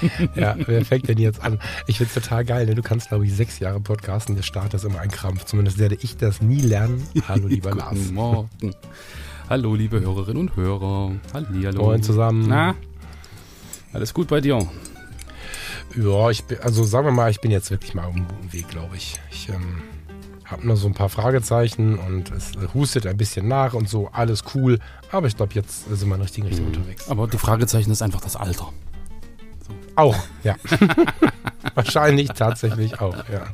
ja, wer fängt denn jetzt an? Ich finde es total geil, ne? Du kannst, glaube ich, sechs Jahre podcasten, der Start ist immer ein Krampf. Zumindest werde ich das nie lernen. Hallo, lieber Lars. Guten Morgen. Hallo, liebe Hörerinnen und Hörer. Hallihallo. Moin zusammen. Na, alles gut bei dir? Ja, ich bin, also sagen wir mal, ich bin jetzt wirklich mal auf einem guten Weg, glaube ich. Ich ähm, habe nur so ein paar Fragezeichen und es hustet ein bisschen nach und so, alles cool. Aber ich glaube, jetzt sind wir in der richtigen Richtung mhm. unterwegs. Aber die Fragezeichen ist einfach das Alter. Auch, ja. Wahrscheinlich tatsächlich auch, ja.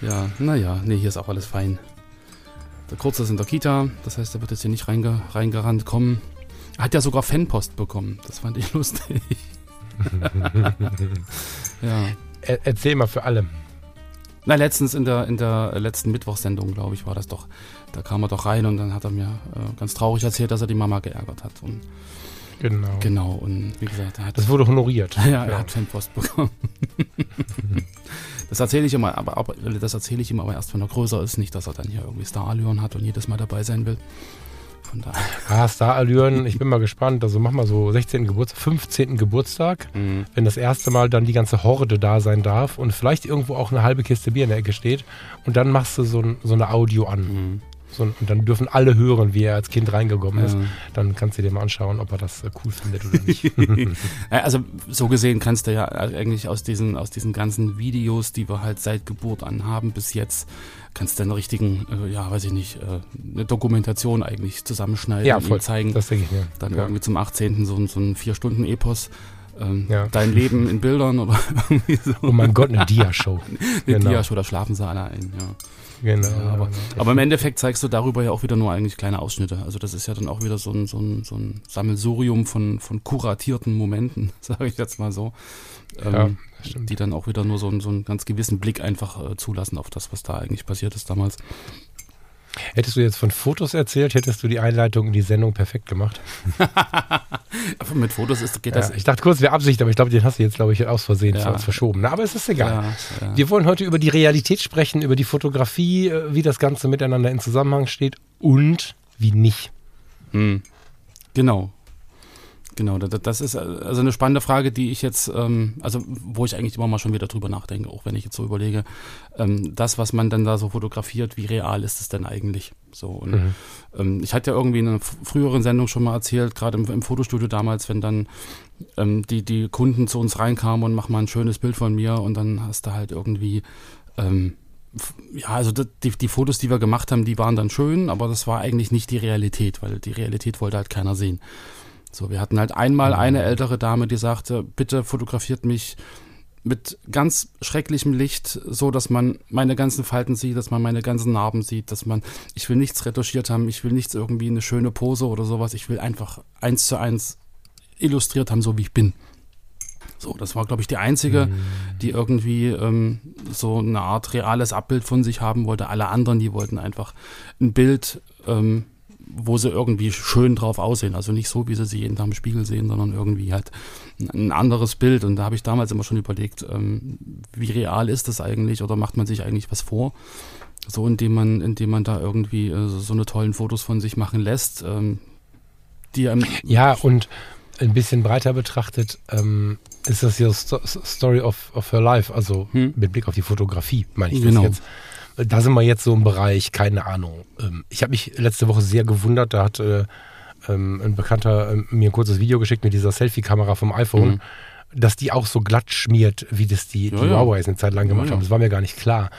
Ja, naja, nee, hier ist auch alles fein. Der Kurze ist in der Kita, das heißt, er wird jetzt hier nicht reinge reingerannt kommen. Er hat ja sogar Fanpost bekommen, das fand ich lustig. ja. Er, erzähl mal für alle. Na, letztens in der, in der letzten Mittwochsendung, glaube ich, war das doch. Da kam er doch rein und dann hat er mir äh, ganz traurig erzählt, dass er die Mama geärgert hat. Und Genau. Genau, und wie gesagt, er hat. Das wurde honoriert. Ja, er ja. hat Fanpost bekommen. das erzähle ich immer, aber, aber das erzähle ich ihm aber erst, wenn er größer ist, nicht, dass er dann hier irgendwie Star-Allüren hat und jedes Mal dabei sein will. Von daher. Ah, Star-Allüren, ich bin mal gespannt. Also mach mal so 16. Geburtstag, 15. Geburtstag, mhm. wenn das erste Mal dann die ganze Horde da sein darf und vielleicht irgendwo auch eine halbe Kiste Bier in der Ecke steht und dann machst du so, so eine Audio an. Mhm. So, und dann dürfen alle hören, wie er als Kind reingekommen ja. ist. Dann kannst du dir mal anschauen, ob er das äh, cool findet oder nicht. also so gesehen kannst du ja eigentlich aus diesen, aus diesen ganzen Videos, die wir halt seit Geburt an haben bis jetzt, kannst du einen richtigen, äh, ja, weiß ich nicht, äh, eine Dokumentation eigentlich zusammenschneiden ja, voll. und zeigen. Das denke ich mir. Dann ja. irgendwie zum 18. so, so ein Vier-Stunden-Epos. Ähm, ja. Dein Leben in Bildern oder irgendwie so. Oh mein Gott, eine Dia-Show. eine genau. Dia-Show, da schlafen sie alle ein, ja. Genau. Ja, aber, aber, im Endeffekt zeigst du darüber ja auch wieder nur eigentlich kleine Ausschnitte. Also das ist ja dann auch wieder so ein, so ein, so ein Sammelsurium von, von kuratierten Momenten, sage ich jetzt mal so. Ähm, ja, die dann auch wieder nur so, einen, so einen ganz gewissen Blick einfach äh, zulassen auf das, was da eigentlich passiert ist damals. Hättest du jetzt von Fotos erzählt, hättest du die Einleitung in die Sendung perfekt gemacht. Mit Fotos ist, geht das. Ja, ich dachte kurz, wäre Absicht, aber ich glaube, den hast du jetzt, glaube ich, aus Versehen ja. verschoben. Na, aber es ist egal. Ja, Wir wollen heute über die Realität sprechen, über die Fotografie, äh, wie das Ganze miteinander in Zusammenhang steht und wie nicht. Hm. Genau. Genau, das ist also eine spannende Frage, die ich jetzt, ähm, also wo ich eigentlich immer mal schon wieder drüber nachdenke, auch wenn ich jetzt so überlege, ähm, das, was man dann da so fotografiert, wie real ist es denn eigentlich? So und mhm. ähm, ich hatte ja irgendwie in einer früheren Sendung schon mal erzählt, gerade im, im, Fotostudio damals, wenn dann die die Kunden zu uns reinkamen und mach mal ein schönes Bild von mir und dann hast du halt irgendwie ähm, ja, also die, die Fotos, die wir gemacht haben, die waren dann schön, aber das war eigentlich nicht die Realität, weil die Realität wollte halt keiner sehen. So, wir hatten halt einmal mhm. eine ältere Dame, die sagte, bitte fotografiert mich mit ganz schrecklichem Licht, so dass man meine ganzen Falten sieht, dass man meine ganzen Narben sieht, dass man, ich will nichts retuschiert haben, ich will nichts irgendwie eine schöne Pose oder sowas, ich will einfach eins zu eins illustriert haben, so wie ich bin. So, das war, glaube ich, die einzige, mhm. die irgendwie ähm, so eine Art reales Abbild von sich haben wollte. Alle anderen, die wollten einfach ein Bild ähm, wo sie irgendwie schön drauf aussehen. Also nicht so, wie sie sich jeden Tag im Spiegel sehen, sondern irgendwie halt ein anderes Bild. Und da habe ich damals immer schon überlegt, ähm, wie real ist das eigentlich oder macht man sich eigentlich was vor? So, indem man, indem man da irgendwie äh, so eine tollen Fotos von sich machen lässt. Ähm, die einem ja, und ein bisschen breiter betrachtet, ähm, ist das ja Story of, of her life, also hm? mit Blick auf die Fotografie, meine ich genau. das jetzt da sind wir jetzt so im Bereich, keine Ahnung. Ähm, ich habe mich letzte Woche sehr gewundert, da hat äh, ähm, ein Bekannter äh, mir ein kurzes Video geschickt mit dieser Selfie-Kamera vom iPhone, mhm. dass die auch so glatt schmiert, wie das die, die ja, Huawei eine Zeit lang gemacht ja, haben. Das war mir gar nicht klar.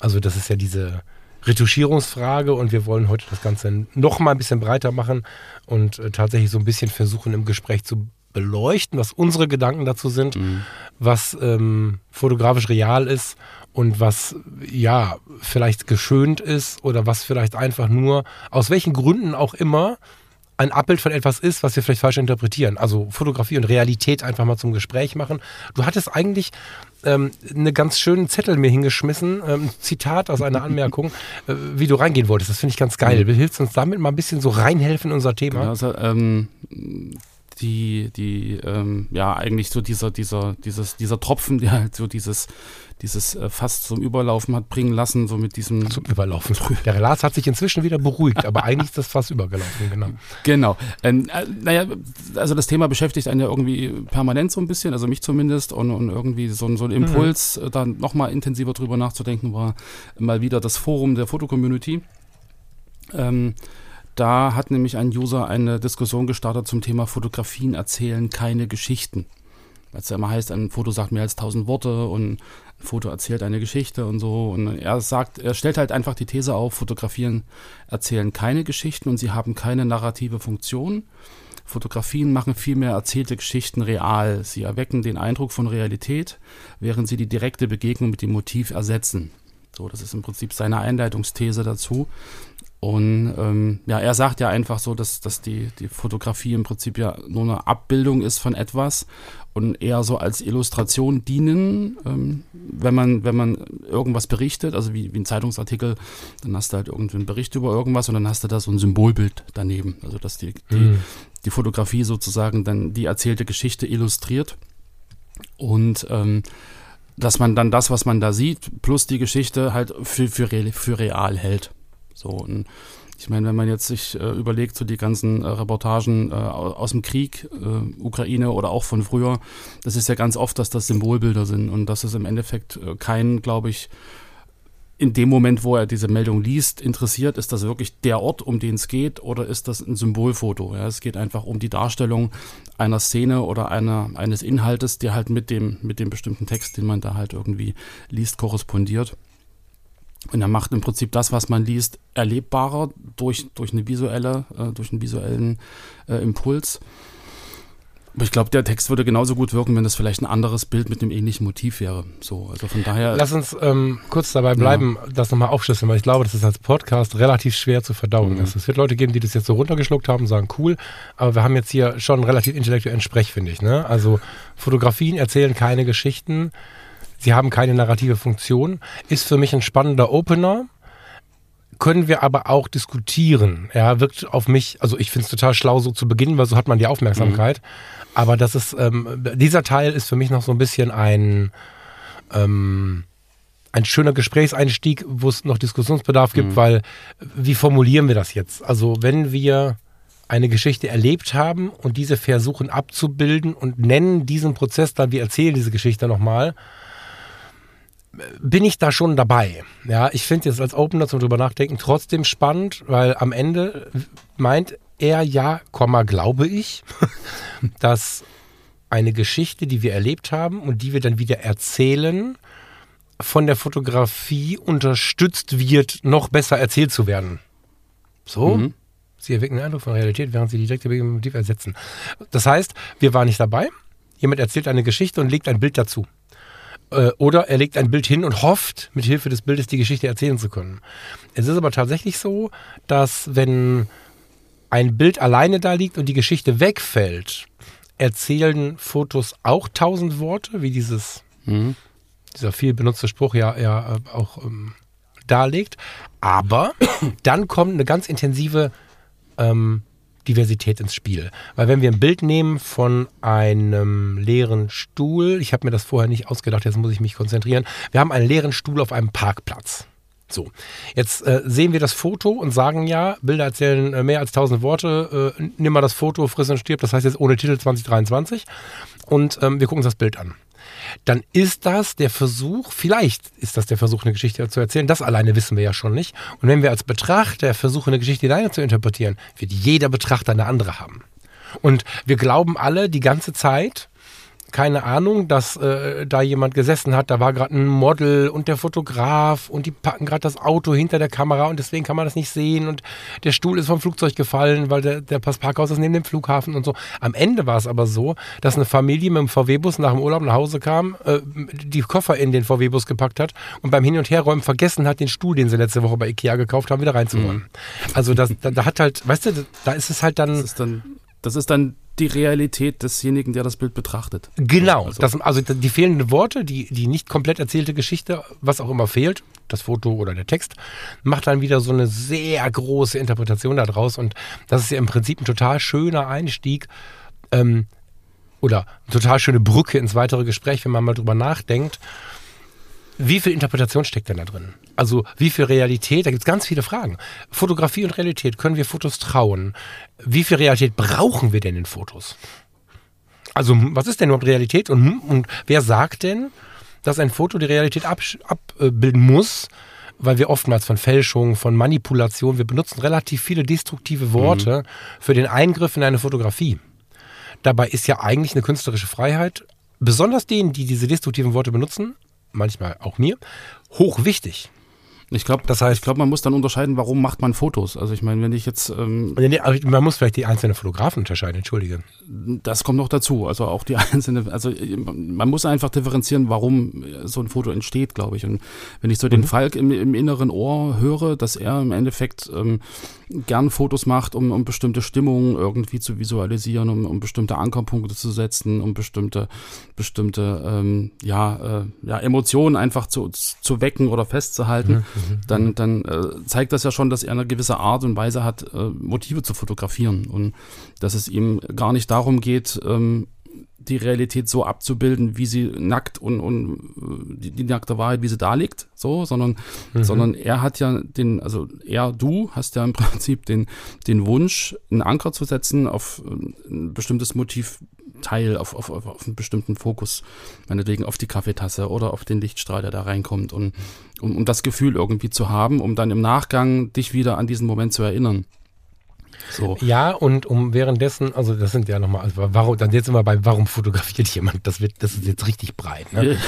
Also das ist ja diese Retuschierungsfrage und wir wollen heute das Ganze noch mal ein bisschen breiter machen und äh, tatsächlich so ein bisschen versuchen im Gespräch zu beleuchten, was unsere Gedanken dazu sind, mhm. was ähm, fotografisch real ist und was ja vielleicht geschönt ist oder was vielleicht einfach nur aus welchen Gründen auch immer ein Abbild von etwas ist, was wir vielleicht falsch interpretieren. Also Fotografie und Realität einfach mal zum Gespräch machen. Du hattest eigentlich ähm, einen ganz schönen Zettel mir hingeschmissen, ähm, Zitat aus einer Anmerkung, äh, wie du reingehen wolltest. Das finde ich ganz geil. Mhm. Hilfst uns damit mal ein bisschen so reinhelfen in unser Thema? Genau, also, ähm, die, die, ähm, ja, eigentlich so dieser, dieser, dieses, dieser Tropfen, der halt so dieses, dieses äh, fast zum Überlaufen hat bringen lassen, so mit diesem. Zum Überlaufen. Der Relas hat sich inzwischen wieder beruhigt, aber eigentlich ist das fast übergelaufen, genau. Genau. Ähm, äh, naja, also das Thema beschäftigt einen ja irgendwie permanent so ein bisschen, also mich zumindest, und, und irgendwie so, so ein Impuls, mhm. da nochmal intensiver drüber nachzudenken, war mal wieder das Forum der Fotocommunity. Ähm, da hat nämlich ein User eine Diskussion gestartet zum Thema Fotografien erzählen keine Geschichten. Weil es ja immer heißt, ein Foto sagt mehr als tausend Worte und ein Foto erzählt eine Geschichte und so. Und er sagt, er stellt halt einfach die These auf, Fotografieren erzählen keine Geschichten und sie haben keine narrative Funktion. Fotografien machen vielmehr erzählte Geschichten real. Sie erwecken den Eindruck von Realität, während sie die direkte Begegnung mit dem Motiv ersetzen. So, das ist im Prinzip seine Einleitungsthese dazu. Und ähm, ja, er sagt ja einfach so, dass, dass die, die Fotografie im Prinzip ja nur eine Abbildung ist von etwas und eher so als Illustration dienen, ähm, wenn man, wenn man irgendwas berichtet, also wie, wie ein Zeitungsartikel, dann hast du halt irgendwie einen Bericht über irgendwas und dann hast du da so ein Symbolbild daneben. Also dass die, die, mhm. die Fotografie sozusagen dann die erzählte Geschichte illustriert. Und ähm, dass man dann das, was man da sieht, plus die Geschichte halt für, für, für real hält. So, und ich meine, wenn man jetzt sich äh, überlegt, so die ganzen äh, Reportagen äh, aus dem Krieg, äh, Ukraine oder auch von früher, das ist ja ganz oft, dass das Symbolbilder sind und dass es im Endeffekt äh, kein, glaube ich, in dem Moment, wo er diese Meldung liest, interessiert, ist das wirklich der Ort, um den es geht, oder ist das ein Symbolfoto? Ja, es geht einfach um die Darstellung einer Szene oder einer, eines Inhaltes, der halt mit dem, mit dem bestimmten Text, den man da halt irgendwie liest, korrespondiert. Und er macht im Prinzip das, was man liest, erlebbarer durch, durch, eine visuelle, äh, durch einen visuellen äh, Impuls. Aber ich glaube, der Text würde genauso gut wirken, wenn das vielleicht ein anderes Bild mit einem ähnlichen Motiv wäre. So, also von daher. Lass uns ähm, kurz dabei bleiben, ja. das nochmal aufschlüsseln, weil ich glaube, das ist als Podcast relativ schwer zu verdauen. Mhm. Es wird Leute geben, die das jetzt so runtergeschluckt haben und sagen, cool, aber wir haben jetzt hier schon relativ intellektuellen Sprech, finde ich. Ne? Also Fotografien erzählen keine Geschichten sie haben keine narrative Funktion, ist für mich ein spannender Opener. Können wir aber auch diskutieren. Er wirkt auf mich, also ich finde es total schlau, so zu beginnen, weil so hat man die Aufmerksamkeit. Mhm. Aber das ist, ähm, dieser Teil ist für mich noch so ein bisschen ein, ähm, ein schöner Gesprächseinstieg, wo es noch Diskussionsbedarf gibt, mhm. weil wie formulieren wir das jetzt? Also wenn wir eine Geschichte erlebt haben und diese versuchen abzubilden und nennen diesen Prozess dann, wir erzählen diese Geschichte nochmal, bin ich da schon dabei. Ja, ich finde jetzt als Opener zum drüber nachdenken trotzdem spannend, weil am Ende meint er ja, Komma, glaube ich, dass eine Geschichte, die wir erlebt haben und die wir dann wieder erzählen, von der Fotografie unterstützt wird, noch besser erzählt zu werden. So? Mhm. Sie erwecken den Eindruck von Realität, während sie die direkte Bewegung mit Motiv ersetzen. Das heißt, wir waren nicht dabei. Jemand erzählt eine Geschichte und legt ein Bild dazu. Äh, oder er legt ein Bild hin und hofft, mit Hilfe des Bildes die Geschichte erzählen zu können. Es ist aber tatsächlich so, dass wenn ein Bild alleine da liegt und die Geschichte wegfällt, erzählen Fotos auch tausend Worte, wie dieses, mhm. dieser viel benutzte Spruch ja, ja äh, auch ähm, darlegt. Aber dann kommt eine ganz intensive ähm, Diversität ins Spiel. Weil wenn wir ein Bild nehmen von einem leeren Stuhl, ich habe mir das vorher nicht ausgedacht, jetzt muss ich mich konzentrieren. Wir haben einen leeren Stuhl auf einem Parkplatz. So, jetzt äh, sehen wir das Foto und sagen ja, Bilder erzählen äh, mehr als tausend Worte, äh, nimm mal das Foto, friss und stirb, das heißt jetzt ohne Titel 2023 und ähm, wir gucken uns das Bild an dann ist das der Versuch, vielleicht ist das der Versuch, eine Geschichte zu erzählen. Das alleine wissen wir ja schon nicht. Und wenn wir als Betrachter versuchen, eine Geschichte alleine zu interpretieren, wird jeder Betrachter eine andere haben. Und wir glauben alle die ganze Zeit, keine Ahnung, dass äh, da jemand gesessen hat, da war gerade ein Model und der Fotograf und die packen gerade das Auto hinter der Kamera und deswegen kann man das nicht sehen und der Stuhl ist vom Flugzeug gefallen, weil der, der Parkhaus ist neben dem Flughafen und so. Am Ende war es aber so, dass eine Familie mit dem VW-Bus nach dem Urlaub nach Hause kam, äh, die Koffer in den VW-Bus gepackt hat und beim Hin- und Herräumen vergessen hat, den Stuhl, den sie letzte Woche bei Ikea gekauft haben, wieder reinzuräumen. Mhm. Also das, da, da, hat halt, weißt du, da ist es halt dann... Das ist dann, das ist dann die Realität desjenigen, der das Bild betrachtet. Genau, also, das, also die fehlenden Worte, die, die nicht komplett erzählte Geschichte, was auch immer fehlt, das Foto oder der Text, macht dann wieder so eine sehr große Interpretation daraus und das ist ja im Prinzip ein total schöner Einstieg ähm, oder eine total schöne Brücke ins weitere Gespräch, wenn man mal drüber nachdenkt. Wie viel Interpretation steckt denn da drin? Also wie viel Realität? Da gibt es ganz viele Fragen. Fotografie und Realität. Können wir Fotos trauen? Wie viel Realität brauchen wir denn in Fotos? Also was ist denn überhaupt Realität? Und, und wer sagt denn, dass ein Foto die Realität abbilden muss? Weil wir oftmals von Fälschung, von Manipulation, wir benutzen relativ viele destruktive Worte mhm. für den Eingriff in eine Fotografie. Dabei ist ja eigentlich eine künstlerische Freiheit, besonders denen, die diese destruktiven Worte benutzen, manchmal auch mir, hochwichtig. Ich glaube, das heißt, ich glaube, man muss dann unterscheiden, warum macht man Fotos. Also ich meine, wenn ich jetzt, ähm, nee, man muss vielleicht die einzelnen Fotografen unterscheiden. Entschuldige. Das kommt noch dazu. Also auch die einzelne, also man muss einfach differenzieren, warum so ein Foto entsteht, glaube ich. Und wenn ich so den mhm. Falk im, im, inneren Ohr höre, dass er im Endeffekt ähm, gern Fotos macht, um, um bestimmte Stimmungen irgendwie zu visualisieren, um, um bestimmte Ankerpunkte zu setzen, um bestimmte, bestimmte ähm, ja, äh, ja, Emotionen einfach zu, zu wecken oder festzuhalten. Mhm. Mhm. dann, dann äh, zeigt das ja schon, dass er eine gewisse Art und Weise hat, äh, Motive zu fotografieren und dass es ihm gar nicht darum geht, ähm, die Realität so abzubilden, wie sie nackt und, und äh, die, die nackte Wahrheit, wie sie da liegt, so, sondern, mhm. sondern er hat ja den, also er, du hast ja im Prinzip den, den Wunsch, einen Anker zu setzen auf äh, ein bestimmtes Motiv Teil, auf, auf, auf einen bestimmten Fokus, meinetwegen auf die Kaffeetasse oder auf den Lichtstrahl, der da reinkommt und um, um das Gefühl irgendwie zu haben, um dann im Nachgang dich wieder an diesen Moment zu erinnern. So. Ja, und um währenddessen, also das sind ja nochmal, also warum, dann jetzt immer bei, warum fotografiert jemand? Das wird, das ist jetzt richtig breit. Ne?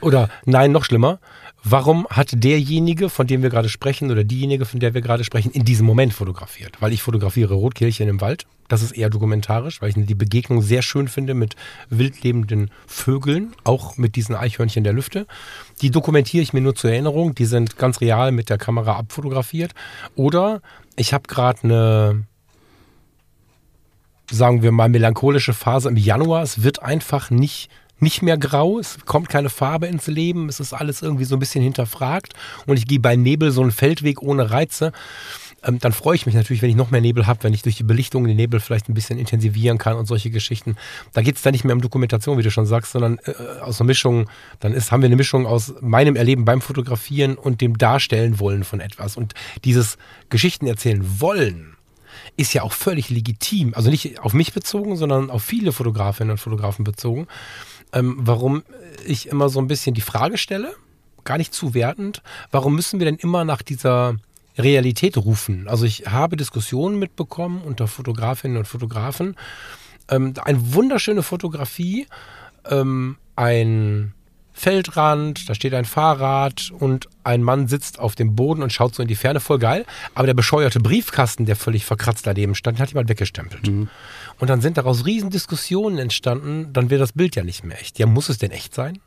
Oder nein, noch schlimmer, warum hat derjenige, von dem wir gerade sprechen, oder diejenige, von der wir gerade sprechen, in diesem Moment fotografiert? Weil ich fotografiere Rotkehlchen im Wald. Das ist eher dokumentarisch, weil ich die Begegnung sehr schön finde mit wildlebenden Vögeln, auch mit diesen Eichhörnchen der Lüfte. Die dokumentiere ich mir nur zur Erinnerung. Die sind ganz real mit der Kamera abfotografiert. Oder ich habe gerade eine sagen wir mal, melancholische Phase im Januar. Es wird einfach nicht nicht mehr grau, es kommt keine Farbe ins Leben, es ist alles irgendwie so ein bisschen hinterfragt und ich gehe bei Nebel so einen Feldweg ohne Reize. Ähm, dann freue ich mich natürlich, wenn ich noch mehr Nebel habe, wenn ich durch die Belichtung den Nebel vielleicht ein bisschen intensivieren kann und solche Geschichten. Da geht es dann nicht mehr um Dokumentation, wie du schon sagst, sondern äh, aus einer Mischung, dann ist, haben wir eine Mischung aus meinem Erleben beim Fotografieren und dem Darstellen wollen von etwas. Und dieses Geschichten erzählen wollen, ist ja auch völlig legitim. Also nicht auf mich bezogen, sondern auf viele Fotografinnen und Fotografen bezogen ähm, warum ich immer so ein bisschen die Frage stelle, gar nicht zu wertend, warum müssen wir denn immer nach dieser Realität rufen? Also ich habe Diskussionen mitbekommen unter Fotografinnen und Fotografen. Ähm, eine wunderschöne Fotografie, ähm, ein Feldrand, da steht ein Fahrrad und ein Mann sitzt auf dem Boden und schaut so in die Ferne, voll geil. Aber der bescheuerte Briefkasten, der völlig verkratzt daneben stand, hat jemand weggestempelt. Mhm. Und dann sind daraus riesen Diskussionen entstanden, dann wäre das Bild ja nicht mehr echt. Ja, muss es denn echt sein?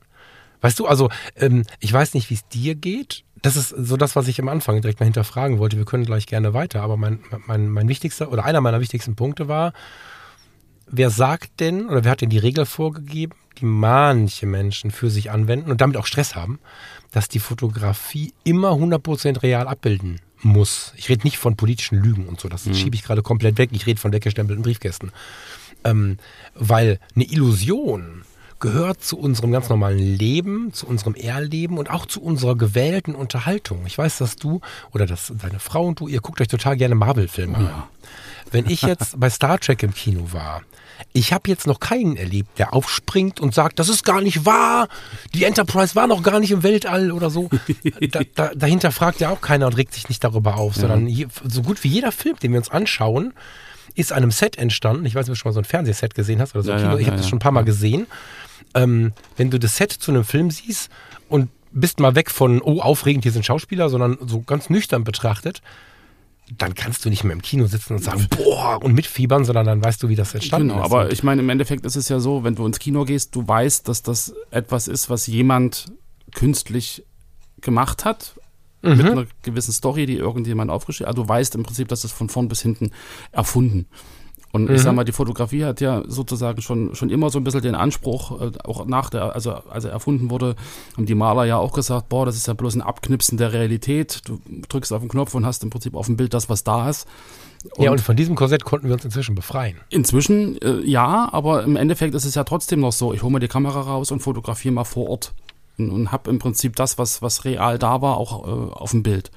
Weißt du, also ähm, ich weiß nicht, wie es dir geht. Das ist so das, was ich am Anfang direkt mal hinterfragen wollte. Wir können gleich gerne weiter, aber mein, mein, mein wichtigster oder einer meiner wichtigsten Punkte war, wer sagt denn oder wer hat denn die Regel vorgegeben, die manche Menschen für sich anwenden und damit auch Stress haben, dass die Fotografie immer 100% real abbilden muss. Ich rede nicht von politischen Lügen und so, das mhm. schiebe ich gerade komplett weg. Ich rede von weggestempelten Briefkästen. Ähm, weil eine Illusion gehört zu unserem ganz normalen Leben, zu unserem Erleben und auch zu unserer gewählten Unterhaltung. Ich weiß, dass du oder dass deine Frau und du, ihr guckt euch total gerne Marvel-Filme an. Ja. Wenn ich jetzt bei Star Trek im Kino war, ich habe jetzt noch keinen erlebt, der aufspringt und sagt, das ist gar nicht wahr, die Enterprise war noch gar nicht im Weltall oder so. Da, da, dahinter fragt ja auch keiner und regt sich nicht darüber auf, ja. sondern je, so gut wie jeder Film, den wir uns anschauen, ist einem Set entstanden. Ich weiß nicht, ob du schon mal so ein Fernsehset gesehen hast oder so. Ja, Kino. ich habe das schon ein paar Mal gesehen. ähm, wenn du das Set zu einem Film siehst und bist mal weg von, oh, aufregend, hier sind Schauspieler, sondern so ganz nüchtern betrachtet, dann kannst du nicht mehr im Kino sitzen und sagen, boah, und mitfiebern, sondern dann weißt du, wie das entstanden genau, ist. aber ich meine, im Endeffekt ist es ja so, wenn du ins Kino gehst, du weißt, dass das etwas ist, was jemand künstlich gemacht hat, mhm. mit einer gewissen Story, die irgendjemand aufgeschrieben hat. Also du weißt im Prinzip, dass es von vorn bis hinten erfunden. Und mhm. ich sag mal, die Fotografie hat ja sozusagen schon, schon immer so ein bisschen den Anspruch, äh, auch nach der, also als er erfunden wurde, haben die Maler ja auch gesagt, boah, das ist ja bloß ein Abknipsen der Realität. Du drückst auf den Knopf und hast im Prinzip auf dem Bild das, was da ist. Und ja, und von diesem Korsett konnten wir uns inzwischen befreien. Inzwischen, äh, ja, aber im Endeffekt ist es ja trotzdem noch so, ich hole mir die Kamera raus und fotografiere mal vor Ort und, und habe im Prinzip das, was, was real da war, auch äh, auf dem Bild.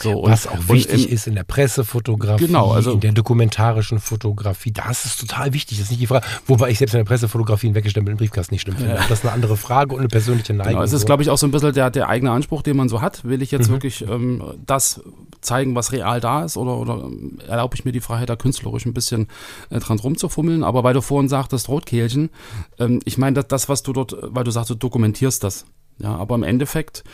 So, Was auch wichtig im, ist in der Pressefotografie, genau, also, in der dokumentarischen Fotografie, das ist total wichtig. Das ist nicht die Frage, wobei ich selbst in der Pressefotografie einen weggestempelten Briefkasten nicht schlimm finde. Ja. Das ist eine andere Frage und eine persönliche Neigung. Genau, es ist, so. glaube ich, auch so ein bisschen der, der eigene Anspruch, den man so hat. Will ich jetzt mhm. wirklich ähm, das zeigen, was real da ist oder, oder ähm, erlaube ich mir die Freiheit, da künstlerisch ein bisschen äh, dran rumzufummeln? Aber weil du vorhin sagtest, Rotkehlchen, ähm, ich meine, das, das, was du dort, weil du sagst, du dokumentierst das. Ja, aber im Endeffekt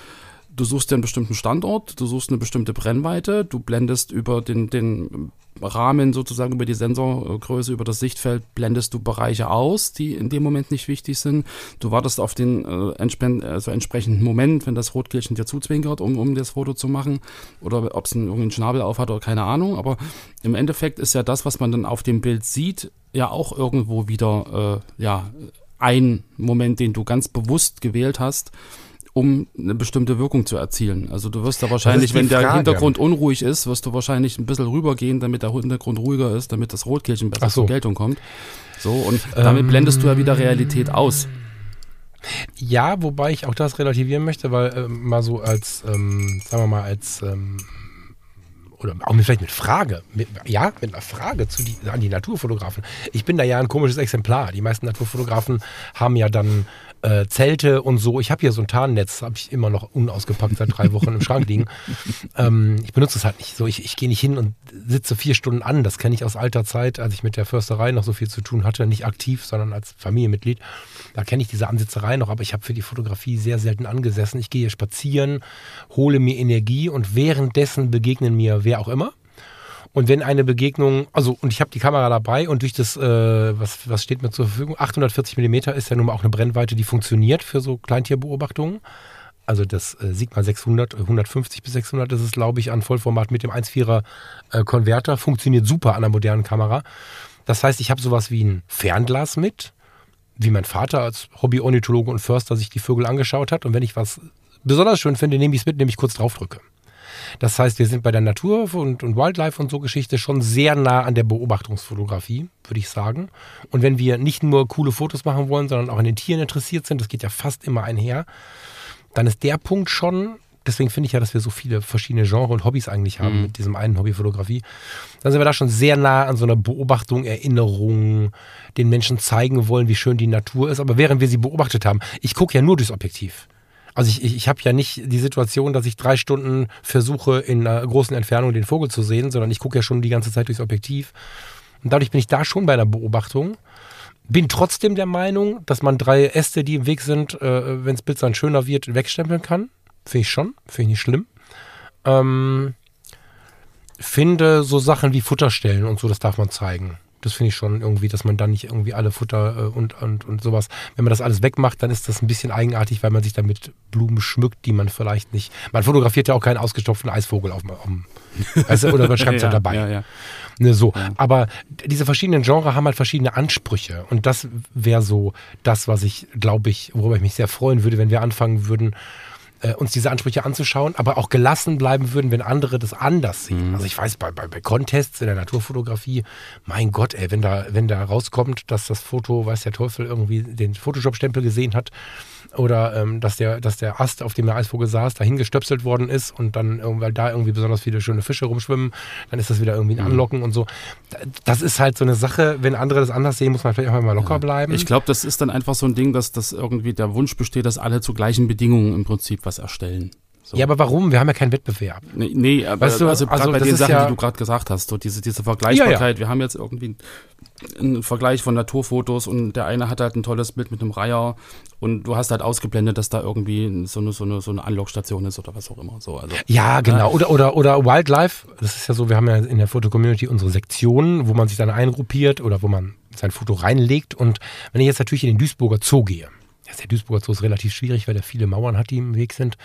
du suchst dir einen bestimmten Standort, du suchst eine bestimmte Brennweite, du blendest über den, den Rahmen sozusagen, über die Sensorgröße, über das Sichtfeld, blendest du Bereiche aus, die in dem Moment nicht wichtig sind. Du wartest auf den äh, also entsprechenden Moment, wenn das Rotkehlchen dir zuzwinkert, um, um das Foto zu machen. Oder ob es einen, irgendeinen Schnabel aufhat oder keine Ahnung. Aber im Endeffekt ist ja das, was man dann auf dem Bild sieht, ja auch irgendwo wieder äh, ja, ein Moment, den du ganz bewusst gewählt hast um eine bestimmte Wirkung zu erzielen. Also du wirst da wahrscheinlich, wenn der Hintergrund unruhig ist, wirst du wahrscheinlich ein bisschen rübergehen, damit der Hintergrund ruhiger ist, damit das Rotkehlchen besser so. zur Geltung kommt. So, und damit ähm, blendest du ja wieder Realität aus. Ja, wobei ich auch das relativieren möchte, weil äh, mal so als, ähm, sagen wir mal, als ähm, oder auch vielleicht mit Frage, mit, ja, mit einer Frage zu die, an die Naturfotografen. Ich bin da ja ein komisches Exemplar. Die meisten Naturfotografen haben ja dann äh, Zelte und so. Ich habe hier so ein Tarnnetz, habe ich immer noch unausgepackt seit drei Wochen im Schrank liegen. Ähm, ich benutze es halt nicht so. Ich, ich gehe nicht hin und sitze vier Stunden an. Das kenne ich aus alter Zeit, als ich mit der Försterei noch so viel zu tun hatte. Nicht aktiv, sondern als Familienmitglied. Da kenne ich diese Ansitzerei noch, aber ich habe für die Fotografie sehr selten angesessen. Ich gehe spazieren, hole mir Energie und währenddessen begegnen mir wer auch immer. Und wenn eine Begegnung, also und ich habe die Kamera dabei und durch das, äh, was, was steht mir zur Verfügung, 840 Millimeter ist ja nun mal auch eine Brennweite, die funktioniert für so Kleintierbeobachtungen. Also das äh, Sigma 600, 150 bis 600 das ist glaube ich, an Vollformat mit dem 1.4er äh, Konverter. Funktioniert super an einer modernen Kamera. Das heißt, ich habe sowas wie ein Fernglas mit, wie mein Vater als Hobby-Ornithologe und Förster sich die Vögel angeschaut hat. Und wenn ich was besonders schön finde, nehme ich es mit, indem ich kurz draufdrücke. Das heißt, wir sind bei der Natur und, und Wildlife und so Geschichte schon sehr nah an der Beobachtungsfotografie, würde ich sagen. Und wenn wir nicht nur coole Fotos machen wollen, sondern auch an den Tieren interessiert sind, das geht ja fast immer einher, dann ist der Punkt schon, deswegen finde ich ja, dass wir so viele verschiedene Genres und Hobbys eigentlich haben mhm. mit diesem einen Hobby Fotografie. Dann sind wir da schon sehr nah an so einer Beobachtung, Erinnerung, den Menschen zeigen wollen, wie schön die Natur ist. Aber während wir sie beobachtet haben, ich gucke ja nur durchs Objektiv. Also ich, ich, ich habe ja nicht die Situation, dass ich drei Stunden versuche, in einer großen Entfernung den Vogel zu sehen, sondern ich gucke ja schon die ganze Zeit durchs Objektiv. Und dadurch bin ich da schon bei einer Beobachtung. Bin trotzdem der Meinung, dass man drei Äste, die im Weg sind, äh, wenn das Bild dann schöner wird, wegstempeln kann. Finde ich schon. Finde ich nicht schlimm. Ähm, finde so Sachen wie Futterstellen und so, das darf man zeigen. Das finde ich schon irgendwie, dass man dann nicht irgendwie alle Futter äh, und, und, und sowas, wenn man das alles wegmacht, dann ist das ein bisschen eigenartig, weil man sich damit Blumen schmückt, die man vielleicht nicht. Man fotografiert ja auch keinen ausgestopften Eisvogel auf, dem. weißt du, oder man schreibt es ja, halt dabei. Ja, ja. Ne, so. Aber diese verschiedenen Genres haben halt verschiedene Ansprüche. Und das wäre so das, was ich, glaube ich, worüber ich mich sehr freuen würde, wenn wir anfangen würden, äh, uns diese Ansprüche anzuschauen, aber auch gelassen bleiben würden, wenn andere das anders sehen. Mhm. Also ich weiß, bei, bei, bei Contests in der Naturfotografie, mein Gott, ey, wenn da, wenn da rauskommt, dass das Foto, weiß der Teufel, irgendwie den Photoshop-Stempel gesehen hat, oder ähm, dass, der, dass der Ast, auf dem der Eisvogel saß, dahin gestöpselt worden ist und dann, weil da irgendwie besonders viele schöne Fische rumschwimmen, dann ist das wieder irgendwie ein mhm. Anlocken und so. Das ist halt so eine Sache, wenn andere das anders sehen, muss man vielleicht auch mal locker bleiben. Ich glaube, das ist dann einfach so ein Ding, dass das irgendwie der Wunsch besteht, dass alle zu gleichen Bedingungen im Prinzip was erstellen. So. Ja, aber warum? Wir haben ja keinen Wettbewerb. Nee, nee aber weißt du, also, also bei den Sachen, ja die du gerade gesagt hast, so diese, diese Vergleichbarkeit, ja, ja. wir haben jetzt irgendwie ein Vergleich von Naturfotos und der eine hat halt ein tolles Bild mit einem Reiher und du hast halt ausgeblendet, dass da irgendwie so eine, so eine, so eine Anlockstation ist oder was auch immer. So, also, ja, genau. Oder, oder, oder Wildlife. Das ist ja so, wir haben ja in der Foto-Community unsere Sektionen, wo man sich dann eingruppiert oder wo man sein Foto reinlegt. Und wenn ich jetzt natürlich in den Duisburger Zoo gehe, der Duisburger Zoo ist relativ schwierig, weil er viele Mauern hat, die im Weg sind.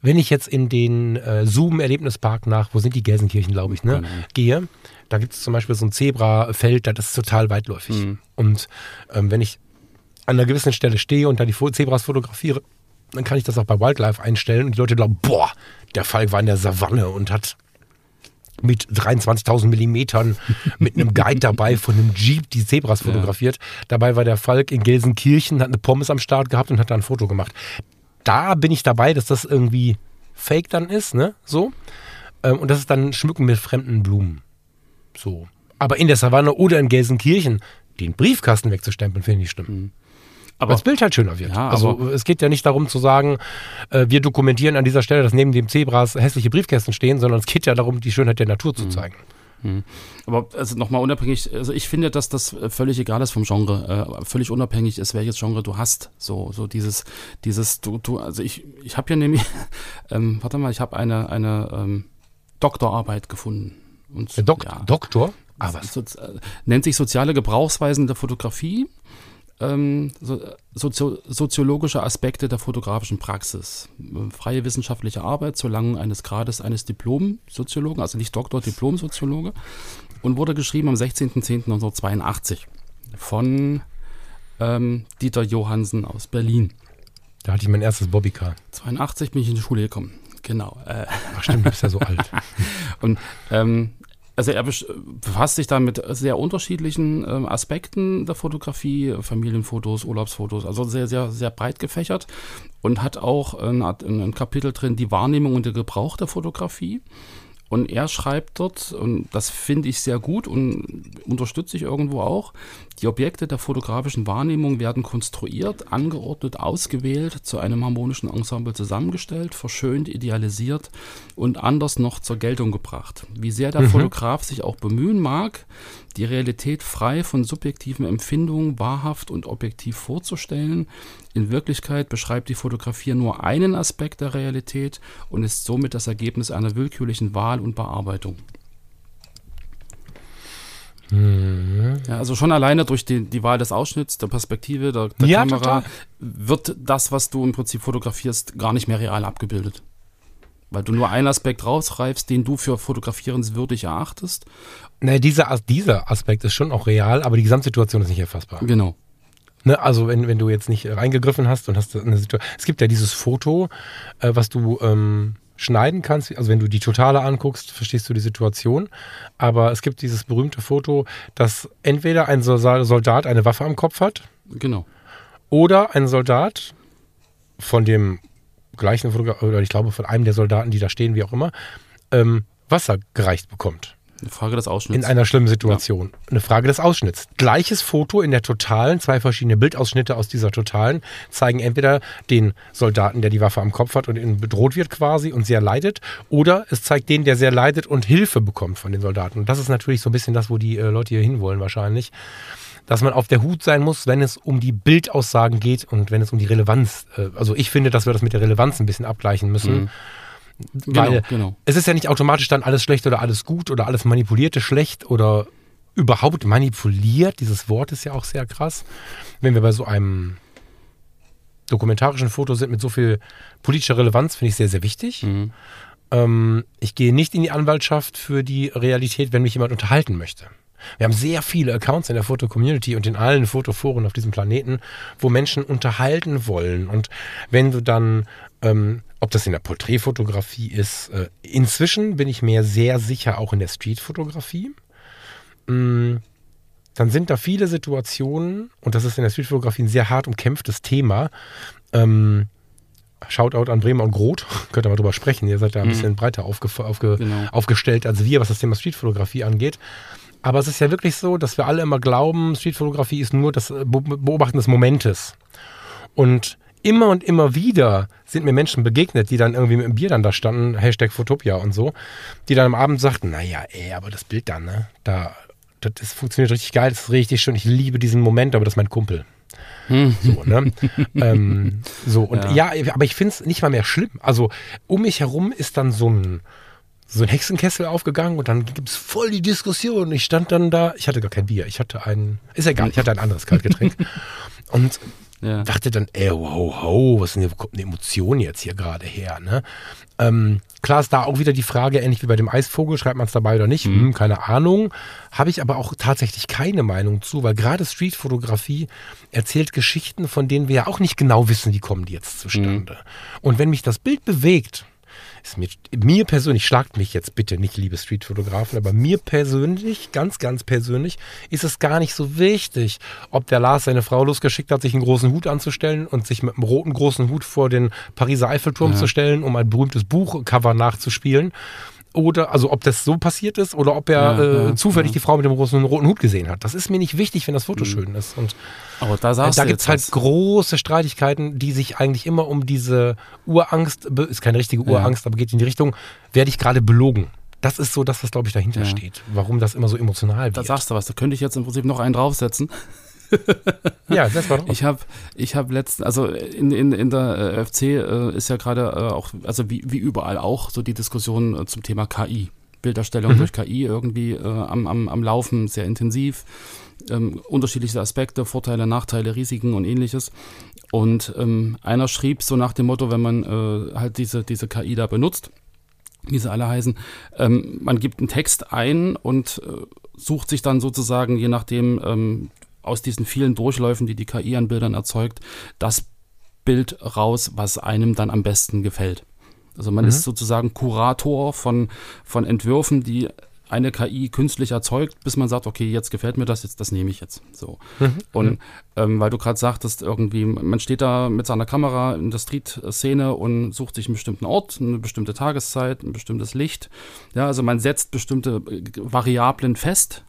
Wenn ich jetzt in den äh, Zoom-Erlebnispark nach, wo sind die Gelsenkirchen, glaube ich, ne, genau. gehe, da gibt es zum Beispiel so ein Zebrafeld, das ist total weitläufig. Mhm. Und ähm, wenn ich an einer gewissen Stelle stehe und da die Zebras fotografiere, dann kann ich das auch bei Wildlife einstellen und die Leute glauben, boah, der Falk war in der Savanne und hat mit 23.000 Millimetern mit einem Guide dabei von einem Jeep die Zebras fotografiert. Ja. Dabei war der Falk in Gelsenkirchen, hat eine Pommes am Start gehabt und hat da ein Foto gemacht. Da bin ich dabei, dass das irgendwie fake dann ist, ne? So. Ähm, und das ist dann Schmücken mit fremden Blumen. So. Aber in der Savanne oder in Gelsenkirchen den Briefkasten wegzustempeln, finde ich stimmt. Mhm. Aber das Bild halt schöner wird. Ja, also es geht ja nicht darum zu sagen, äh, wir dokumentieren an dieser Stelle, dass neben dem Zebras hässliche Briefkästen stehen, sondern es geht ja darum, die Schönheit der Natur zu mhm. zeigen. Mhm. Aber also nochmal unabhängig, also ich finde, dass das völlig egal ist vom Genre, äh, völlig unabhängig ist, welches Genre du hast. So, so dieses, dieses, du, du, also ich, ich habe ja nämlich, ähm, warte mal, ich habe eine, eine ähm, Doktorarbeit gefunden. Und, Dok ja, Doktor? Ah, was? So, äh, nennt sich soziale Gebrauchsweisen der Fotografie ähm, so, sozio soziologische Aspekte der fotografischen Praxis. Freie wissenschaftliche Arbeit zu Lang eines Grades eines Diplom-Soziologen, also nicht Doktor, Diplom-Soziologe, und wurde geschrieben am 16.10.1982 von ähm, Dieter Johansen aus Berlin. Da hatte ich mein erstes Bobbycar. 82 bin ich in die Schule gekommen. Genau. Äh. Ach stimmt, du bist ja so alt. und ähm, also er befasst sich da mit sehr unterschiedlichen ähm, Aspekten der Fotografie, Familienfotos, Urlaubsfotos, also sehr, sehr, sehr breit gefächert und hat auch ein, ein Kapitel drin, die Wahrnehmung und der Gebrauch der Fotografie. Und er schreibt dort, und das finde ich sehr gut und unterstütze ich irgendwo auch, die Objekte der fotografischen Wahrnehmung werden konstruiert, angeordnet, ausgewählt, zu einem harmonischen Ensemble zusammengestellt, verschönt, idealisiert und anders noch zur Geltung gebracht. Wie sehr der mhm. Fotograf sich auch bemühen mag, die Realität frei von subjektiven Empfindungen wahrhaft und objektiv vorzustellen, in Wirklichkeit beschreibt die Fotografie nur einen Aspekt der Realität und ist somit das Ergebnis einer willkürlichen Wahl und Bearbeitung. Mhm. Ja, also schon alleine durch die, die Wahl des Ausschnitts, der Perspektive, der, der ja, Kamera, total. wird das, was du im Prinzip fotografierst, gar nicht mehr real abgebildet. Weil du nur einen Aspekt rausreifst, den du für fotografierenswürdig erachtest. Naja, dieser, dieser Aspekt ist schon auch real, aber die Gesamtsituation ist nicht erfassbar. Genau. Ne, also wenn, wenn du jetzt nicht reingegriffen hast und hast eine Situation. Es gibt ja dieses Foto, äh, was du ähm, schneiden kannst. Also wenn du die Totale anguckst, verstehst du die Situation. Aber es gibt dieses berühmte Foto, dass entweder ein Soldat eine Waffe am Kopf hat. Genau. Oder ein Soldat von dem gleichen Fotograf, oder ich glaube von einem der Soldaten, die da stehen, wie auch immer, ähm, Wasser gereicht bekommt. Eine Frage des Ausschnitts. In einer schlimmen Situation. Ja. Eine Frage des Ausschnitts. Gleiches Foto in der Totalen, zwei verschiedene Bildausschnitte aus dieser Totalen zeigen entweder den Soldaten, der die Waffe am Kopf hat und bedroht wird quasi und sehr leidet, oder es zeigt den, der sehr leidet und Hilfe bekommt von den Soldaten. Und das ist natürlich so ein bisschen das, wo die äh, Leute hier hinwollen wahrscheinlich. Dass man auf der Hut sein muss, wenn es um die Bildaussagen geht und wenn es um die Relevanz. Äh, also ich finde, dass wir das mit der Relevanz ein bisschen abgleichen müssen. Mhm Genau, Weil genau. es ist ja nicht automatisch dann alles schlecht oder alles gut oder alles manipulierte schlecht oder überhaupt manipuliert. Dieses Wort ist ja auch sehr krass. Wenn wir bei so einem dokumentarischen Foto sind mit so viel politischer Relevanz, finde ich sehr, sehr wichtig. Mhm. Ähm, ich gehe nicht in die Anwaltschaft für die Realität, wenn mich jemand unterhalten möchte. Wir haben sehr viele Accounts in der Foto-Community und in allen Fotoforen auf diesem Planeten, wo Menschen unterhalten wollen. Und wenn du dann ähm, ob das in der Porträtfotografie ist. Äh, inzwischen bin ich mir sehr sicher auch in der Streetfotografie. Mm, dann sind da viele Situationen, und das ist in der Streetfotografie ein sehr hart umkämpftes Thema. Ähm, Shoutout an Bremer und Groth, könnt ihr mal drüber sprechen. Ihr seid da ein mhm. bisschen breiter aufge aufge genau. aufgestellt als wir, was das Thema Streetfotografie angeht. Aber es ist ja wirklich so, dass wir alle immer glauben, Streetfotografie ist nur das Beobachten des Momentes. Und immer und immer wieder sind mir Menschen begegnet, die dann irgendwie mit dem Bier dann da standen, Hashtag Fotopia und so, die dann am Abend sagten, naja, ey, aber das Bild dann, ne, da, das ist, funktioniert richtig geil, das ist richtig schön. Ich liebe diesen Moment, aber das ist mein Kumpel. Hm. So, ne? ähm, so, und ja, ja aber ich finde es nicht mal mehr schlimm. Also um mich herum ist dann so ein, so ein Hexenkessel aufgegangen und dann gibt es voll die Diskussion. Ich stand dann da, ich hatte gar kein Bier, ich hatte ein, ist egal, ich hatte ein anderes Kaltgetränk. und ja. dachte dann, ey, ho, ho, was ist denn, wo kommt eine Emotion jetzt hier gerade her, ne? Ähm, klar ist da auch wieder die Frage, ähnlich wie bei dem Eisvogel, schreibt man es dabei oder nicht, mhm. hm, keine Ahnung. Habe ich aber auch tatsächlich keine Meinung zu, weil gerade Streetfotografie erzählt Geschichten, von denen wir ja auch nicht genau wissen, wie kommen die jetzt zustande. Mhm. Und wenn mich das Bild bewegt, ist mir, mir persönlich, schlagt mich jetzt bitte nicht, liebe Streetfotografen, aber mir persönlich, ganz, ganz persönlich, ist es gar nicht so wichtig, ob der Lars seine Frau losgeschickt hat, sich einen großen Hut anzustellen und sich mit einem roten großen Hut vor den Pariser Eiffelturm ja. zu stellen, um ein berühmtes Buchcover nachzuspielen oder also ob das so passiert ist oder ob er ja, äh, ja, zufällig ja. die Frau mit dem großen roten Hut gesehen hat. Das ist mir nicht wichtig, wenn das Foto mhm. schön ist. Und Aber da, äh, da gibt es halt was. große Streitigkeiten, die sich eigentlich immer um diese Urangst, ist keine richtige Urangst, aber geht in die Richtung, werde ich gerade belogen. Das ist so das, was, glaube ich, dahinter steht. Warum das immer so emotional wird. Da sagst du was, da könnte ich jetzt im Prinzip noch einen draufsetzen ja, das war doch. Ich habe ich hab letzten, also in, in, in der äh, FC äh, ist ja gerade äh, auch, also wie, wie überall auch, so die Diskussion äh, zum Thema KI. Bilderstellung mhm. durch KI irgendwie äh, am, am, am Laufen, sehr intensiv. Ähm, unterschiedliche Aspekte, Vorteile, Nachteile, Risiken und ähnliches. Und ähm, einer schrieb so nach dem Motto, wenn man äh, halt diese, diese KI da benutzt, wie sie alle heißen, ähm, man gibt einen Text ein und äh, sucht sich dann sozusagen, je nachdem, ähm, aus diesen vielen Durchläufen, die die KI an Bildern erzeugt, das Bild raus, was einem dann am besten gefällt. Also man mhm. ist sozusagen Kurator von, von Entwürfen, die eine KI künstlich erzeugt, bis man sagt, okay, jetzt gefällt mir das, jetzt das nehme ich jetzt. So. Mhm. Und ähm, weil du gerade sagtest, irgendwie, man steht da mit seiner Kamera in der Street-Szene und sucht sich einen bestimmten Ort, eine bestimmte Tageszeit, ein bestimmtes Licht. Ja, also man setzt bestimmte äh, Variablen fest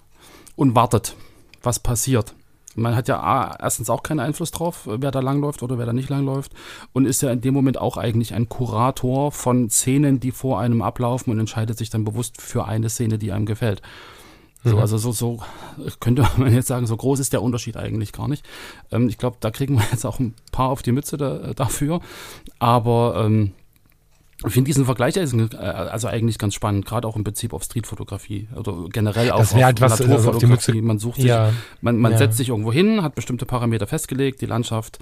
und wartet, was passiert. Man hat ja erstens auch keinen Einfluss drauf, wer da langläuft oder wer da nicht langläuft und ist ja in dem Moment auch eigentlich ein Kurator von Szenen, die vor einem ablaufen und entscheidet sich dann bewusst für eine Szene, die einem gefällt. So, mhm. also so, so könnte man jetzt sagen, so groß ist der Unterschied eigentlich gar nicht. Ähm, ich glaube, da kriegen wir jetzt auch ein paar auf die Mütze da, dafür. Aber ähm, ich finde diesen Vergleich also eigentlich ganz spannend, gerade auch im Prinzip auf Streetfotografie oder generell auch auf halt was, Naturfotografie. Man sucht sich, ja, man, man ja. setzt sich irgendwo hin, hat bestimmte Parameter festgelegt, die Landschaft,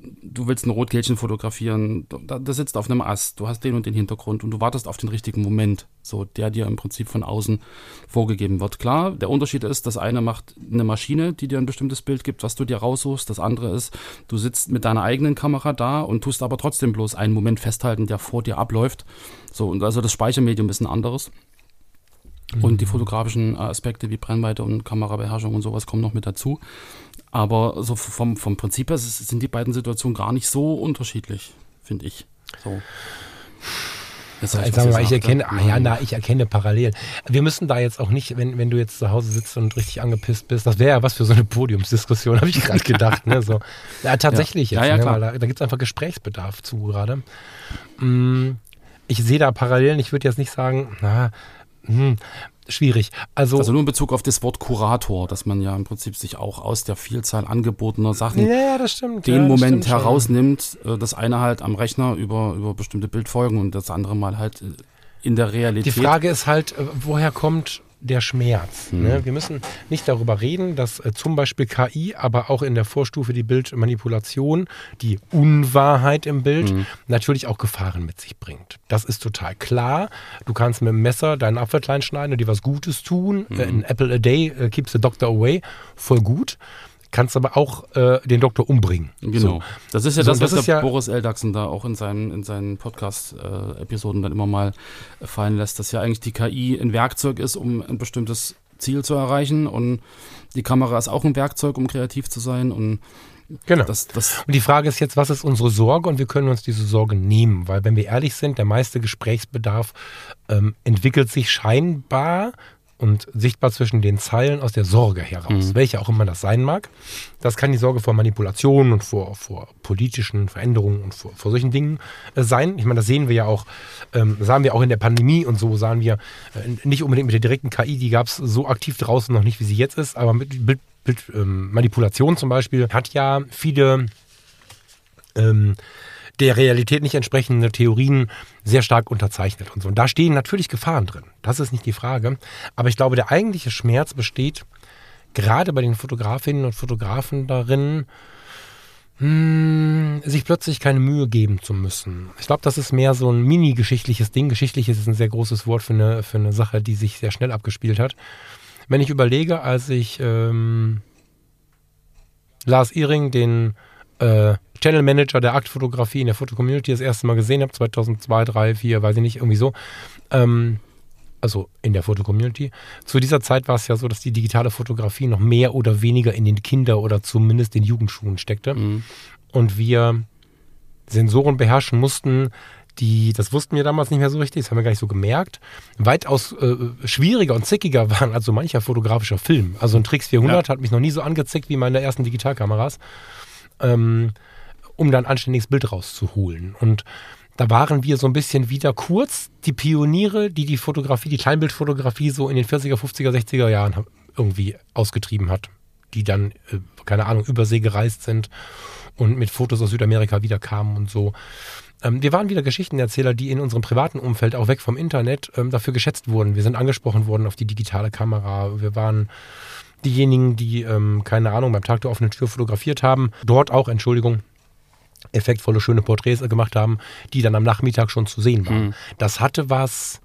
du willst ein Rotkehlchen fotografieren, da, da, sitzt auf einem Ast, du hast den und den Hintergrund und du wartest auf den richtigen Moment, so der dir im Prinzip von außen vorgegeben wird. Klar, der Unterschied ist, das eine macht eine Maschine, die dir ein bestimmtes Bild gibt, was du dir raussuchst, das andere ist, du sitzt mit deiner eigenen Kamera da und tust aber trotzdem bloß einen Moment festhalten, der vor dir abläuft. So, und also das Speichermedium ist ein anderes. Und die mhm. fotografischen Aspekte wie Brennweite und Kamerabeherrschung und sowas kommen noch mit dazu. Aber so vom, vom Prinzip her sind die beiden Situationen gar nicht so unterschiedlich, finde ich. So. Jetzt ich, sagen wir, ich erkenne, ah, ja, na, ich erkenne Parallelen. Wir müssen da jetzt auch nicht, wenn, wenn du jetzt zu Hause sitzt und richtig angepisst bist, das wäre ja was für so eine Podiumsdiskussion, habe ich gerade gedacht. Ne, so. Ja, tatsächlich ja. jetzt, ja, ja, ne, da, da gibt es einfach Gesprächsbedarf zu gerade. Mm, ich sehe da Parallelen, ich würde jetzt nicht sagen, na, hm, schwierig. Also, also nur in Bezug auf das Wort Kurator, dass man ja im Prinzip sich auch aus der Vielzahl angebotener Sachen ja, stimmt, den ja, Moment herausnimmt. Schon. Äh, das eine halt am Rechner über, über bestimmte Bildfolgen und das andere mal halt äh, in der Realität. Die Frage ist halt, äh, woher kommt der Schmerz. Mhm. Ne? Wir müssen nicht darüber reden, dass äh, zum Beispiel KI, aber auch in der Vorstufe die Bildmanipulation, die Unwahrheit im Bild, mhm. natürlich auch Gefahren mit sich bringt. Das ist total klar. Du kannst mit dem Messer deinen Apfel klein schneiden und dir was Gutes tun. Mhm. Äh, ein Apple a day äh, keeps the doctor away. Voll gut kannst aber auch äh, den Doktor umbringen. Genau. So. Das ist ja so, das, was das der ja Boris Eldachsen da auch in seinen, in seinen Podcast-Episoden dann immer mal fallen lässt, dass ja eigentlich die KI ein Werkzeug ist, um ein bestimmtes Ziel zu erreichen und die Kamera ist auch ein Werkzeug, um kreativ zu sein und Genau. Das, das und die Frage ist jetzt, was ist unsere Sorge? Und wir können uns diese Sorge nehmen, weil wenn wir ehrlich sind, der meiste Gesprächsbedarf ähm, entwickelt sich scheinbar und sichtbar zwischen den Zeilen aus der Sorge heraus, mhm. welche auch immer das sein mag. Das kann die Sorge vor Manipulation und vor, vor politischen Veränderungen und vor, vor solchen Dingen äh, sein. Ich meine, das sehen wir ja auch, ähm, sahen wir auch in der Pandemie und so, sahen wir äh, nicht unbedingt mit der direkten KI, die gab es so aktiv draußen noch nicht, wie sie jetzt ist, aber mit Bild, Bild ähm, Manipulation zum Beispiel hat ja viele ähm, der Realität nicht entsprechende Theorien sehr stark unterzeichnet und so. Und da stehen natürlich Gefahren drin. Das ist nicht die Frage. Aber ich glaube, der eigentliche Schmerz besteht gerade bei den Fotografinnen und Fotografen darin, hm, sich plötzlich keine Mühe geben zu müssen. Ich glaube, das ist mehr so ein mini-geschichtliches Ding. Geschichtliches ist ein sehr großes Wort für eine, für eine Sache, die sich sehr schnell abgespielt hat. Wenn ich überlege, als ich ähm, Lars Ihring, den äh, Channel Manager der Aktfotografie in der Fotocommunity das erste Mal gesehen habe, 2002, 3, 4, weiß ich nicht, irgendwie so. Ähm, also in der Fotocommunity. Zu dieser Zeit war es ja so, dass die digitale Fotografie noch mehr oder weniger in den Kinder- oder zumindest den Jugendschuhen steckte. Mhm. Und wir Sensoren beherrschen mussten, die, das wussten wir damals nicht mehr so richtig, das haben wir gar nicht so gemerkt, weitaus äh, schwieriger und zickiger waren als so mancher fotografischer Film. Also ein Trix 400 ja. hat mich noch nie so angezickt wie meine ersten Digitalkameras. Ähm, um dann ein anständiges Bild rauszuholen. Und da waren wir so ein bisschen wieder kurz die Pioniere, die die Fotografie, die Kleinbildfotografie so in den 40er, 50er, 60er Jahren irgendwie ausgetrieben hat. Die dann, äh, keine Ahnung, übersee gereist sind und mit Fotos aus Südamerika wiederkamen und so. Ähm, wir waren wieder Geschichtenerzähler, die in unserem privaten Umfeld, auch weg vom Internet, ähm, dafür geschätzt wurden. Wir sind angesprochen worden auf die digitale Kamera. Wir waren diejenigen, die, ähm, keine Ahnung, beim Tag der offenen Tür fotografiert haben. Dort auch, Entschuldigung, effektvolle, schöne Porträts gemacht haben, die dann am Nachmittag schon zu sehen waren. Mhm. Das hatte was,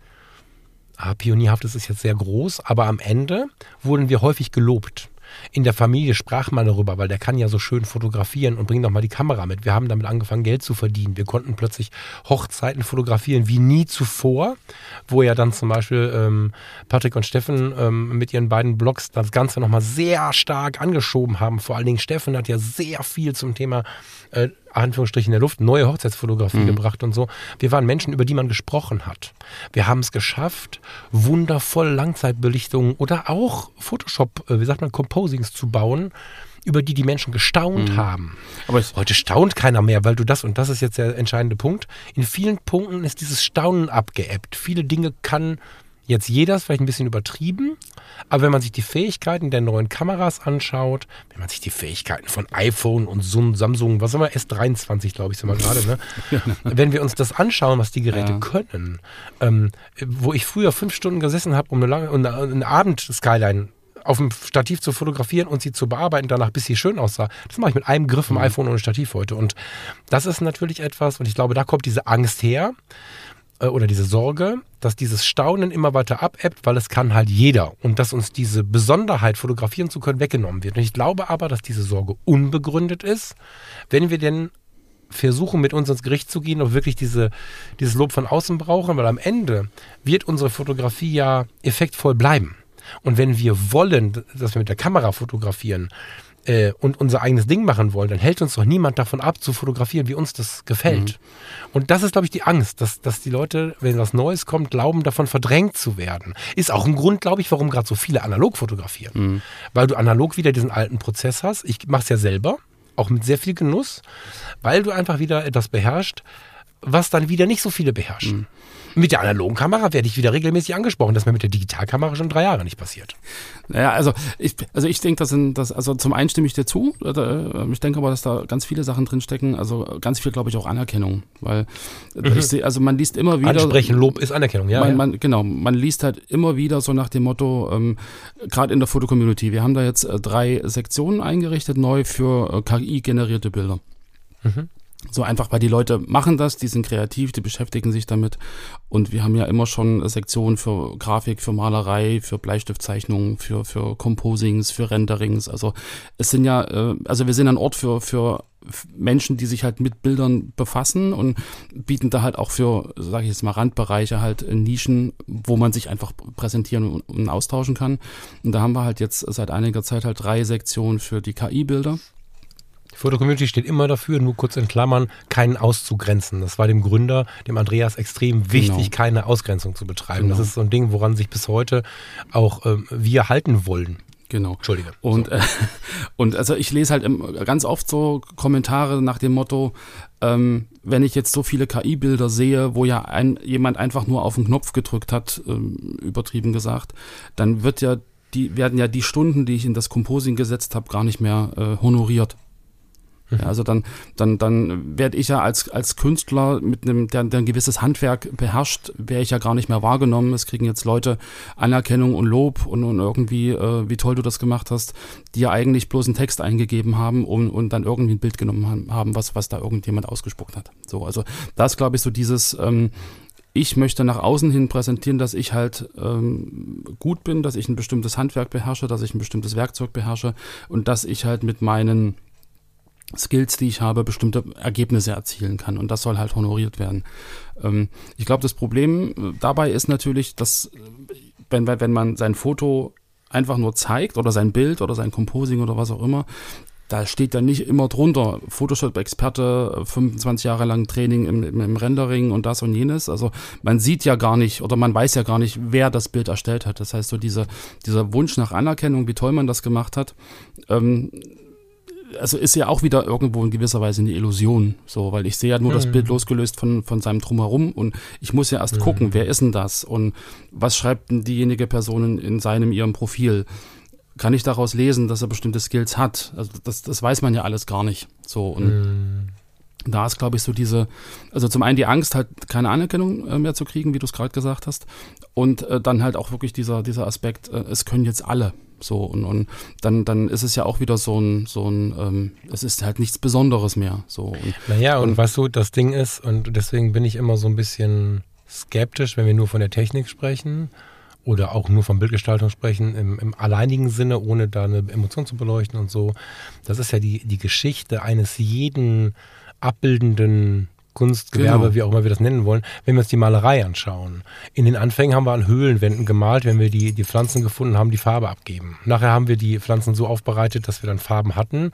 ah, pionierhaft ist jetzt sehr groß, aber am Ende wurden wir häufig gelobt. In der Familie sprach man darüber, weil der kann ja so schön fotografieren und bringt doch mal die Kamera mit. Wir haben damit angefangen, Geld zu verdienen. Wir konnten plötzlich Hochzeiten fotografieren wie nie zuvor, wo ja dann zum Beispiel ähm, Patrick und Steffen ähm, mit ihren beiden Blogs das Ganze nochmal sehr stark angeschoben haben. Vor allen Dingen Steffen hat ja sehr viel zum Thema äh, Anführungsstrichen in der Luft, neue Hochzeitsfotografie mhm. gebracht und so. Wir waren Menschen, über die man gesprochen hat. Wir haben es geschafft, wundervoll Langzeitbelichtungen oder auch Photoshop, äh, wie sagt man, Composings zu bauen, über die die Menschen gestaunt mhm. haben. Aber heute staunt keiner mehr, weil du das, und das ist jetzt der entscheidende Punkt, in vielen Punkten ist dieses Staunen abgeebbt. Viele Dinge kann Jetzt jeder ist vielleicht ein bisschen übertrieben, aber wenn man sich die Fähigkeiten der neuen Kameras anschaut, wenn man sich die Fähigkeiten von iPhone und Samsung, was wir, S23, glaube ich, sind wir gerade, ne? wenn wir uns das anschauen, was die Geräte ja. können, ähm, wo ich früher fünf Stunden gesessen habe, um eine, lange, eine, eine Abend-Skyline auf dem Stativ zu fotografieren und sie zu bearbeiten, danach bis sie schön aussah. Das mache ich mit einem Griff im mhm. iPhone ohne Stativ heute. Und das ist natürlich etwas, und ich glaube, da kommt diese Angst her, oder diese Sorge, dass dieses Staunen immer weiter abebbt, weil es kann halt jeder und dass uns diese Besonderheit, fotografieren zu können, weggenommen wird. Und ich glaube aber, dass diese Sorge unbegründet ist, wenn wir denn versuchen, mit uns ins Gericht zu gehen und wirklich diese, dieses Lob von außen brauchen, weil am Ende wird unsere Fotografie ja effektvoll bleiben. Und wenn wir wollen, dass wir mit der Kamera fotografieren, äh, und unser eigenes Ding machen wollen, dann hält uns doch niemand davon ab, zu fotografieren, wie uns das gefällt. Mhm. Und das ist, glaube ich, die Angst, dass, dass die Leute, wenn was Neues kommt, glauben, davon verdrängt zu werden. Ist auch ein Grund, glaube ich, warum gerade so viele analog fotografieren. Mhm. Weil du analog wieder diesen alten Prozess hast. Ich mache es ja selber, auch mit sehr viel Genuss, weil du einfach wieder etwas beherrschst, was dann wieder nicht so viele beherrschen. Mhm. Mit der analogen Kamera werde ich wieder regelmäßig angesprochen. Das ist mir mit der Digitalkamera schon drei Jahre nicht passiert. Naja, also ich, also ich denke, das sind das, also zum einen stimme ich dir zu. Äh, ich denke aber, dass da ganz viele Sachen drinstecken. Also ganz viel, glaube ich, auch Anerkennung. Weil mhm. ich sehe, also man liest immer wieder. Ansprechen, Lob ist Anerkennung, ja, man, ja. Man, genau, man liest halt immer wieder so nach dem Motto, ähm, gerade in der Fotocommunity, wir haben da jetzt äh, drei Sektionen eingerichtet, neu für äh, KI-generierte Bilder. Mhm. So einfach, weil die Leute machen das, die sind kreativ, die beschäftigen sich damit. Und wir haben ja immer schon Sektionen für Grafik, für Malerei, für Bleistiftzeichnungen, für, für Composings, für Renderings. Also es sind ja, äh, also wir sind ein Ort für, für Menschen, die sich halt mit Bildern befassen und bieten da halt auch für, sage ich jetzt mal, Randbereiche halt Nischen, wo man sich einfach präsentieren und, und austauschen kann. Und da haben wir halt jetzt seit einiger Zeit halt drei Sektionen für die KI-Bilder Die Foto-Community steht immer dafür, nur kurz in Klammern, keinen auszugrenzen. Das war dem Gründer, dem Andreas, extrem wichtig, genau. keine Ausgrenzung zu betreiben. Genau. Das ist so ein Ding, woran sich bis heute auch ähm, wir halten wollen. Genau. Entschuldige. Und, so. äh, und also ich lese halt ganz oft so Kommentare nach dem Motto, ähm, wenn ich jetzt so viele KI-Bilder sehe, wo ja ein, jemand einfach nur auf den Knopf gedrückt hat, ähm, übertrieben gesagt, dann wird ja die werden ja die Stunden, die ich in das Composing gesetzt habe, gar nicht mehr äh, honoriert. Ja, also dann, dann, dann werde ich ja als, als Künstler mit einem, der, der ein gewisses Handwerk beherrscht, wäre ich ja gar nicht mehr wahrgenommen. Es kriegen jetzt Leute Anerkennung und Lob und, und irgendwie, äh, wie toll du das gemacht hast, die ja eigentlich bloß einen Text eingegeben haben und, und dann irgendwie ein Bild genommen haben, was, was da irgendjemand ausgespuckt hat. So, also das glaube ich so dieses, ähm, ich möchte nach außen hin präsentieren, dass ich halt ähm, gut bin, dass ich ein bestimmtes Handwerk beherrsche, dass ich ein bestimmtes Werkzeug beherrsche und dass ich halt mit meinen Skills, die ich habe, bestimmte Ergebnisse erzielen kann. Und das soll halt honoriert werden. Ähm, ich glaube, das Problem äh, dabei ist natürlich, dass äh, wenn, wenn man sein Foto einfach nur zeigt oder sein Bild oder sein Composing oder was auch immer, da steht dann nicht immer drunter Photoshop-Experte, 25 Jahre lang Training im, im, im, Rendering und das und jenes. Also man sieht ja gar nicht oder man weiß ja gar nicht, wer das Bild erstellt hat. Das heißt, so diese, dieser Wunsch nach Anerkennung, wie toll man das gemacht hat, ähm, also ist ja auch wieder irgendwo in gewisser Weise eine Illusion, so, weil ich sehe ja nur mhm. das Bild losgelöst von, von seinem Drumherum und ich muss ja erst mhm. gucken, wer ist denn das und was schreibt denn diejenige Person in, in seinem, ihrem Profil. Kann ich daraus lesen, dass er bestimmte Skills hat? Also das, das weiß man ja alles gar nicht. So und mhm. da ist, glaube ich, so diese, also zum einen die Angst, halt keine Anerkennung äh, mehr zu kriegen, wie du es gerade gesagt hast, und äh, dann halt auch wirklich dieser, dieser Aspekt, äh, es können jetzt alle. So, und, und dann, dann ist es ja auch wieder so ein, so ein, ähm, es ist halt nichts Besonderes mehr. So. Und, naja, und, und was so das Ding ist, und deswegen bin ich immer so ein bisschen skeptisch, wenn wir nur von der Technik sprechen oder auch nur von Bildgestaltung sprechen, im, im alleinigen Sinne, ohne da eine Emotion zu beleuchten und so. Das ist ja die, die Geschichte eines jeden abbildenden Kunstgewerbe, genau. wie auch immer wir das nennen wollen, wenn wir uns die Malerei anschauen. In den Anfängen haben wir an Höhlenwänden gemalt, wenn wir die, die Pflanzen gefunden haben, die Farbe abgeben. Nachher haben wir die Pflanzen so aufbereitet, dass wir dann Farben hatten.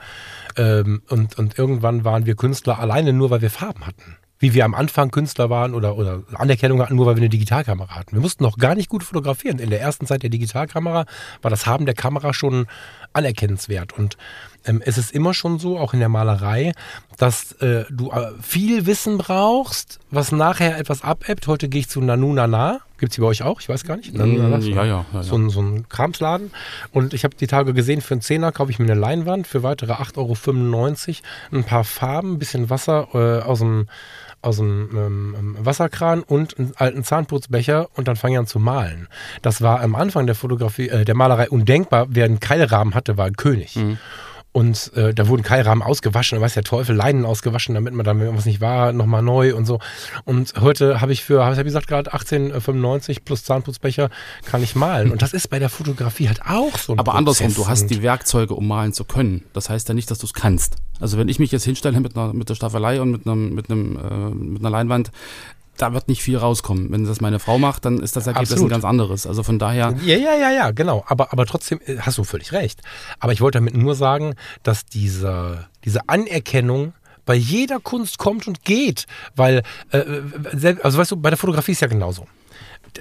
Ähm, und, und irgendwann waren wir Künstler alleine nur, weil wir Farben hatten wie wir am Anfang Künstler waren oder, oder Anerkennung hatten, nur weil wir eine Digitalkamera hatten. Wir mussten noch gar nicht gut fotografieren. In der ersten Zeit der Digitalkamera war das Haben der Kamera schon anerkennenswert. Und ähm, es ist immer schon so, auch in der Malerei, dass äh, du äh, viel Wissen brauchst, was nachher etwas abebbt. Heute gehe ich zu Nanu Nana. Gibt es die bei euch auch? Ich weiß gar nicht. Nanu Nana, mm, ja, ja, ja, so, ein, so ein Kramsladen. Und ich habe die Tage gesehen, für einen Zehner kaufe ich mir eine Leinwand, für weitere 8,95 Euro ein paar Farben, ein bisschen Wasser äh, aus dem aus dem ähm, ähm, Wasserkran und einen alten Zahnputzbecher und dann fange ich an zu malen. Das war am Anfang der Fotografie, äh, der Malerei undenkbar. Wer einen Keilrahmen hatte, war ein König. Mhm. Und äh, da wurden Keilrahmen ausgewaschen, weiß der Teufel, Leinen ausgewaschen, damit man dann, wenn irgendwas nicht war, nochmal neu und so. Und heute habe ich für, habe ich gesagt, gerade 18,95 plus Zahnputzbecher kann ich malen. Und das ist bei der Fotografie halt auch so ein Aber Prozess andersrum, du hast die Werkzeuge, um malen zu können. Das heißt ja nicht, dass du es kannst. Also wenn ich mich jetzt hinstelle mit, einer, mit der Staffelei und mit, einem, mit, einem, äh, mit einer Leinwand, da wird nicht viel rauskommen. Wenn das meine Frau macht, dann ist das Ergebnis Absolut. ein ganz anderes. Also von daher. Ja, ja, ja, ja, genau. Aber, aber trotzdem äh, hast du völlig recht. Aber ich wollte damit nur sagen, dass diese, diese Anerkennung bei jeder Kunst kommt und geht. Weil, äh, äh also weißt du, bei der Fotografie ist ja genauso.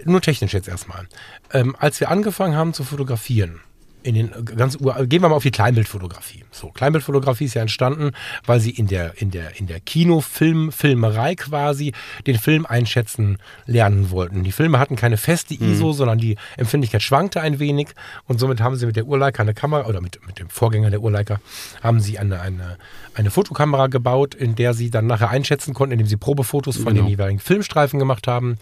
Nur technisch jetzt erstmal. Ähm, als wir angefangen haben zu fotografieren, in den ganz gehen wir mal auf die Kleinbildfotografie. So, Kleinbildfotografie ist ja entstanden, weil sie in der, in der, in der Kinofilm, Filmerei quasi den Film einschätzen lernen wollten. Die Filme hatten keine feste mhm. ISO, sondern die Empfindlichkeit schwankte ein wenig und somit haben sie mit der Urleica eine Kamera oder mit, mit dem Vorgänger der Urleica haben sie eine, eine, eine Fotokamera gebaut, in der sie dann nachher einschätzen konnten, indem sie Probefotos von genau. den jeweiligen Filmstreifen gemacht haben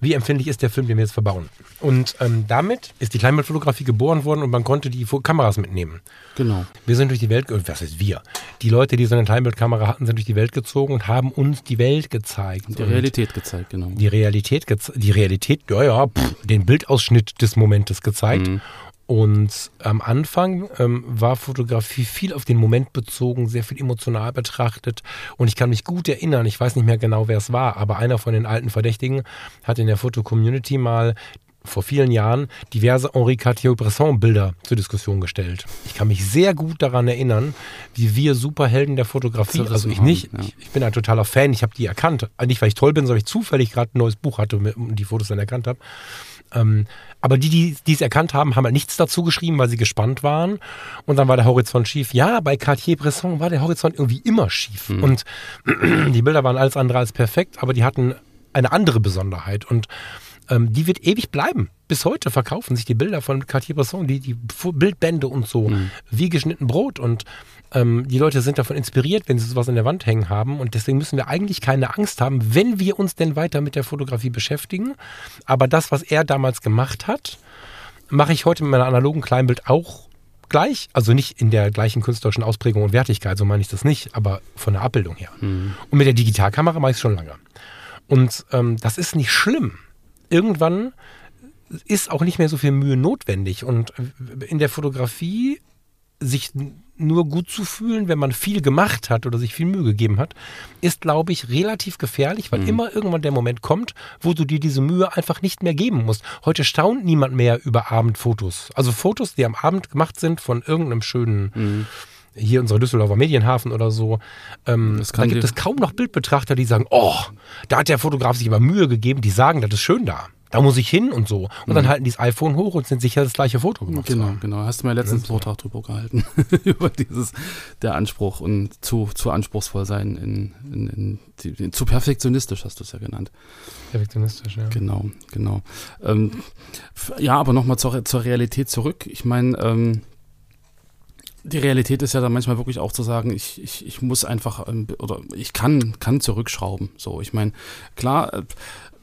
wie empfindlich ist der Film, den wir jetzt verbauen. Und ähm, damit ist die Kleinbildfotografie geboren worden und man konnte die Kameras mitnehmen. Genau. Wir sind durch die Welt, was heißt wir? Die Leute, die so eine Kleinbildkamera hatten, sind durch die Welt gezogen und haben uns die Welt gezeigt. Die Realität gezeigt, genau. Die Realität, die Realität, ja, ja, pff, den Bildausschnitt des Momentes gezeigt. Mhm. Und am Anfang ähm, war Fotografie viel auf den Moment bezogen, sehr viel emotional betrachtet. Und ich kann mich gut erinnern, ich weiß nicht mehr genau, wer es war, aber einer von den alten Verdächtigen hat in der Foto-Community mal vor vielen Jahren diverse Henri Cartier-Bresson-Bilder zur Diskussion gestellt. Ich kann mich sehr gut daran erinnern, wie wir Superhelden der Fotografie, also ich nicht, ja. ich, ich, bin ein totaler Fan, ich habe die erkannt. Nicht, weil ich toll bin, sondern weil ich zufällig gerade ein neues Buch hatte und die Fotos dann erkannt habe. Ähm, aber die, die es erkannt haben, haben halt nichts dazu geschrieben, weil sie gespannt waren. Und dann war der Horizont schief. Ja, bei Cartier-Bresson war der Horizont irgendwie immer schief. Mhm. Und die Bilder waren alles andere als perfekt, aber die hatten eine andere Besonderheit. Und ähm, die wird ewig bleiben. Bis heute verkaufen sich die Bilder von Cartier-Bresson, die, die Bildbände und so, mhm. wie geschnitten Brot. Und ähm, die Leute sind davon inspiriert, wenn sie sowas an der Wand hängen haben. Und deswegen müssen wir eigentlich keine Angst haben, wenn wir uns denn weiter mit der Fotografie beschäftigen. Aber das, was er damals gemacht hat, mache ich heute mit meiner analogen Kleinbild auch gleich. Also nicht in der gleichen künstlerischen Ausprägung und Wertigkeit, so meine ich das nicht, aber von der Abbildung her. Mhm. Und mit der Digitalkamera mache ich es schon lange. Und ähm, das ist nicht schlimm irgendwann ist auch nicht mehr so viel Mühe notwendig. Und in der Fotografie sich nur gut zu fühlen, wenn man viel gemacht hat oder sich viel Mühe gegeben hat, ist, glaube ich, relativ gefährlich, weil mhm. immer irgendwann der Moment kommt, wo du dir diese Mühe einfach nicht mehr geben musst. Heute staunt niemand mehr über Abendfotos. Also Fotos, die am Abend gemacht sind von irgendeinem schönen mhm hier unser Düsseldorfer Medienhafen oder so, ähm, da gibt es kaum noch Bildbetrachter, die sagen, oh, da hat der Fotograf sich aber Mühe gegeben, die sagen, das ist schön da. Da muss ich hin und so. Und mhm. dann halten die das iPhone hoch und sind sicher das gleiche Foto gemacht. Genau, genau. Hast du mir letztens einen Vortrag drüber gehalten. Über dieses, der Anspruch und zu, zu anspruchsvoll sein in, in, in, in zu perfektionistisch hast du es ja genannt. Perfektionistisch, ja. Genau, genau. Ähm, ja, aber nochmal zur, zur Realität zurück. Ich meine, ähm, die Realität ist ja dann manchmal wirklich auch zu sagen, ich, ich, ich muss einfach ähm, oder ich kann, kann zurückschrauben. So, ich meine, klar. Äh,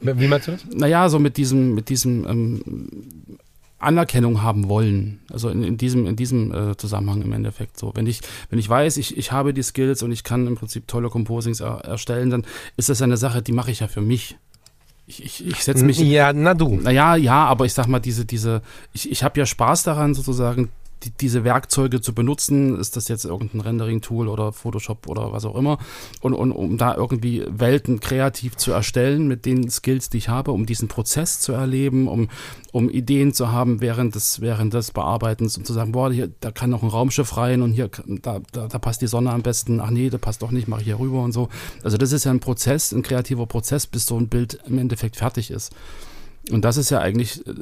Wie meinst du das? Naja, so mit diesem, mit diesem ähm, Anerkennung haben wollen. Also in, in diesem, in diesem äh, Zusammenhang im Endeffekt so. Wenn ich, wenn ich weiß, ich, ich habe die Skills und ich kann im Prinzip tolle Composings er, erstellen, dann ist das eine Sache, die mache ich ja für mich. Ich, ich, ich setze mich. Ja, na du. Naja, ja, aber ich sag mal, diese, diese, ich, ich habe ja Spaß daran, sozusagen die, diese Werkzeuge zu benutzen, ist das jetzt irgendein Rendering-Tool oder Photoshop oder was auch immer, und, und um da irgendwie Welten kreativ zu erstellen mit den Skills, die ich habe, um diesen Prozess zu erleben, um, um Ideen zu haben während des, während des Bearbeitens und zu sagen, boah, hier, da kann noch ein Raumschiff rein und hier, da, da, da passt die Sonne am besten, ach nee, da passt doch nicht, mach ich hier rüber und so. Also das ist ja ein Prozess, ein kreativer Prozess, bis so ein Bild im Endeffekt fertig ist. Und das ist ja eigentlich, äh,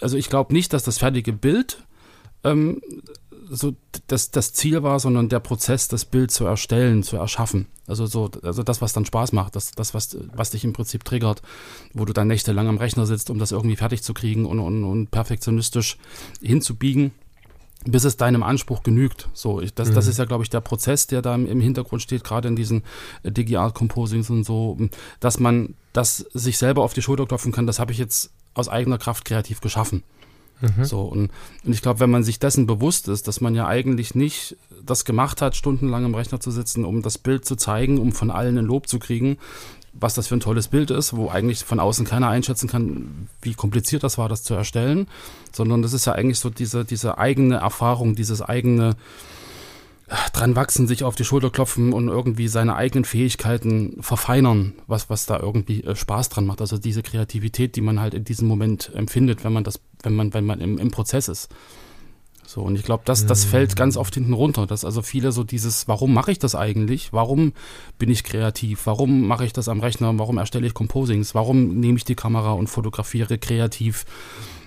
also ich glaube nicht, dass das fertige Bild ähm, so das, das Ziel war, sondern der Prozess, das Bild zu erstellen, zu erschaffen. Also so, also das, was dann Spaß macht, das, das was, was dich im Prinzip triggert, wo du dann nächtelang am Rechner sitzt, um das irgendwie fertig zu kriegen und, und, und perfektionistisch hinzubiegen, bis es deinem Anspruch genügt. So, ich, das, mhm. das ist ja, glaube ich, der Prozess, der da im, im Hintergrund steht, gerade in diesen äh, Digi-Art Composings und so, dass man das sich selber auf die Schulter klopfen kann, das habe ich jetzt aus eigener Kraft kreativ geschaffen. Mhm. So, und, und ich glaube, wenn man sich dessen bewusst ist, dass man ja eigentlich nicht das gemacht hat, stundenlang im Rechner zu sitzen, um das Bild zu zeigen, um von allen ein Lob zu kriegen, was das für ein tolles Bild ist, wo eigentlich von außen keiner einschätzen kann, wie kompliziert das war, das zu erstellen, sondern das ist ja eigentlich so diese, diese eigene Erfahrung, dieses eigene dran wachsen, sich auf die Schulter klopfen und irgendwie seine eigenen Fähigkeiten verfeinern, was, was da irgendwie äh, Spaß dran macht. Also diese Kreativität, die man halt in diesem Moment empfindet, wenn man das, wenn man, wenn man im, im Prozess ist. So, und ich glaube, das, das fällt ganz oft hinten runter, dass also viele so dieses, warum mache ich das eigentlich? Warum bin ich kreativ? Warum mache ich das am Rechner? Warum erstelle ich Composings? Warum nehme ich die Kamera und fotografiere kreativ?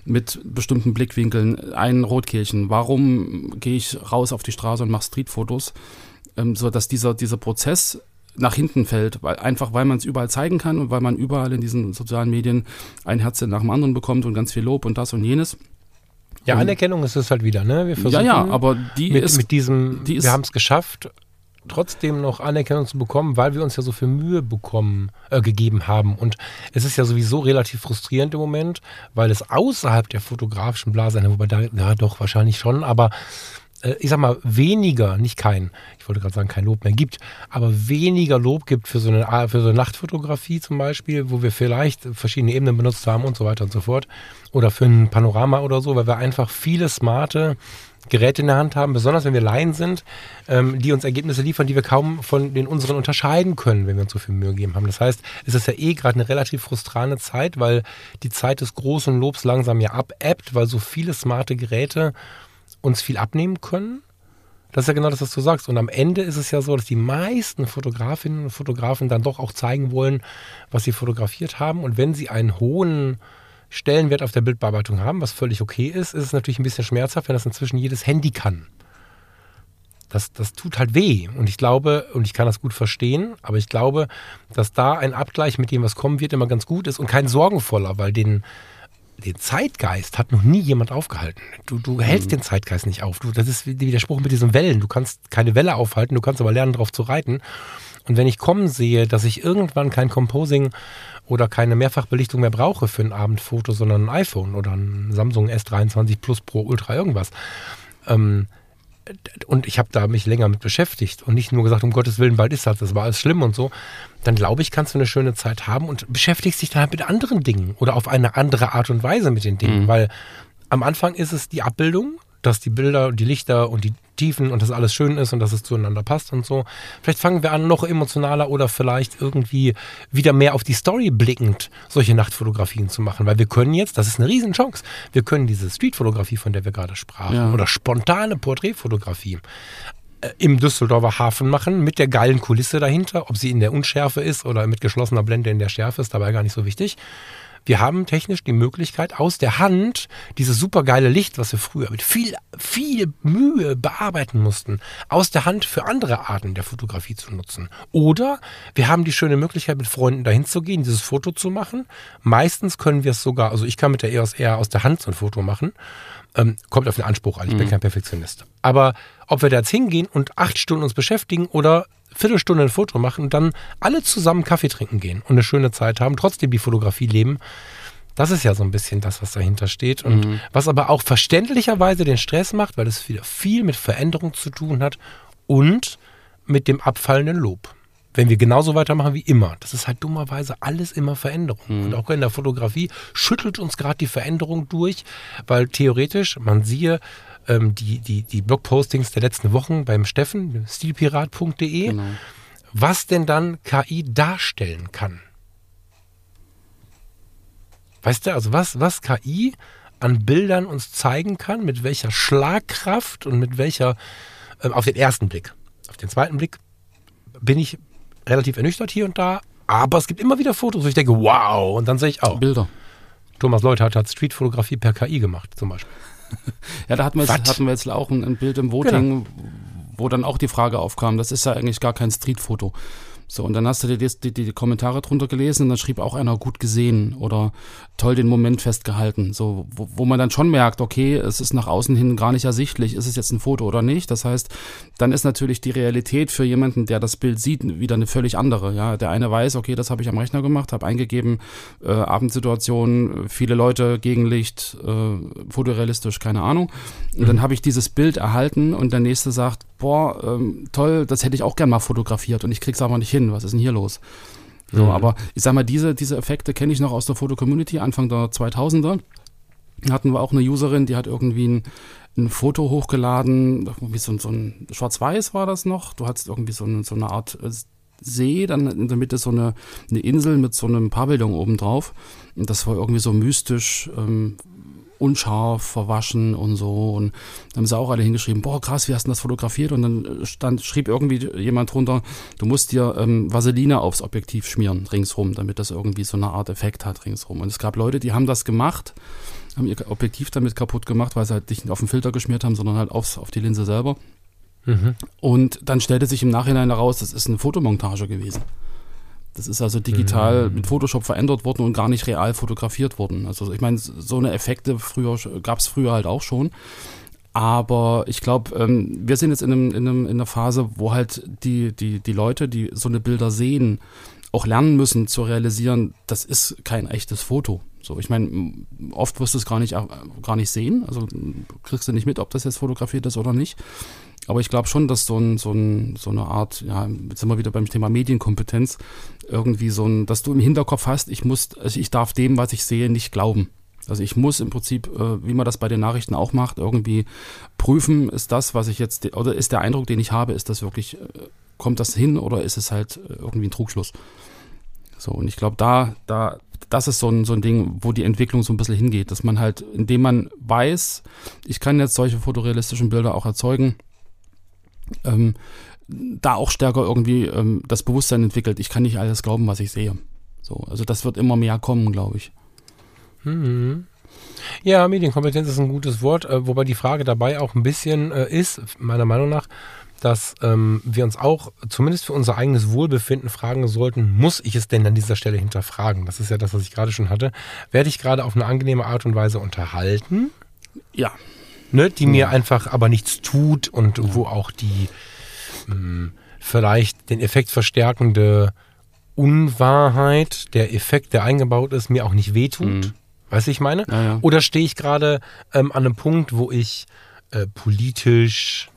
mit bestimmten Blickwinkeln, ein Rotkehlchen. Warum gehe ich raus auf die Straße und mache Streetfotos? Ähm, so dass dieser, dieser Prozess nach hinten fällt, weil, einfach weil man es überall zeigen kann und weil man überall in diesen sozialen Medien ein Herz nach dem anderen bekommt und ganz viel Lob und das und jenes. Ja, Anerkennung ist es halt wieder, ne? Wir versuchen ja, ja, aber die mit, ist mit diesem, die ist, wir haben es geschafft, trotzdem noch Anerkennung zu bekommen, weil wir uns ja so viel Mühe bekommen, äh, gegeben haben. Und es ist ja sowieso relativ frustrierend im Moment, weil es außerhalb der fotografischen Blase, wobei da, ja doch, wahrscheinlich schon, aber ich sag mal, weniger, nicht kein, ich wollte gerade sagen, kein Lob mehr gibt, aber weniger Lob gibt für so eine, für so eine Nachtfotografie zum Beispiel, wo wir vielleicht verschiedene Ebenen benutzt haben und so weiter und so fort. Oder für ein Panorama oder so, weil wir einfach viele smarte Geräte in der Hand haben, besonders wenn wir Laien sind, ähm, die uns Ergebnisse liefern, die wir kaum von den unseren unterscheiden können, wenn wir uns so viel Mühe gegeben haben. Das heißt, es ist ja eh gerade eine relativ frustrante Zeit, weil die Zeit des großen Lobs langsam ja abebbt, weil so viele smarte Geräte uns viel abnehmen können. Das ist ja genau das, was du sagst. Und am Ende ist es ja so, dass die meisten Fotografinnen und Fotografen dann doch auch zeigen wollen, was sie fotografiert haben. Und wenn sie einen hohen Stellenwert auf der Bildbearbeitung haben, was völlig okay ist, ist es natürlich ein bisschen schmerzhaft, wenn das inzwischen jedes Handy kann. Das, das tut halt weh. Und ich glaube, und ich kann das gut verstehen, aber ich glaube, dass da ein Abgleich mit dem, was kommen wird, immer ganz gut ist und kein sorgenvoller, weil den, den Zeitgeist hat noch nie jemand aufgehalten. Du, du hältst mhm. den Zeitgeist nicht auf. Du, das ist wie der Spruch mit diesen Wellen. Du kannst keine Welle aufhalten, du kannst aber lernen, darauf zu reiten. Und wenn ich kommen sehe, dass ich irgendwann kein Composing oder keine Mehrfachbelichtung mehr brauche für ein Abendfoto, sondern ein iPhone oder ein Samsung S23 Plus Pro Ultra irgendwas, ähm, und ich habe da mich länger mit beschäftigt und nicht nur gesagt, um Gottes Willen, bald ist das, das war alles schlimm und so, dann glaube ich, kannst du eine schöne Zeit haben und beschäftigst dich dann halt mit anderen Dingen oder auf eine andere Art und Weise mit den Dingen, mhm. weil am Anfang ist es die Abbildung, dass die Bilder und die Lichter und die Tiefen und das alles schön ist und dass es zueinander passt und so. Vielleicht fangen wir an, noch emotionaler oder vielleicht irgendwie wieder mehr auf die Story blickend solche Nachtfotografien zu machen, weil wir können jetzt, das ist eine Riesenchance, wir können diese Streetfotografie, von der wir gerade sprachen, ja. oder spontane Porträtfotografie äh, im Düsseldorfer Hafen machen, mit der geilen Kulisse dahinter, ob sie in der Unschärfe ist oder mit geschlossener Blende in der Schärfe, ist dabei gar nicht so wichtig. Wir haben technisch die Möglichkeit, aus der Hand dieses supergeile Licht, was wir früher mit viel, viel Mühe bearbeiten mussten, aus der Hand für andere Arten der Fotografie zu nutzen. Oder wir haben die schöne Möglichkeit, mit Freunden dahin zu gehen, dieses Foto zu machen. Meistens können wir es sogar, also ich kann mit der EOS R aus der Hand so ein Foto machen. Ähm, kommt auf den Anspruch an, ich mhm. bin kein Perfektionist. Aber ob wir da jetzt hingehen und acht Stunden uns beschäftigen oder Viertelstunde ein Foto machen und dann alle zusammen Kaffee trinken gehen und eine schöne Zeit haben, trotzdem die Fotografie leben. Das ist ja so ein bisschen das, was dahinter steht und mhm. was aber auch verständlicherweise den Stress macht, weil es wieder viel mit Veränderung zu tun hat und mit dem abfallenden Lob. Wenn wir genauso weitermachen wie immer, das ist halt dummerweise alles immer Veränderung. Mhm. Und auch in der Fotografie schüttelt uns gerade die Veränderung durch, weil theoretisch, man siehe, ähm, die, die, die Blogpostings der letzten Wochen beim Steffen, stilpirat.de, genau. was denn dann KI darstellen kann. Weißt du, also was, was KI an Bildern uns zeigen kann, mit welcher Schlagkraft und mit welcher, äh, auf den ersten Blick. Auf den zweiten Blick bin ich relativ ernüchtert hier und da, aber es gibt immer wieder Fotos, wo ich denke, wow, und dann sehe ich auch. Bilder. Thomas Leuthard hat Streetfotografie per KI gemacht, zum Beispiel. Ja, da hatten wir, jetzt, hatten wir jetzt auch ein, ein Bild im Voting, genau. wo dann auch die Frage aufkam, das ist ja eigentlich gar kein Streetfoto. So, und dann hast du die, die, die, Kommentare drunter gelesen und dann schrieb auch einer gut gesehen oder toll den Moment festgehalten. So, wo, wo man dann schon merkt, okay, es ist nach außen hin gar nicht ersichtlich, ist es jetzt ein Foto oder nicht. Das heißt, dann ist natürlich die Realität für jemanden, der das Bild sieht, wieder eine völlig andere. Ja, der eine weiß, okay, das habe ich am Rechner gemacht, habe eingegeben, äh, Abendsituation, viele Leute, Gegenlicht, äh, fotorealistisch, keine Ahnung. Und dann habe ich dieses Bild erhalten und der nächste sagt, boah, ähm, toll, das hätte ich auch gern mal fotografiert und ich krieg's aber nicht hin. Was ist denn hier los? So, mhm. aber ich sag mal, diese, diese Effekte kenne ich noch aus der Foto-Community, Anfang der 2000er. Hatten wir auch eine Userin, die hat irgendwie ein, ein Foto hochgeladen, irgendwie so, so ein Schwarz-Weiß war das noch. Du hattest irgendwie so, ein, so eine Art äh, See, dann in der Mitte so eine, eine Insel mit so einem Pavillon oben drauf. Und das war irgendwie so mystisch, ähm, unscharf, verwaschen und so. Und dann haben sie auch alle hingeschrieben, boah, krass, wie hast du das fotografiert? Und dann stand, schrieb irgendwie jemand drunter, du musst dir ähm, Vaseline aufs Objektiv schmieren, ringsrum, damit das irgendwie so eine Art Effekt hat, ringsrum. Und es gab Leute, die haben das gemacht, haben ihr Objektiv damit kaputt gemacht, weil sie halt nicht auf den Filter geschmiert haben, sondern halt aufs, auf die Linse selber. Mhm. Und dann stellte sich im Nachhinein heraus, das ist eine Fotomontage gewesen. Das ist also digital mhm. mit Photoshop verändert worden und gar nicht real fotografiert worden. Also ich meine, so eine Effekte früher gab es früher halt auch schon. Aber ich glaube, ähm, wir sind jetzt in, einem, in, einem, in einer Phase, wo halt die, die, die Leute, die so eine Bilder sehen, auch lernen müssen zu realisieren, das ist kein echtes Foto. So, ich meine, oft wirst du es gar nicht, gar nicht sehen. Also kriegst du nicht mit, ob das jetzt fotografiert ist oder nicht. Aber ich glaube schon, dass so, ein, so, ein, so eine Art, ja, jetzt sind wir wieder beim Thema Medienkompetenz, irgendwie so ein, dass du im Hinterkopf hast, ich muss, also ich darf dem, was ich sehe, nicht glauben. Also ich muss im Prinzip, äh, wie man das bei den Nachrichten auch macht, irgendwie prüfen, ist das, was ich jetzt, oder ist der Eindruck, den ich habe, ist das wirklich, äh, kommt das hin oder ist es halt äh, irgendwie ein Trugschluss? So, und ich glaube, da, da, das ist so ein, so ein Ding, wo die Entwicklung so ein bisschen hingeht, dass man halt, indem man weiß, ich kann jetzt solche fotorealistischen Bilder auch erzeugen, ähm, da auch stärker irgendwie ähm, das Bewusstsein entwickelt. Ich kann nicht alles glauben, was ich sehe. So, also das wird immer mehr kommen, glaube ich. Mhm. Ja, Medienkompetenz ist ein gutes Wort, äh, wobei die Frage dabei auch ein bisschen äh, ist, meiner Meinung nach, dass ähm, wir uns auch zumindest für unser eigenes Wohlbefinden fragen sollten, muss ich es denn an dieser Stelle hinterfragen? Das ist ja das, was ich gerade schon hatte. Werde ich gerade auf eine angenehme Art und Weise unterhalten? Ja. Ne, die ja. mir einfach aber nichts tut und ja. wo auch die mh, hm, vielleicht den Effekt verstärkende Unwahrheit, der Effekt, der eingebaut ist, mir auch nicht wehtut. Mhm. Weißt du, ich meine? Ja, ja. Oder stehe ich gerade ähm, an einem Punkt, wo ich äh, politisch,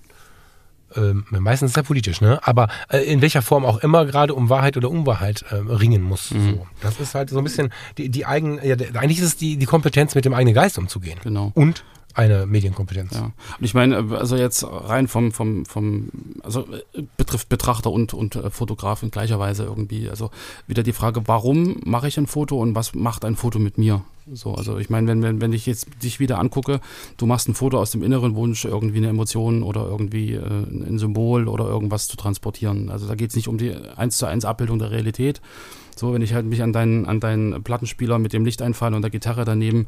ähm, meistens ist ja politisch, ne? Aber äh, in welcher Form auch immer gerade um Wahrheit oder Unwahrheit äh, ringen muss. Mhm. So. Das ist halt so ein bisschen die, die eigen, ja, eigentlich ist es die, die Kompetenz, mit dem eigenen Geist umzugehen. Genau. Und eine Medienkompetenz. Ja. Und ich meine, also jetzt rein vom, vom, vom also äh, betrifft Betrachter und, und äh, Fotograf in gleicher Weise irgendwie. Also wieder die Frage, warum mache ich ein Foto und was macht ein Foto mit mir? So, also ich meine, wenn, wenn, wenn ich jetzt dich wieder angucke, du machst ein Foto aus dem inneren Wunsch, irgendwie eine Emotion oder irgendwie äh, ein Symbol oder irgendwas zu transportieren. Also da geht es nicht um die eins zu eins Abbildung der Realität, so, wenn ich halt mich an deinen, an deinen Plattenspieler mit dem Lichteinfall und der Gitarre daneben.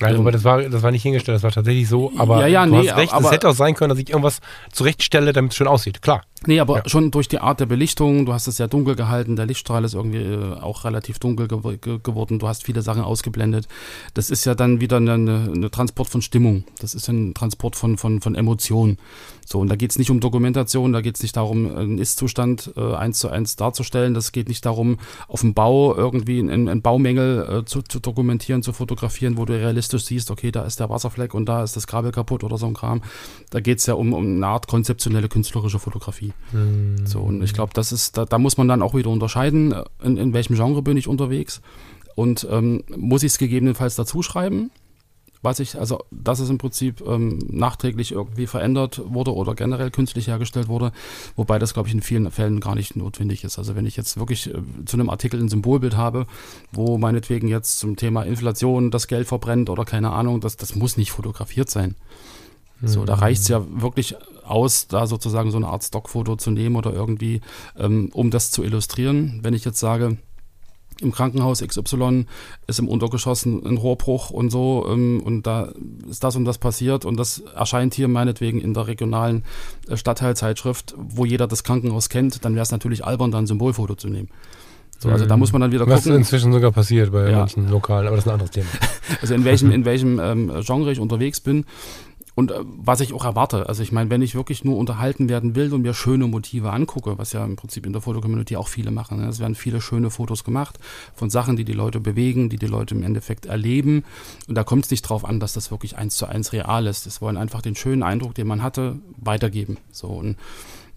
Nein, ähm, aber das war, das war nicht hingestellt, das war tatsächlich so. Aber ja, ja, du nee, hast recht, aber, es hätte auch sein können, dass ich irgendwas zurechtstelle, damit es schön aussieht. Klar. Nee, aber ja. schon durch die Art der Belichtung, du hast es sehr dunkel gehalten, der Lichtstrahl ist irgendwie äh, auch relativ dunkel gew ge geworden, du hast viele Sachen ausgeblendet. Das ist ja dann wieder eine, eine Transport von Stimmung, das ist ein Transport von, von, von Emotionen. So, und da geht es nicht um Dokumentation, da geht es nicht darum, einen Ist-Zustand äh, eins zu eins darzustellen, das geht nicht darum, auf dem Bau irgendwie einen, einen Baumängel äh, zu, zu, dokumentieren, zu fotografieren, wo du realistisch siehst, okay, da ist der Wasserfleck und da ist das Kabel kaputt oder so ein Kram. Da geht es ja um, um eine Art konzeptionelle künstlerische Fotografie. Mhm. So, und ich glaube, das ist, da, da muss man dann auch wieder unterscheiden, in, in welchem Genre bin ich unterwegs und ähm, muss ich es gegebenenfalls dazu schreiben was ich, also dass es im Prinzip ähm, nachträglich irgendwie verändert wurde oder generell künstlich hergestellt wurde, wobei das, glaube ich, in vielen Fällen gar nicht notwendig ist. Also wenn ich jetzt wirklich äh, zu einem Artikel ein Symbolbild habe, wo meinetwegen jetzt zum Thema Inflation das Geld verbrennt oder keine Ahnung, das, das muss nicht fotografiert sein. So, da reicht es ja wirklich aus, da sozusagen so eine Art Stockfoto zu nehmen oder irgendwie, ähm, um das zu illustrieren. Wenn ich jetzt sage, im Krankenhaus XY ist im Untergeschoss ein Rohrbruch und so ähm, und da ist das und das passiert und das erscheint hier meinetwegen in der regionalen äh, Stadtteilzeitschrift, wo jeder das Krankenhaus kennt, dann wäre es natürlich albern, da ein Symbolfoto zu nehmen. So, also da mhm. muss man dann wieder gucken. Was inzwischen sogar passiert bei ja. manchen Lokalen, aber das ist ein anderes Thema. Also in welchem, in welchem ähm, Genre ich unterwegs bin und äh, was ich auch erwarte, also ich meine, wenn ich wirklich nur unterhalten werden will und mir schöne Motive angucke, was ja im Prinzip in der Fotocommunity auch viele machen, ne? es werden viele schöne Fotos gemacht von Sachen, die die Leute bewegen, die die Leute im Endeffekt erleben. Und da kommt es nicht drauf an, dass das wirklich eins zu eins real ist. Es wollen einfach den schönen Eindruck, den man hatte, weitergeben. So und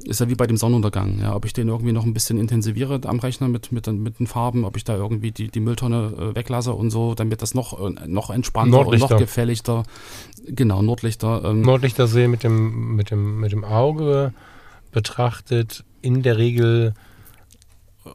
ist ja wie bei dem Sonnenuntergang. Ja, ob ich den irgendwie noch ein bisschen intensiviere am Rechner mit, mit, mit den Farben, ob ich da irgendwie die, die Mülltonne äh, weglasse und so, damit das noch, äh, noch entspannter und noch gefälligter, genau, Nordlichter. Ähm. Nordlichter sehen mit dem, mit, dem, mit dem Auge betrachtet in der Regel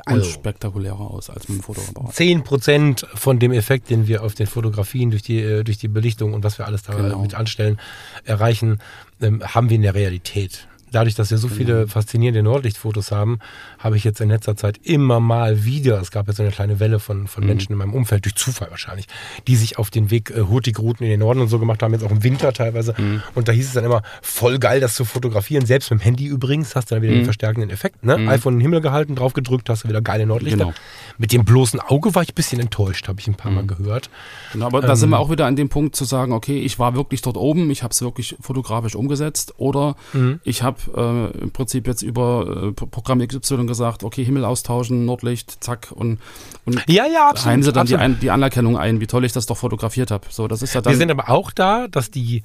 also, unspektakulärer aus als mit dem Fotoapparat. 10% von dem Effekt, den wir auf den Fotografien durch die, äh, durch die Belichtung und was wir alles da genau. mit anstellen, erreichen, ähm, haben wir in der Realität dadurch, dass wir so viele genau. faszinierende Nordlichtfotos haben, habe ich jetzt in letzter Zeit immer mal wieder, es gab jetzt eine kleine Welle von, von mhm. Menschen in meinem Umfeld, durch Zufall wahrscheinlich, die sich auf den Weg äh, Hurtigruten in den Norden und so gemacht haben, jetzt auch im Winter teilweise. Mhm. Und da hieß es dann immer, voll geil, das zu fotografieren. Selbst mit dem Handy übrigens hast du dann wieder mhm. den verstärkenden Effekt. Ne? Mhm. iPhone in den Himmel gehalten, drauf gedrückt, hast du wieder geile Nordlichter. Genau. Mit dem bloßen Auge war ich ein bisschen enttäuscht, habe ich ein paar Mal mhm. gehört. Genau, aber ähm, da sind wir auch wieder an dem Punkt zu sagen, okay, ich war wirklich dort oben, ich habe es wirklich fotografisch umgesetzt oder mhm. ich habe äh, im Prinzip jetzt über äh, Programm XY gesagt, okay, Himmel austauschen, Nordlicht, zack und, und ja, ja, absolut, heilen sie dann die, ein, die, Anerkennung ein, wie toll ich das doch fotografiert habe. So, das ist ja dann. Wir sind aber auch da, dass die,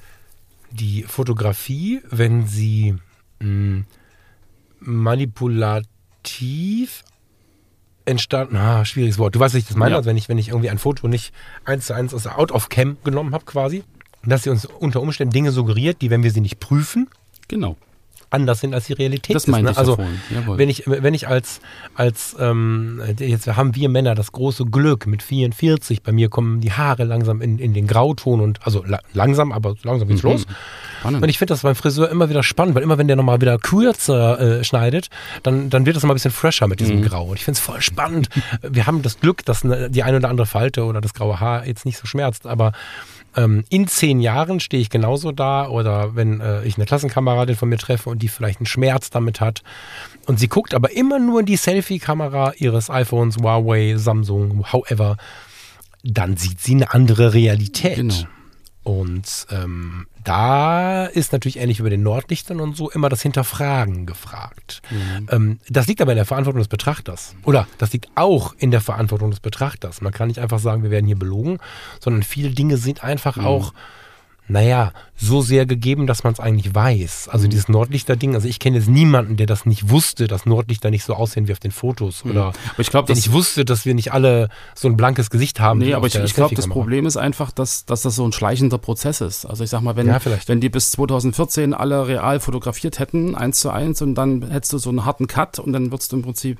die Fotografie, wenn sie mh, hm, manipulativ entstanden, ah, schwieriges Wort. Du weißt, was ich das meine, ja. also wenn ich, wenn ich irgendwie ein Foto nicht eins zu eins aus der Out of Cam genommen habe quasi, dass sie uns unter Umständen Dinge suggeriert, die, wenn wir sie nicht prüfen, genau anders sind als die Realität das ist. Ne? also wenn ich wenn ich als als ähm, jetzt haben wir Männer das große Glück mit 44, bei mir kommen die Haare langsam in, in den Grauton und also la langsam, aber langsam geht's mhm. los. Spannend. Und ich finde das beim Friseur immer wieder spannend, weil immer wenn der nochmal wieder kürzer äh, schneidet, dann, dann wird das mal ein bisschen fresher mit diesem mhm. Grau. Und ich finde es voll spannend. Wir haben das Glück, dass ne, die eine oder andere Falte oder das graue Haar jetzt nicht so schmerzt, aber ähm, in zehn Jahren stehe ich genauso da oder wenn äh, ich eine Klassenkameradin von mir treffe und die vielleicht einen Schmerz damit hat und sie guckt aber immer nur in die Selfie-Kamera ihres iPhones, Huawei, Samsung, however, dann sieht sie eine andere Realität. Genau. Und ähm, da ist natürlich ähnlich wie bei den Nordlichtern und so immer das Hinterfragen gefragt. Mhm. Ähm, das liegt aber in der Verantwortung des Betrachters. Oder das liegt auch in der Verantwortung des Betrachters. Man kann nicht einfach sagen, wir werden hier belogen, sondern viele Dinge sind einfach mhm. auch naja, so sehr gegeben, dass man es eigentlich weiß. Also mhm. dieses Nordlichter-Ding, also ich kenne jetzt niemanden, der das nicht wusste, dass Nordlichter nicht so aussehen wie auf den Fotos. Mhm. Oder aber ich glaub, der nicht wusste, dass wir nicht alle so ein blankes Gesicht haben. Nee, aber ich, ich glaube, das Problem ist einfach, dass, dass das so ein schleichender Prozess ist. Also ich sag mal, wenn, ja, wenn die bis 2014 alle real fotografiert hätten, eins zu eins, und dann hättest du so einen harten Cut und dann würdest du im Prinzip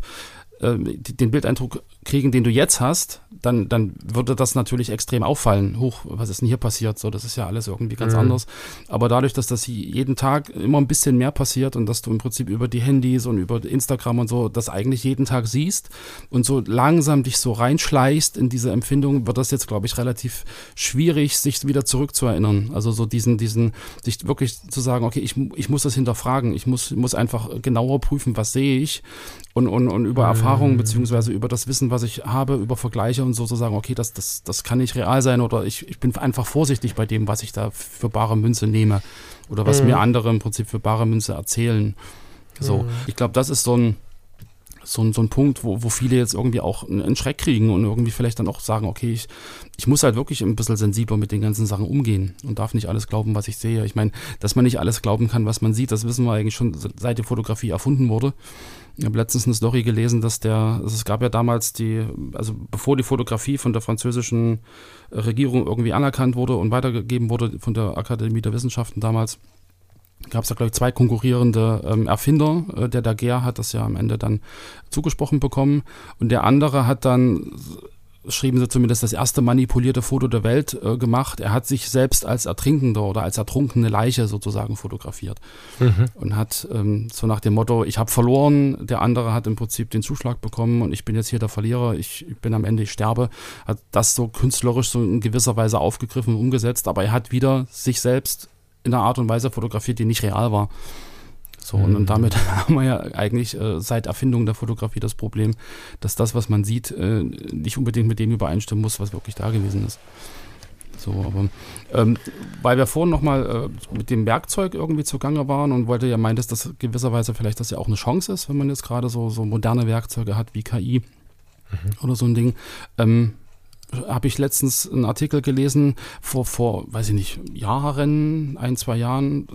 äh, den Bildeindruck kriegen, den du jetzt hast, dann, dann würde das natürlich extrem auffallen. Huch, was ist denn hier passiert? So, das ist ja alles irgendwie ganz mhm. anders. Aber dadurch, dass das jeden Tag immer ein bisschen mehr passiert und dass du im Prinzip über die Handys und über Instagram und so das eigentlich jeden Tag siehst und so langsam dich so reinschleichst in diese Empfindung, wird das jetzt, glaube ich, relativ schwierig, sich wieder zurückzuerinnern. Also so diesen, diesen, sich wirklich zu sagen, okay, ich, ich muss das hinterfragen, ich muss, muss einfach genauer prüfen, was sehe ich und, und, und über mhm. Erfahrungen beziehungsweise über das Wissen, was ich habe, über Vergleiche und so zu sagen, okay, das, das, das kann nicht real sein oder ich, ich bin einfach vorsichtig bei dem, was ich da für bare Münze nehme oder was mhm. mir andere im Prinzip für bare Münze erzählen. So, mhm. ich glaube, das ist so ein, so ein, so ein Punkt, wo, wo viele jetzt irgendwie auch einen Schreck kriegen und irgendwie vielleicht dann auch sagen, okay, ich, ich muss halt wirklich ein bisschen sensibler mit den ganzen Sachen umgehen und darf nicht alles glauben, was ich sehe. Ich meine, dass man nicht alles glauben kann, was man sieht, das wissen wir eigentlich schon seit die Fotografie erfunden wurde. Ich habe letztens eine Story gelesen, dass der, also es gab ja damals die, also bevor die Fotografie von der französischen Regierung irgendwie anerkannt wurde und weitergegeben wurde von der Akademie der Wissenschaften damals, gab es da, glaube ich, zwei konkurrierende ähm, Erfinder. Äh, der Daguerre hat das ja am Ende dann zugesprochen bekommen und der andere hat dann schrieben sie zumindest, das erste manipulierte Foto der Welt äh, gemacht. Er hat sich selbst als Ertrinkender oder als ertrunkene Leiche sozusagen fotografiert mhm. und hat ähm, so nach dem Motto, ich habe verloren, der andere hat im Prinzip den Zuschlag bekommen und ich bin jetzt hier der Verlierer, ich, ich bin am Ende, ich sterbe, hat das so künstlerisch so in gewisser Weise aufgegriffen und umgesetzt, aber er hat wieder sich selbst in einer Art und Weise fotografiert, die nicht real war. So, mhm. und, damit haben wir ja eigentlich äh, seit Erfindung der Fotografie das Problem, dass das, was man sieht, äh, nicht unbedingt mit dem übereinstimmen muss, was wirklich da gewesen ist. So, aber ähm, weil wir vorhin nochmal äh, mit dem Werkzeug irgendwie zugange waren und wollte ja meintest, dass gewisserweise vielleicht das ja auch eine Chance ist, wenn man jetzt gerade so, so moderne Werkzeuge hat wie KI mhm. oder so ein Ding. Ähm, habe ich letztens einen Artikel gelesen, vor, vor, weiß ich nicht, Jahren, ein, zwei Jahren,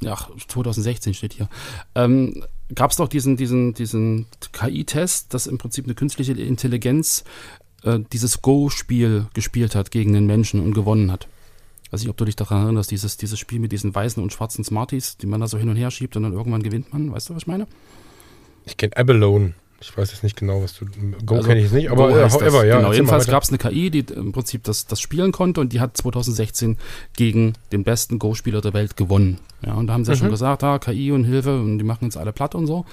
ja, 2016 steht hier, ähm, gab es doch diesen, diesen, diesen KI-Test, dass im Prinzip eine künstliche Intelligenz äh, dieses Go-Spiel gespielt hat gegen den Menschen und gewonnen hat. weiß nicht, ob du dich daran erinnerst, dieses, dieses Spiel mit diesen weißen und schwarzen Smarties, die man da so hin und her schiebt und dann irgendwann gewinnt man. Weißt du, was ich meine? Ich kenne Abalone. Ich weiß jetzt nicht genau, was du. Go also, kenne ich nicht, aber äh, however, ja. Genau, jedenfalls gab es eine KI, die im Prinzip das, das spielen konnte und die hat 2016 gegen den besten Go-Spieler der Welt gewonnen. Ja, und da haben sie mhm. ja schon gesagt, ah, KI und Hilfe und die machen uns alle platt und so.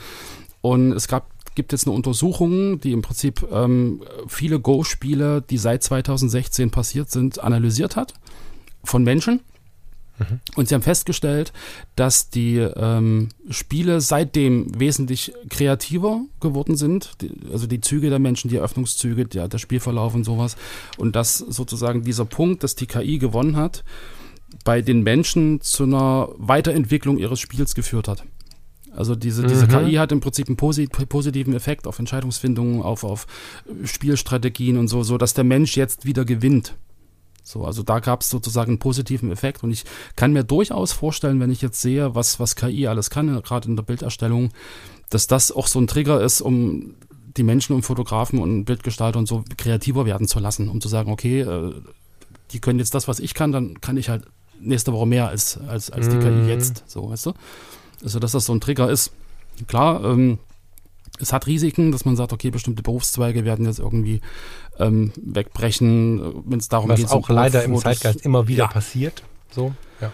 Und es gab gibt jetzt eine Untersuchung, die im Prinzip ähm, viele Go-Spiele, die seit 2016 passiert sind, analysiert hat von Menschen Mhm. Und sie haben festgestellt, dass die ähm, Spiele seitdem wesentlich kreativer geworden sind. Die, also die Züge der Menschen, die Eröffnungszüge, der, der Spielverlauf und sowas. Und dass sozusagen dieser Punkt, dass die KI gewonnen hat, bei den Menschen zu einer Weiterentwicklung ihres Spiels geführt hat. Also diese, diese mhm. KI hat im Prinzip einen positiven Effekt auf Entscheidungsfindungen, auf, auf Spielstrategien und so, so dass der Mensch jetzt wieder gewinnt. So, also da gab es sozusagen einen positiven Effekt und ich kann mir durchaus vorstellen, wenn ich jetzt sehe, was, was KI alles kann, gerade in der Bilderstellung, dass das auch so ein Trigger ist, um die Menschen und Fotografen und Bildgestalter und so kreativer werden zu lassen, um zu sagen, okay, äh, die können jetzt das, was ich kann, dann kann ich halt nächste Woche mehr als, als, als die KI mhm. jetzt. So, weißt du? Also, dass das so ein Trigger ist. Klar, ähm, es hat Risiken, dass man sagt, okay, bestimmte Berufszweige werden jetzt irgendwie ähm, wegbrechen, wenn es darum Was geht. Was auch leider im Zeitgeist immer wieder ja. passiert. So, ja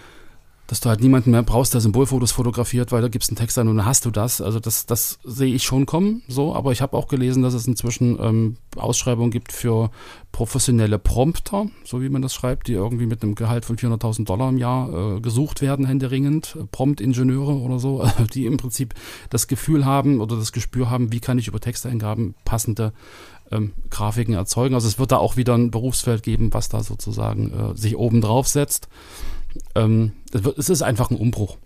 dass du halt niemanden mehr brauchst, der Symbolfotos fotografiert, weil da gibst einen Text an und dann hast du das. Also das, das sehe ich schon kommen, so. Aber ich habe auch gelesen, dass es inzwischen ähm, Ausschreibungen gibt für professionelle Prompter, so wie man das schreibt, die irgendwie mit einem Gehalt von 400.000 Dollar im Jahr äh, gesucht werden, händeringend. Prompt-Ingenieure oder so, die im Prinzip das Gefühl haben oder das Gespür haben, wie kann ich über Texteingaben passende ähm, Grafiken erzeugen. Also es wird da auch wieder ein Berufsfeld geben, was da sozusagen äh, sich oben drauf setzt. Ähm, es ist einfach ein Umbruch.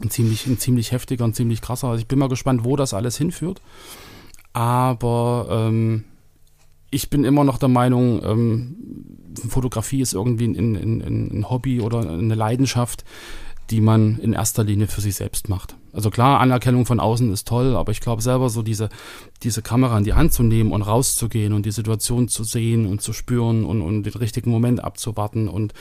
Ein ziemlich, ein ziemlich heftiger, ein ziemlich krasser. Also ich bin mal gespannt, wo das alles hinführt. Aber ähm, ich bin immer noch der Meinung, ähm, Fotografie ist irgendwie ein, ein, ein, Hobby oder eine Leidenschaft, die man in erster Linie für sich selbst macht. Also klar, Anerkennung von außen ist toll, aber ich glaube selber so diese, diese Kamera in die Hand zu nehmen und rauszugehen und die Situation zu sehen und zu spüren und, und den richtigen Moment abzuwarten und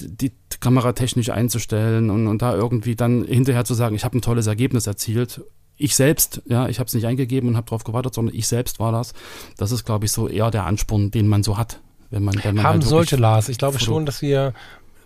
die Kamera technisch einzustellen und, und da irgendwie dann hinterher zu sagen, ich habe ein tolles Ergebnis erzielt. Ich selbst, ja, ich habe es nicht eingegeben und habe darauf gewartet, sondern ich selbst war das. Das ist, glaube ich, so eher der Ansporn, den man so hat. Wenn man, wenn man haben halt sollte, Lars. Ich glaube schon, dass wir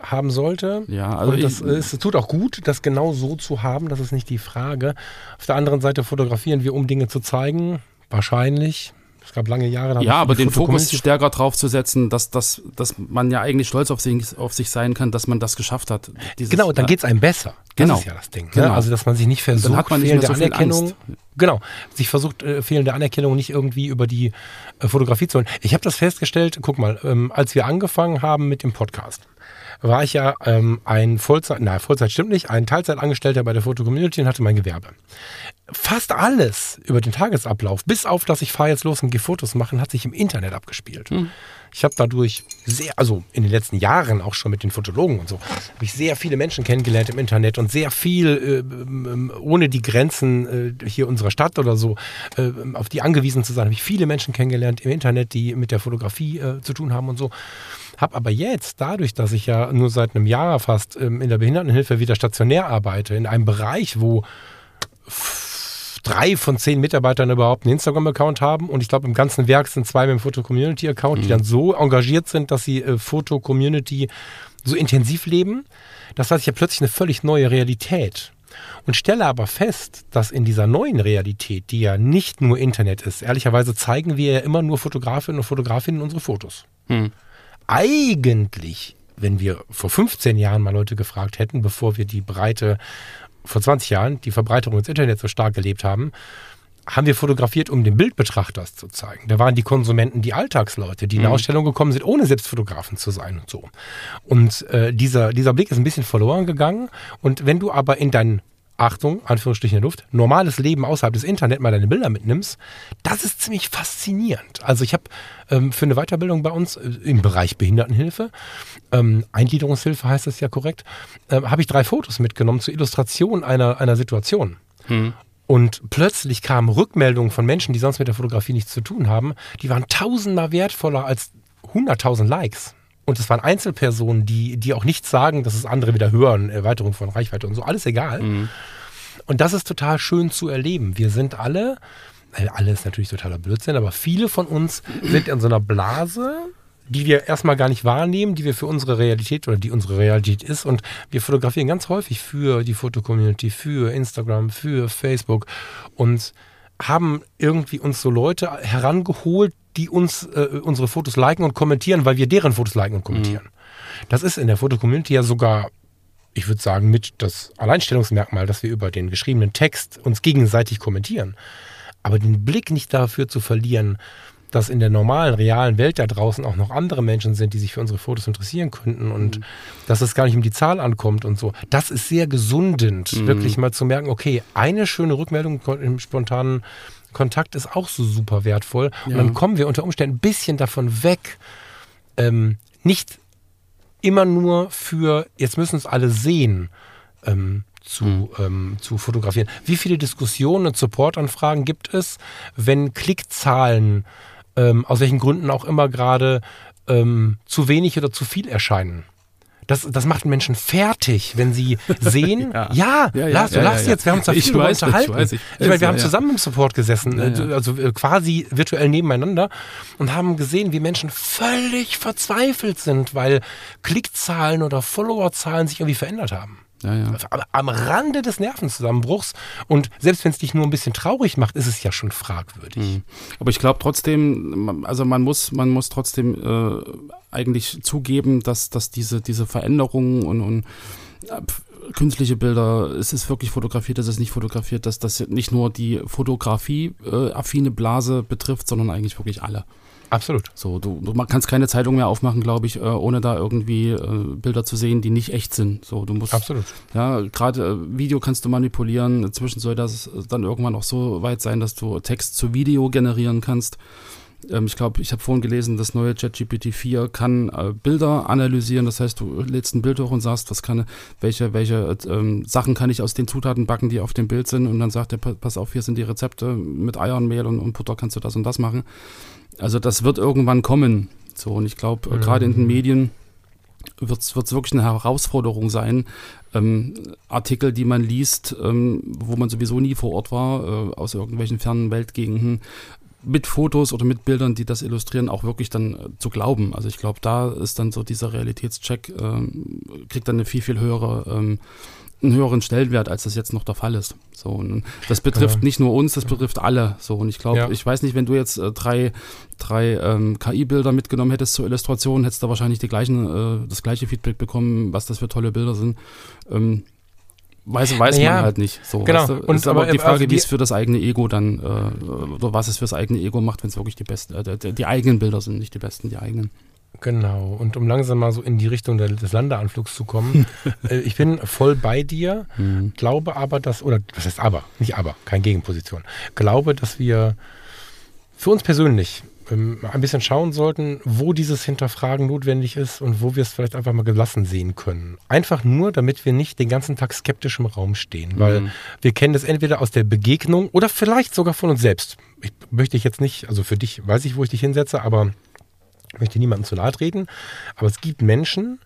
haben sollte. Ja, also und das es tut auch gut, das genau so zu haben, das ist nicht die Frage. Auf der anderen Seite fotografieren wir, um Dinge zu zeigen. Wahrscheinlich. Es gab lange Jahre. Ja, aber den Fokus stärker drauf zu setzen, dass, dass, dass man ja eigentlich stolz auf sich, auf sich sein kann, dass man das geschafft hat. Dieses, genau, dann ja. geht es einem besser. Genau. Das ist ja das Ding. Ne? Genau. Ne? Also, dass man sich nicht versucht, dann hat man fehlende so Anerkennung. Angst. Genau, sich versucht, äh, fehlende Anerkennung nicht irgendwie über die äh, Fotografie zu holen. Ich habe das festgestellt, guck mal, ähm, als wir angefangen haben mit dem Podcast, war ich ja ähm, ein Vollzeit, na Vollzeit stimmt nicht, ein Teilzeitangestellter bei der Foto-Community und hatte mein Gewerbe. Fast alles über den Tagesablauf, bis auf, dass ich fahre jetzt los und gehe Fotos machen, hat sich im Internet abgespielt. Hm. Ich habe dadurch sehr, also in den letzten Jahren auch schon mit den Fotologen und so, habe ich sehr viele Menschen kennengelernt im Internet und sehr viel äh, ohne die Grenzen äh, hier unserer Stadt oder so, äh, auf die angewiesen zu sein, habe ich viele Menschen kennengelernt im Internet, die mit der Fotografie äh, zu tun haben und so. Habe aber jetzt, dadurch, dass ich ja nur seit einem Jahr fast ähm, in der Behindertenhilfe wieder stationär arbeite, in einem Bereich, wo drei von zehn Mitarbeitern überhaupt einen Instagram-Account haben und ich glaube im ganzen Werk sind zwei mit dem Foto-Community-Account, mhm. die dann so engagiert sind, dass sie äh, Foto-Community so intensiv leben. Das heißt, ich habe plötzlich eine völlig neue Realität und stelle aber fest, dass in dieser neuen Realität, die ja nicht nur Internet ist, ehrlicherweise zeigen wir ja immer nur Fotografinnen und Fotografinnen unsere Fotos. Mhm eigentlich, wenn wir vor 15 Jahren mal Leute gefragt hätten, bevor wir die Breite, vor 20 Jahren, die Verbreiterung ins Internet so stark gelebt haben, haben wir fotografiert, um den Bildbetrachter zu zeigen. Da waren die Konsumenten die Alltagsleute, die in mhm. Ausstellung gekommen sind, ohne selbst Fotografen zu sein und so. Und äh, dieser, dieser Blick ist ein bisschen verloren gegangen. Und wenn du aber in dein Achtung, Anführungsstrichen in der Luft, normales Leben außerhalb des Internet mal deine Bilder mitnimmst, das ist ziemlich faszinierend. Also ich habe ähm, für eine Weiterbildung bei uns äh, im Bereich Behindertenhilfe, ähm, Eingliederungshilfe heißt das ja korrekt, äh, habe ich drei Fotos mitgenommen zur Illustration einer, einer Situation. Hm. Und plötzlich kamen Rückmeldungen von Menschen, die sonst mit der Fotografie nichts zu tun haben, die waren tausendmal wertvoller als 100.000 Likes. Und es waren Einzelpersonen, die, die auch nichts sagen, dass es andere wieder hören, Erweiterung von Reichweite und so, alles egal. Mhm. Und das ist total schön zu erleben. Wir sind alle, alle ist natürlich totaler Blödsinn, aber viele von uns sind in so einer Blase, die wir erstmal gar nicht wahrnehmen, die wir für unsere Realität oder die unsere Realität ist. Und wir fotografieren ganz häufig für die Fotocommunity, für Instagram, für Facebook und haben irgendwie uns so Leute herangeholt, die uns äh, unsere Fotos liken und kommentieren, weil wir deren Fotos liken und kommentieren. Mhm. Das ist in der Fotocommunity ja sogar, ich würde sagen, mit das Alleinstellungsmerkmal, dass wir über den geschriebenen Text uns gegenseitig kommentieren. Aber den Blick nicht dafür zu verlieren, dass in der normalen, realen Welt da draußen auch noch andere Menschen sind, die sich für unsere Fotos interessieren könnten und mhm. dass es gar nicht um die Zahl ankommt und so. Das ist sehr gesundend, mhm. wirklich mal zu merken, okay, eine schöne Rückmeldung im spontanen Kontakt ist auch so super wertvoll. Ja. Und dann kommen wir unter Umständen ein bisschen davon weg, ähm, nicht immer nur für, jetzt müssen es alle sehen, ähm, zu, mhm. ähm, zu fotografieren. Wie viele Diskussionen und Supportanfragen gibt es, wenn Klickzahlen ähm, aus welchen Gründen auch immer gerade ähm, zu wenig oder zu viel erscheinen? Das, das macht Menschen fertig, wenn sie sehen, ja, ja, ja, ja Lars, du ja, lachst jetzt, wir haben uns da viel drüber unterhalten. Ich, weiß, ich, ich meine, wir haben zusammen im Support gesessen, äh, also äh, quasi virtuell nebeneinander und haben gesehen, wie Menschen völlig verzweifelt sind, weil Klickzahlen oder Followerzahlen sich irgendwie verändert haben. Ja, ja. Am Rande des Nervenzusammenbruchs. Und selbst wenn es dich nur ein bisschen traurig macht, ist es ja schon fragwürdig. Mhm. Aber ich glaube trotzdem, also man muss, man muss trotzdem äh, eigentlich zugeben, dass, dass diese, diese Veränderungen und, und äh, künstliche Bilder, es ist wirklich fotografiert, es ist nicht fotografiert, dass das nicht nur die Fotografie-affine äh, Blase betrifft, sondern eigentlich wirklich alle. Absolut. So, du, du kannst keine Zeitung mehr aufmachen, glaube ich, äh, ohne da irgendwie äh, Bilder zu sehen, die nicht echt sind. So, du musst. Absolut. Ja, gerade äh, Video kannst du manipulieren. Inzwischen soll das dann irgendwann auch so weit sein, dass du Text zu Video generieren kannst. Ähm, ich glaube, ich habe vorhin gelesen, das neue ChatGPT 4 kann äh, Bilder analysieren. Das heißt, du lädst ein Bild hoch und sagst, was kann, welche, welche ähm, Sachen kann ich aus den Zutaten backen, die auf dem Bild sind. Und dann sagt er, pass auf, hier sind die Rezepte mit Eiern, Mehl und, und Butter kannst du das und das machen. Also das wird irgendwann kommen. So, und ich glaube, äh, mhm. gerade in den Medien wird es wirklich eine Herausforderung sein, ähm, Artikel, die man liest, ähm, wo man sowieso nie vor Ort war, äh, aus irgendwelchen fernen Weltgegenden, mit Fotos oder mit Bildern, die das illustrieren, auch wirklich dann äh, zu glauben. Also ich glaube, da ist dann so dieser Realitätscheck, äh, kriegt dann eine viel, viel höhere ähm, einen höheren Stellenwert, als das jetzt noch der Fall ist. So, und das betrifft ja. nicht nur uns, das betrifft alle. So, und ich glaube, ja. ich weiß nicht, wenn du jetzt äh, drei, drei ähm, KI-Bilder mitgenommen hättest zur Illustration, hättest du wahrscheinlich die gleichen, äh, das gleiche Feedback bekommen, was das für tolle Bilder sind. Ähm, weiß, weiß ja, man halt nicht. So, genau. Weißt du? Und ist aber, die Frage, also wie es für das eigene Ego dann, äh, oder was es fürs eigene Ego macht, wenn es wirklich die besten, äh, die, die eigenen Bilder sind, nicht die besten, die eigenen. Genau, und um langsam mal so in die Richtung des Landeanflugs zu kommen, äh, ich bin voll bei dir, mhm. glaube aber, dass, oder was heißt aber, nicht aber, keine Gegenposition, glaube, dass wir für uns persönlich ähm, ein bisschen schauen sollten, wo dieses Hinterfragen notwendig ist und wo wir es vielleicht einfach mal gelassen sehen können. Einfach nur, damit wir nicht den ganzen Tag skeptisch im Raum stehen, weil mhm. wir kennen das entweder aus der Begegnung oder vielleicht sogar von uns selbst. Ich möchte ich jetzt nicht, also für dich weiß ich, wo ich dich hinsetze, aber ich möchte niemandem zu nahe treten, aber es gibt Menschen,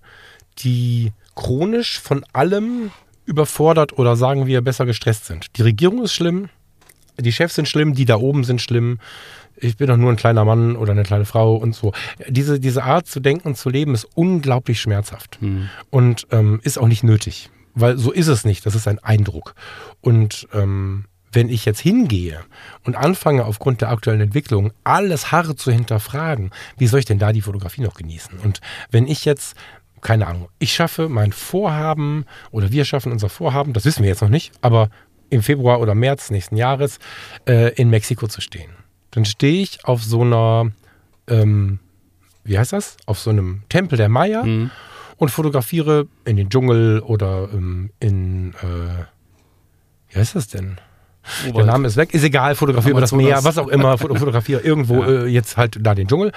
die chronisch von allem überfordert oder sagen wir besser gestresst sind. Die Regierung ist schlimm, die Chefs sind schlimm, die da oben sind schlimm. Ich bin doch nur ein kleiner Mann oder eine kleine Frau und so. Diese, diese Art zu denken und zu leben ist unglaublich schmerzhaft mhm. und ähm, ist auch nicht nötig, weil so ist es nicht. Das ist ein Eindruck. Und ähm, wenn ich jetzt hingehe und anfange aufgrund der aktuellen Entwicklung alles hart zu hinterfragen, wie soll ich denn da die Fotografie noch genießen? Und wenn ich jetzt keine Ahnung, ich schaffe mein Vorhaben oder wir schaffen unser Vorhaben, das wissen wir jetzt noch nicht, aber im Februar oder März nächsten Jahres äh, in Mexiko zu stehen. Dann stehe ich auf so einer, ähm, wie heißt das? Auf so einem Tempel der Maya mhm. und fotografiere in den Dschungel oder ähm, in, äh, wie heißt das denn? Der Name ist weg, ist egal, fotografiere über das Meer, was auch immer, fotografiere irgendwo ja. äh, jetzt halt da den Dschungel.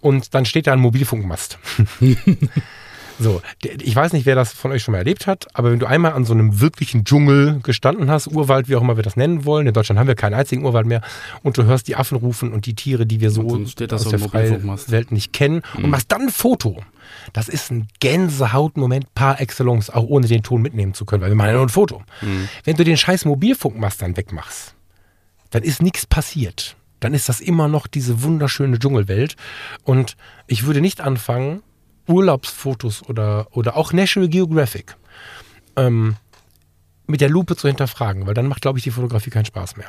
Und dann steht da ein Mobilfunkmast. so, ich weiß nicht, wer das von euch schon mal erlebt hat, aber wenn du einmal an so einem wirklichen Dschungel gestanden hast, Urwald, wie auch immer wir das nennen wollen, in Deutschland haben wir keinen einzigen Urwald mehr, und du hörst die Affen rufen und die Tiere, die wir so aus der freien Welt nicht kennen, mhm. und machst dann ein Foto das ist ein Gänsehautmoment par excellence, auch ohne den Ton mitnehmen zu können, weil wir machen ja nur ein Foto. Mhm. Wenn du den scheiß Mobilfunkmast dann wegmachst, dann ist nichts passiert. Dann ist das immer noch diese wunderschöne Dschungelwelt. Und ich würde nicht anfangen, Urlaubsfotos oder, oder auch National Geographic ähm, mit der Lupe zu hinterfragen, weil dann macht, glaube ich, die Fotografie keinen Spaß mehr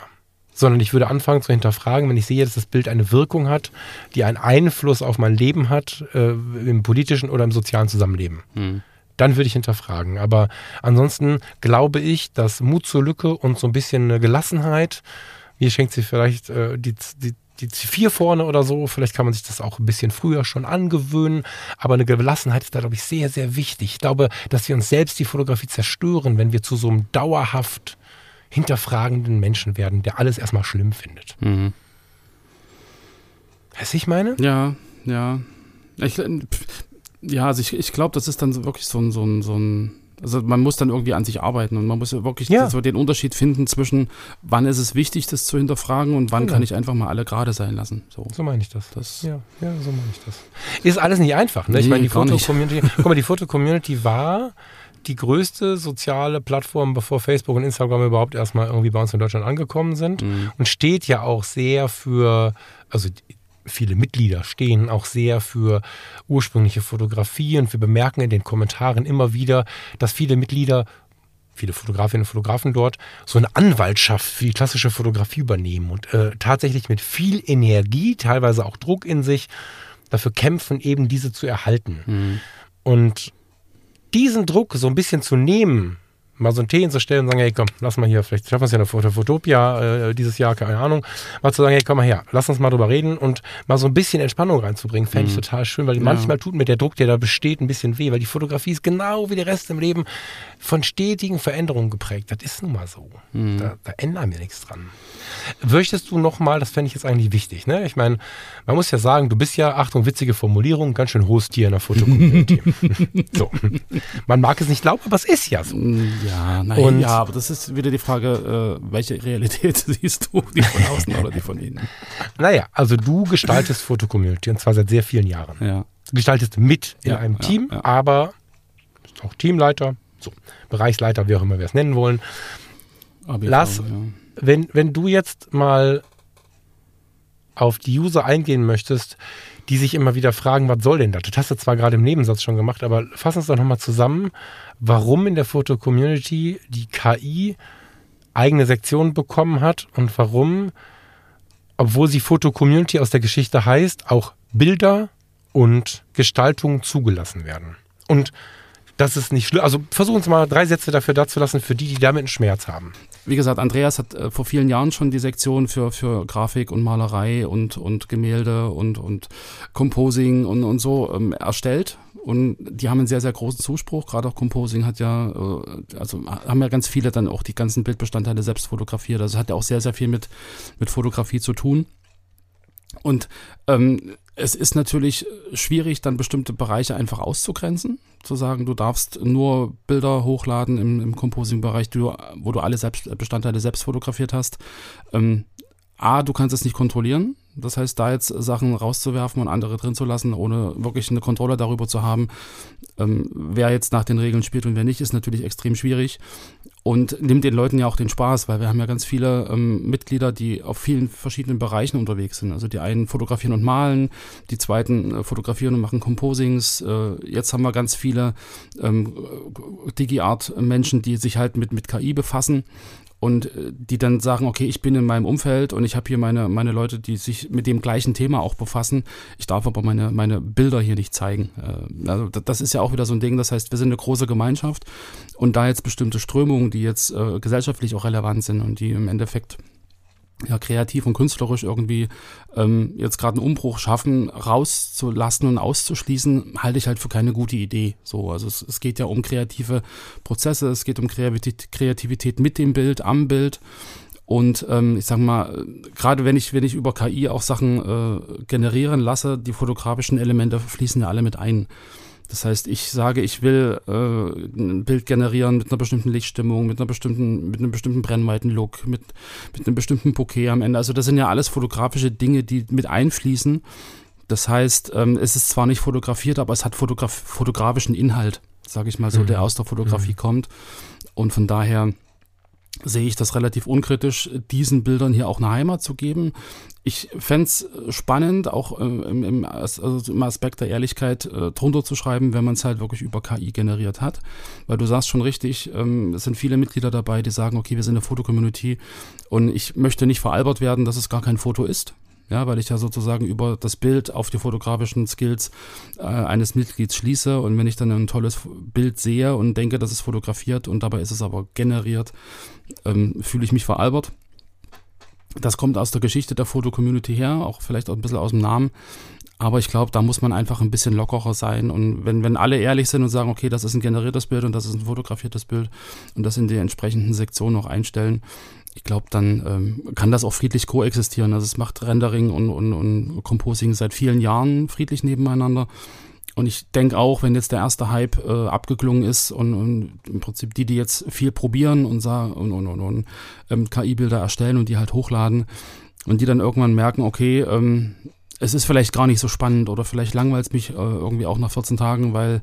sondern ich würde anfangen zu hinterfragen, wenn ich sehe, dass das Bild eine Wirkung hat, die einen Einfluss auf mein Leben hat, äh, im politischen oder im sozialen Zusammenleben. Hm. Dann würde ich hinterfragen. Aber ansonsten glaube ich, dass Mut zur Lücke und so ein bisschen eine Gelassenheit, mir schenkt sie vielleicht äh, die, die, die C4 vorne oder so, vielleicht kann man sich das auch ein bisschen früher schon angewöhnen, aber eine Gelassenheit ist da, glaube ich, sehr, sehr wichtig. Ich glaube, dass wir uns selbst die Fotografie zerstören, wenn wir zu so einem dauerhaft hinterfragenden Menschen werden, der alles erstmal schlimm findet. Mhm. Weißt du, ich meine? Ja, ja. Ich, ja, also ich, ich glaube, das ist dann wirklich so ein, so ein, so ein Also man muss dann irgendwie an sich arbeiten und man muss wirklich ja. so den Unterschied finden zwischen, wann ist es wichtig, das zu hinterfragen und wann genau. kann ich einfach mal alle gerade sein lassen. So, so meine ich das. das. Ja, ja, so meine ich das. Ist alles nicht einfach. Ne? Ich nee, meine, die Foto-Community, guck mal, die Foto-Community war die größte soziale Plattform, bevor Facebook und Instagram überhaupt erstmal irgendwie bei uns in Deutschland angekommen sind mhm. und steht ja auch sehr für, also viele Mitglieder stehen auch sehr für ursprüngliche Fotografie und wir bemerken in den Kommentaren immer wieder, dass viele Mitglieder, viele Fotografinnen und Fotografen dort, so eine Anwaltschaft für die klassische Fotografie übernehmen und äh, tatsächlich mit viel Energie, teilweise auch Druck in sich, dafür kämpfen, eben diese zu erhalten. Mhm. Und diesen Druck so ein bisschen zu nehmen, mal so einen Tee hinzustellen und sagen, hey komm, lass mal hier, vielleicht schaffen wir es ja eine Fotopia äh, dieses Jahr, keine Ahnung, mal zu sagen, hey komm mal her, lass uns mal drüber reden und mal so ein bisschen Entspannung reinzubringen, fände ich mhm. total schön, weil ja. manchmal tut mir der Druck, der da besteht, ein bisschen weh, weil die Fotografie ist genau wie der Rest im Leben von stetigen Veränderungen geprägt. Das ist nun mal so. Mhm. Da, da ändern wir nichts dran. Möchtest du nochmal, das fände ich jetzt eigentlich wichtig, ne? Ich meine, man muss ja sagen, du bist ja, Achtung, witzige Formulierung, ganz schön hohes Tier in der Fotocommunity. so. Man mag es nicht glauben, aber es ist ja so. Ja, nein, Und, ja, aber das ist wieder die Frage, äh, welche Realität siehst du, die von außen oder die von innen? Naja, also du gestaltest Fotocommunity und zwar seit sehr vielen Jahren. Ja. Du gestaltest mit in ja, einem ja, Team, ja. aber bist auch Teamleiter, so, Bereichsleiter, wie auch immer wir es nennen wollen. ABV, Lass, ja. wenn, wenn du jetzt mal auf die User eingehen möchtest, die sich immer wieder fragen, was soll denn das? Das hast du zwar gerade im Nebensatz schon gemacht, aber fass uns doch nochmal zusammen, warum in der Foto-Community die KI eigene Sektionen bekommen hat und warum, obwohl sie Foto-Community aus der Geschichte heißt, auch Bilder und Gestaltungen zugelassen werden. Und das ist nicht schlimm. Also versuchen uns mal drei Sätze dafür dazu lassen, für die, die damit einen Schmerz haben. Wie gesagt, Andreas hat äh, vor vielen Jahren schon die Sektion für, für Grafik und Malerei und, und Gemälde und, und Composing und, und so ähm, erstellt. Und die haben einen sehr, sehr großen Zuspruch. Gerade auch Composing hat ja, äh, also haben ja ganz viele dann auch die ganzen Bildbestandteile selbst fotografiert. Also hat ja auch sehr, sehr viel mit, mit Fotografie zu tun. Und ähm, es ist natürlich schwierig, dann bestimmte Bereiche einfach auszugrenzen, zu sagen, du darfst nur Bilder hochladen im, im Composing-Bereich, wo du alle selbst, Bestandteile selbst fotografiert hast. Ähm, A, du kannst es nicht kontrollieren. Das heißt, da jetzt Sachen rauszuwerfen und andere drin zu lassen, ohne wirklich eine Kontrolle darüber zu haben, ähm, wer jetzt nach den Regeln spielt und wer nicht, ist natürlich extrem schwierig und nimmt den Leuten ja auch den Spaß, weil wir haben ja ganz viele ähm, Mitglieder, die auf vielen verschiedenen Bereichen unterwegs sind. Also die einen fotografieren und malen, die zweiten äh, fotografieren und machen Composings. Äh, jetzt haben wir ganz viele ähm, Digi-Art-Menschen, die sich halt mit, mit KI befassen und äh, die dann sagen, okay, ich bin in meinem Umfeld und ich habe hier meine, meine Leute, die sich mit dem gleichen Thema auch befassen. Ich darf aber meine, meine Bilder hier nicht zeigen. Äh, also das ist ja auch wieder so ein Ding, das heißt, wir sind eine große Gemeinschaft und da jetzt bestimmte Strömungen, die jetzt äh, gesellschaftlich auch relevant sind und die im Endeffekt ja, kreativ und künstlerisch irgendwie ähm, jetzt gerade einen Umbruch schaffen, rauszulassen und auszuschließen, halte ich halt für keine gute Idee. So, also es, es geht ja um kreative Prozesse, es geht um Kreativität, mit dem Bild, am Bild. Und ähm, ich sag mal, gerade wenn ich, wenn ich über KI auch Sachen äh, generieren lasse, die fotografischen Elemente fließen ja alle mit ein. Das heißt, ich sage, ich will äh, ein Bild generieren mit einer bestimmten Lichtstimmung, mit einer bestimmten, mit einem bestimmten Brennweitenlook, mit, mit einem bestimmten Bouquet am Ende. Also das sind ja alles fotografische Dinge, die mit einfließen. Das heißt, ähm, es ist zwar nicht fotografiert, aber es hat fotograf fotografischen Inhalt, sage ich mal so, mhm. der aus der Fotografie mhm. kommt. Und von daher sehe ich das relativ unkritisch, diesen Bildern hier auch eine Heimat zu geben. Ich fände es spannend, auch äh, im, im, also im, Aspekt der Ehrlichkeit äh, drunter zu schreiben, wenn man es halt wirklich über KI generiert hat. Weil du sagst schon richtig, ähm, es sind viele Mitglieder dabei, die sagen, okay, wir sind eine Fotocommunity und ich möchte nicht veralbert werden, dass es gar kein Foto ist ja, weil ich ja sozusagen über das Bild auf die fotografischen Skills äh, eines Mitglieds schließe und wenn ich dann ein tolles Bild sehe und denke, das ist fotografiert und dabei ist es aber generiert, ähm, fühle ich mich veralbert. Das kommt aus der Geschichte der Fotocommunity her, auch vielleicht auch ein bisschen aus dem Namen. Aber ich glaube, da muss man einfach ein bisschen lockerer sein. Und wenn, wenn alle ehrlich sind und sagen, okay, das ist ein generiertes Bild und das ist ein fotografiertes Bild und das in die entsprechenden Sektionen noch einstellen, ich glaube, dann ähm, kann das auch friedlich koexistieren. Also es macht Rendering und, und, und Composing seit vielen Jahren friedlich nebeneinander. und ich denke auch, wenn jetzt der erste Hype äh, abgeklungen ist und, und, im Prinzip die, die jetzt viel probieren und, und, und, und, und ähm, KI-Bilder erstellen und die halt hochladen und die dann irgendwann merken, okay, ähm, es ist vielleicht gar nicht so spannend oder vielleicht langweilt es mich äh, irgendwie auch nach 14 Tagen, weil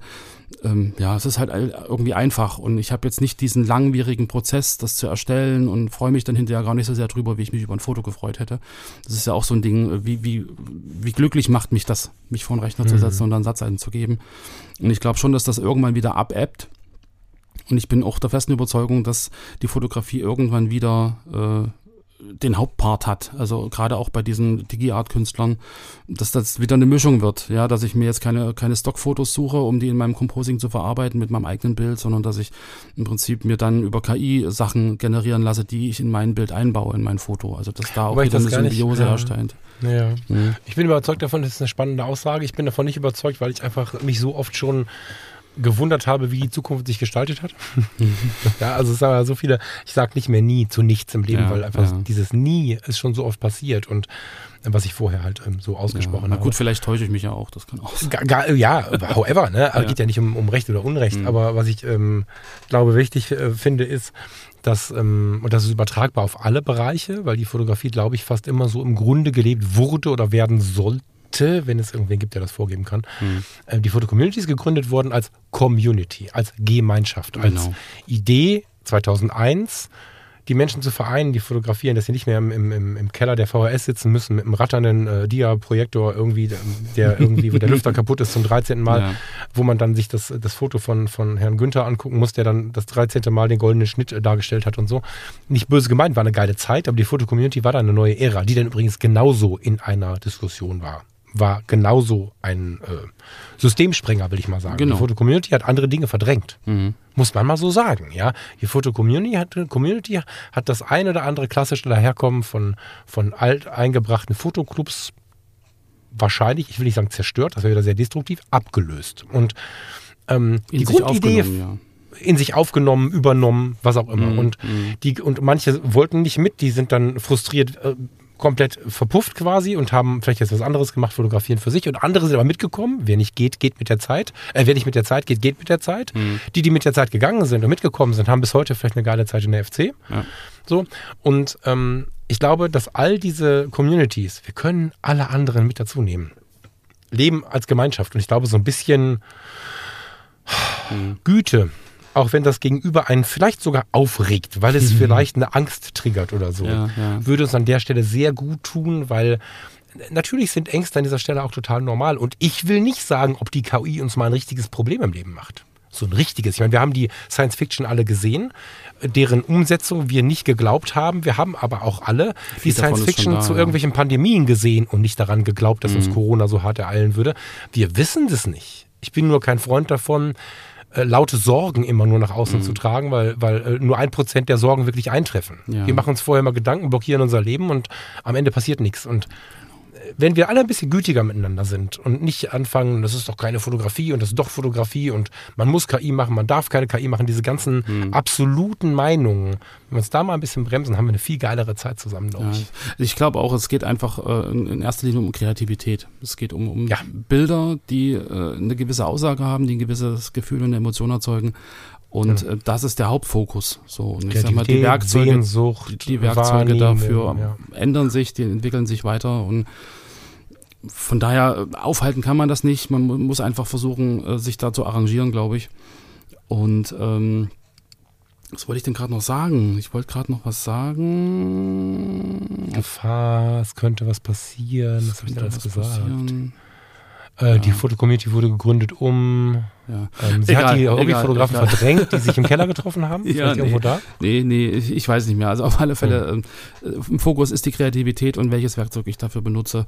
ähm, ja, es ist halt irgendwie einfach und ich habe jetzt nicht diesen langwierigen Prozess, das zu erstellen und freue mich dann hinterher gar nicht so sehr drüber, wie ich mich über ein Foto gefreut hätte. Das ist ja auch so ein Ding, äh, wie, wie, wie glücklich macht mich das, mich vor den Rechner mhm. zu setzen und dann Satz einzugeben. Und ich glaube schon, dass das irgendwann wieder abebbt. Und ich bin auch der festen Überzeugung, dass die Fotografie irgendwann wieder äh, den Hauptpart hat. Also gerade auch bei diesen Digi-Art-Künstlern, dass das wieder eine Mischung wird. Ja, dass ich mir jetzt keine, keine Stockfotos suche, um die in meinem Composing zu verarbeiten mit meinem eigenen Bild, sondern dass ich im Prinzip mir dann über KI Sachen generieren lasse, die ich in mein Bild einbaue, in mein Foto. Also dass da auch wieder eine Symbiose ja. erscheint. Ja. Mhm. Ich bin überzeugt davon, das ist eine spannende Aussage. Ich bin davon nicht überzeugt, weil ich einfach mich so oft schon gewundert habe, wie die Zukunft sich gestaltet hat. ja, also es sind so viele, ich sage nicht mehr nie zu nichts im Leben, ja, weil einfach ja. dieses Nie ist schon so oft passiert und was ich vorher halt ähm, so ausgesprochen ja, na habe. gut, vielleicht täusche ich mich ja auch, das kann auch sein. Gar, ja, however, ne? Geht ja nicht um, um Recht oder Unrecht, mhm. aber was ich ähm, glaube wichtig äh, finde ist, dass, ähm, und das ist übertragbar auf alle Bereiche, weil die Fotografie, glaube ich, fast immer so im Grunde gelebt wurde oder werden sollte wenn es irgendwen gibt, der das vorgeben kann. Mhm. die Foto-Community ist gegründet worden als Community, als Gemeinschaft, als genau. Idee 2001 die Menschen zu vereinen, die fotografieren, dass sie nicht mehr im, im, im Keller der VHS sitzen müssen mit einem ratternden äh, Dia-Projektor irgendwie, der irgendwie, wo der Lüfter kaputt ist zum 13. Mal, ja. wo man dann sich das, das Foto von, von Herrn Günther angucken muss, der dann das 13. Mal den goldenen Schnitt äh, dargestellt hat und so. Nicht böse gemeint, war eine geile Zeit, aber die Foto-Community war dann eine neue Ära, die dann übrigens genauso in einer Diskussion war war genauso ein äh, Systemsprenger, will ich mal sagen. Genau. Die Foto-Community hat andere Dinge verdrängt. Mhm. Muss man mal so sagen, ja. Die Foto-Community hat, Community hat das ein oder andere klassische Daherkommen von, von alt eingebrachten Fotoclubs wahrscheinlich, ich will nicht sagen zerstört, das wäre wieder sehr destruktiv, abgelöst. Und ähm, die Grundidee in sich aufgenommen, übernommen, was auch immer. Mhm. Und, mhm. die, und manche wollten nicht mit, die sind dann frustriert, äh, komplett verpufft quasi und haben vielleicht jetzt was anderes gemacht, fotografieren für sich und andere sind aber mitgekommen. Wer nicht geht, geht mit der Zeit. Äh, wer nicht mit der Zeit geht, geht mit der Zeit. Mhm. Die, die mit der Zeit gegangen sind und mitgekommen sind, haben bis heute vielleicht eine geile Zeit in der FC. Ja. So. Und ähm, ich glaube, dass all diese Communities, wir können alle anderen mit dazu nehmen. Leben als Gemeinschaft. Und ich glaube, so ein bisschen mhm. Güte auch wenn das Gegenüber einen vielleicht sogar aufregt, weil es mhm. vielleicht eine Angst triggert oder so, ja, ja. würde uns an der Stelle sehr gut tun, weil natürlich sind Ängste an dieser Stelle auch total normal. Und ich will nicht sagen, ob die KI uns mal ein richtiges Problem im Leben macht. So ein richtiges. Ich meine, wir haben die Science Fiction alle gesehen, deren Umsetzung wir nicht geglaubt haben. Wir haben aber auch alle Viel die Science Fiction da, zu irgendwelchen Pandemien gesehen und nicht daran geglaubt, dass mhm. uns Corona so hart ereilen würde. Wir wissen das nicht. Ich bin nur kein Freund davon, äh, laute Sorgen immer nur nach außen mhm. zu tragen, weil, weil äh, nur ein Prozent der Sorgen wirklich eintreffen. Ja. Wir machen uns vorher mal Gedanken, blockieren unser Leben und am Ende passiert nichts. Und wenn wir alle ein bisschen gütiger miteinander sind und nicht anfangen, das ist doch keine Fotografie und das ist doch Fotografie und man muss KI machen, man darf keine KI machen, diese ganzen mhm. absoluten Meinungen, wenn wir uns da mal ein bisschen bremsen, haben wir eine viel geilere Zeit zusammen, glaube ich. Ich glaube auch, es geht einfach äh, in erster Linie um Kreativität. Es geht um, um ja. Bilder, die äh, eine gewisse Aussage haben, die ein gewisses Gefühl und eine Emotion erzeugen. Und ja. äh, das ist der Hauptfokus. So, und ich sag mal, die Werkzeuge, Sehnsucht, die Werkzeuge dafür ja. ändern sich, die entwickeln sich weiter und von daher äh, aufhalten kann man das nicht. Man muss einfach versuchen, äh, sich da zu arrangieren, glaube ich. Und ähm, was wollte ich denn gerade noch sagen? Ich wollte gerade noch was sagen. Gefahr, es könnte was passieren. Was habe ich alles gesagt? Äh, ja. Die Fotocommunity wurde gegründet um. Ja. Ähm, sie egal, hat die Hobbyfotografen verdrängt, die sich im Keller getroffen haben. ja, nee, irgendwo da? Nee, nee, ich, weiß nicht mehr. Also auf alle Fälle, mhm. im Fokus ist die Kreativität und welches Werkzeug ich dafür benutze.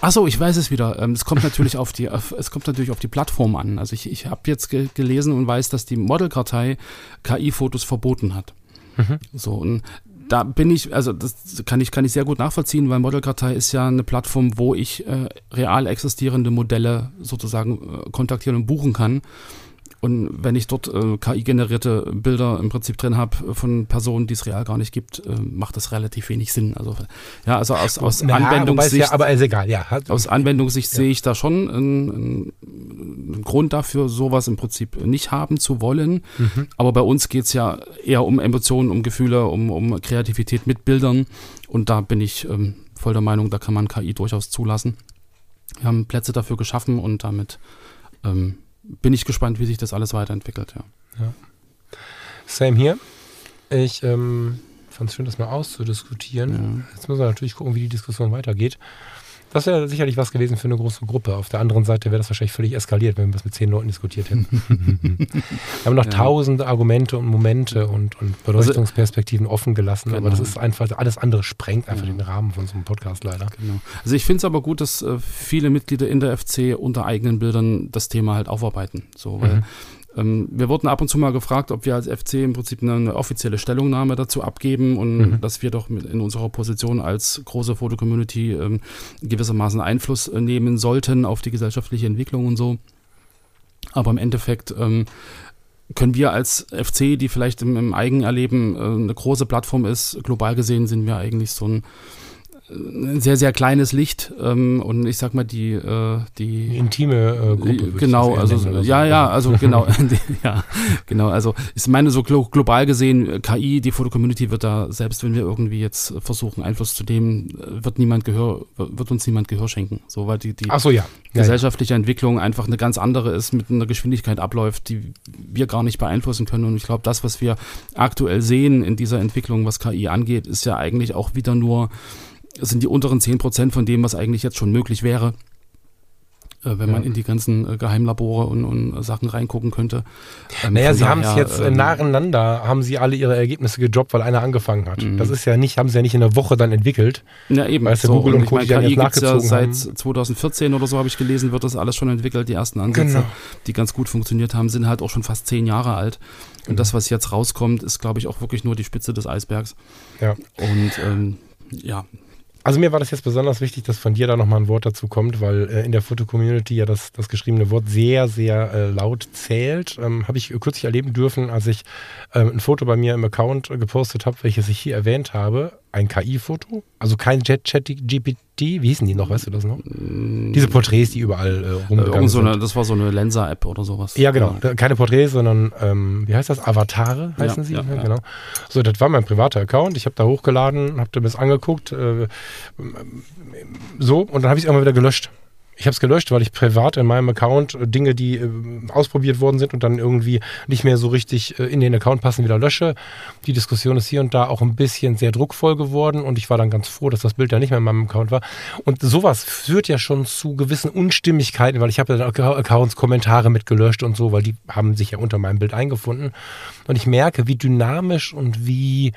Achso, ich weiß es wieder. Ähm, es kommt natürlich auf die, es kommt natürlich auf die Plattform an. Also ich, ich habe jetzt ge gelesen und weiß, dass die Modelkartei KI-Fotos verboten hat. Mhm. So, und da bin ich, also das kann ich, kann ich sehr gut nachvollziehen, weil Modelkartei ist ja eine Plattform, wo ich äh, real existierende Modelle sozusagen äh, kontaktieren und buchen kann. Und wenn ich dort äh, KI-generierte Bilder im Prinzip drin habe von Personen, die es real gar nicht gibt, äh, macht das relativ wenig Sinn. Also ja, also aus, aus ja, Anwendungssicht, ja, aber ist egal, ja. Aus Anwendungssicht ja. sehe ich da schon einen, einen, Grund dafür, sowas im Prinzip nicht haben zu wollen. Mhm. Aber bei uns geht es ja eher um Emotionen, um Gefühle, um, um Kreativität mit Bildern. Und da bin ich ähm, voll der Meinung, da kann man KI durchaus zulassen. Wir haben Plätze dafür geschaffen und damit ähm, bin ich gespannt, wie sich das alles weiterentwickelt. Ja. ja. Same hier. Ich ähm, fand es schön, das mal auszudiskutieren. Ja. Jetzt müssen wir natürlich gucken, wie die Diskussion weitergeht. Das wäre sicherlich was gewesen für eine große Gruppe. Auf der anderen Seite wäre das wahrscheinlich völlig eskaliert, wenn wir das mit zehn Leuten diskutiert hätten. wir haben noch ja. tausende Argumente und Momente und, und Beleuchtungsperspektiven also, offen gelassen, genau. aber das ist einfach, alles andere sprengt einfach ja. den Rahmen von so einem Podcast leider. Genau. Also ich finde es aber gut, dass äh, viele Mitglieder in der FC unter eigenen Bildern das Thema halt aufarbeiten. So, weil mhm. Ähm, wir wurden ab und zu mal gefragt, ob wir als FC im Prinzip eine, eine offizielle Stellungnahme dazu abgeben und mhm. dass wir doch in unserer Position als große Foto-Community ähm, gewissermaßen Einfluss äh, nehmen sollten auf die gesellschaftliche Entwicklung und so. Aber im Endeffekt ähm, können wir als FC, die vielleicht im, im Eigenerleben äh, eine große Plattform ist, global gesehen sind wir eigentlich so ein ein sehr, sehr kleines Licht ähm, und ich sag mal die, äh, die intime äh, Gruppe. Genau, also so. ja, ja, also genau, ja, genau, also ich meine so global gesehen, KI, die Foto-Community wird da, selbst wenn wir irgendwie jetzt versuchen, Einfluss zu nehmen, wird niemand Gehör, wird uns niemand Gehör schenken, so, weil die, die so, ja. gesellschaftliche ja, ja. Entwicklung einfach eine ganz andere ist, mit einer Geschwindigkeit abläuft, die wir gar nicht beeinflussen können und ich glaube, das, was wir aktuell sehen in dieser Entwicklung, was KI angeht, ist ja eigentlich auch wieder nur sind die unteren 10 Prozent von dem, was eigentlich jetzt schon möglich wäre, äh, wenn ja. man in die ganzen äh, Geheimlabore und, und, Sachen reingucken könnte. Ähm, naja, sie haben es jetzt äh, ähm, nacheinander, haben sie alle ihre Ergebnisse gedroppt, weil einer angefangen hat. Mhm. Das ist ja nicht, haben sie ja nicht in der Woche dann entwickelt. Ja, eben. Weil so, Google und, und Co. die KI jetzt ja seit haben. 2014 oder so habe ich gelesen, wird das alles schon entwickelt. Die ersten Ansätze, genau. die ganz gut funktioniert haben, sind halt auch schon fast zehn Jahre alt. Und genau. das, was jetzt rauskommt, ist, glaube ich, auch wirklich nur die Spitze des Eisbergs. Ja. Und ähm, ja, also mir war das jetzt besonders wichtig, dass von dir da nochmal ein Wort dazu kommt, weil äh, in der Foto-Community ja das, das geschriebene Wort sehr, sehr äh, laut zählt. Ähm, habe ich kürzlich erleben dürfen, als ich ähm, ein Foto bei mir im Account gepostet habe, welches ich hier erwähnt habe ein KI-Foto, also kein Chat-GPT, wie hießen die noch, weißt du das noch? Diese Porträts, die überall äh, rumgegangen so eine, Das war so eine Lenser-App oder sowas. Ja, genau. Ja. Keine Porträts, sondern, ähm, wie heißt das? Avatare heißen ja, sie? Ja, ja, genau. So, das war mein privater Account. Ich habe da hochgeladen, habe das angeguckt. Äh, so, und dann habe ich es irgendwann wieder gelöscht. Ich habe es gelöscht, weil ich privat in meinem Account äh, Dinge, die äh, ausprobiert worden sind und dann irgendwie nicht mehr so richtig äh, in den Account passen, wieder lösche. Die Diskussion ist hier und da auch ein bisschen sehr druckvoll geworden und ich war dann ganz froh, dass das Bild ja nicht mehr in meinem Account war. Und sowas führt ja schon zu gewissen Unstimmigkeiten, weil ich habe dann Accounts Kommentare mitgelöscht und so, weil die haben sich ja unter meinem Bild eingefunden. Und ich merke, wie dynamisch und wie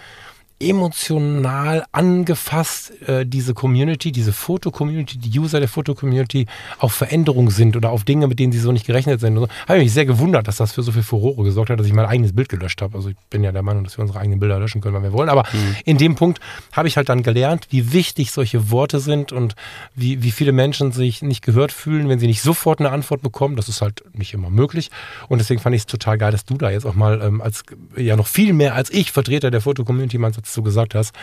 emotional angefasst äh, diese Community, diese Foto-Community, die User der Foto-Community auf Veränderungen sind oder auf Dinge, mit denen sie so nicht gerechnet sind. So. Habe mich sehr gewundert, dass das für so viel Furore gesorgt hat, dass ich mein eigenes Bild gelöscht habe. Also ich bin ja der Meinung, dass wir unsere eigenen Bilder löschen können, wenn wir wollen. Aber mhm. in dem Punkt habe ich halt dann gelernt, wie wichtig solche Worte sind und wie, wie viele Menschen sich nicht gehört fühlen, wenn sie nicht sofort eine Antwort bekommen. Das ist halt nicht immer möglich. Und deswegen fand ich es total geil, dass du da jetzt auch mal ähm, als ja noch viel mehr als ich Vertreter der Foto-Community mal Du gesagt hast.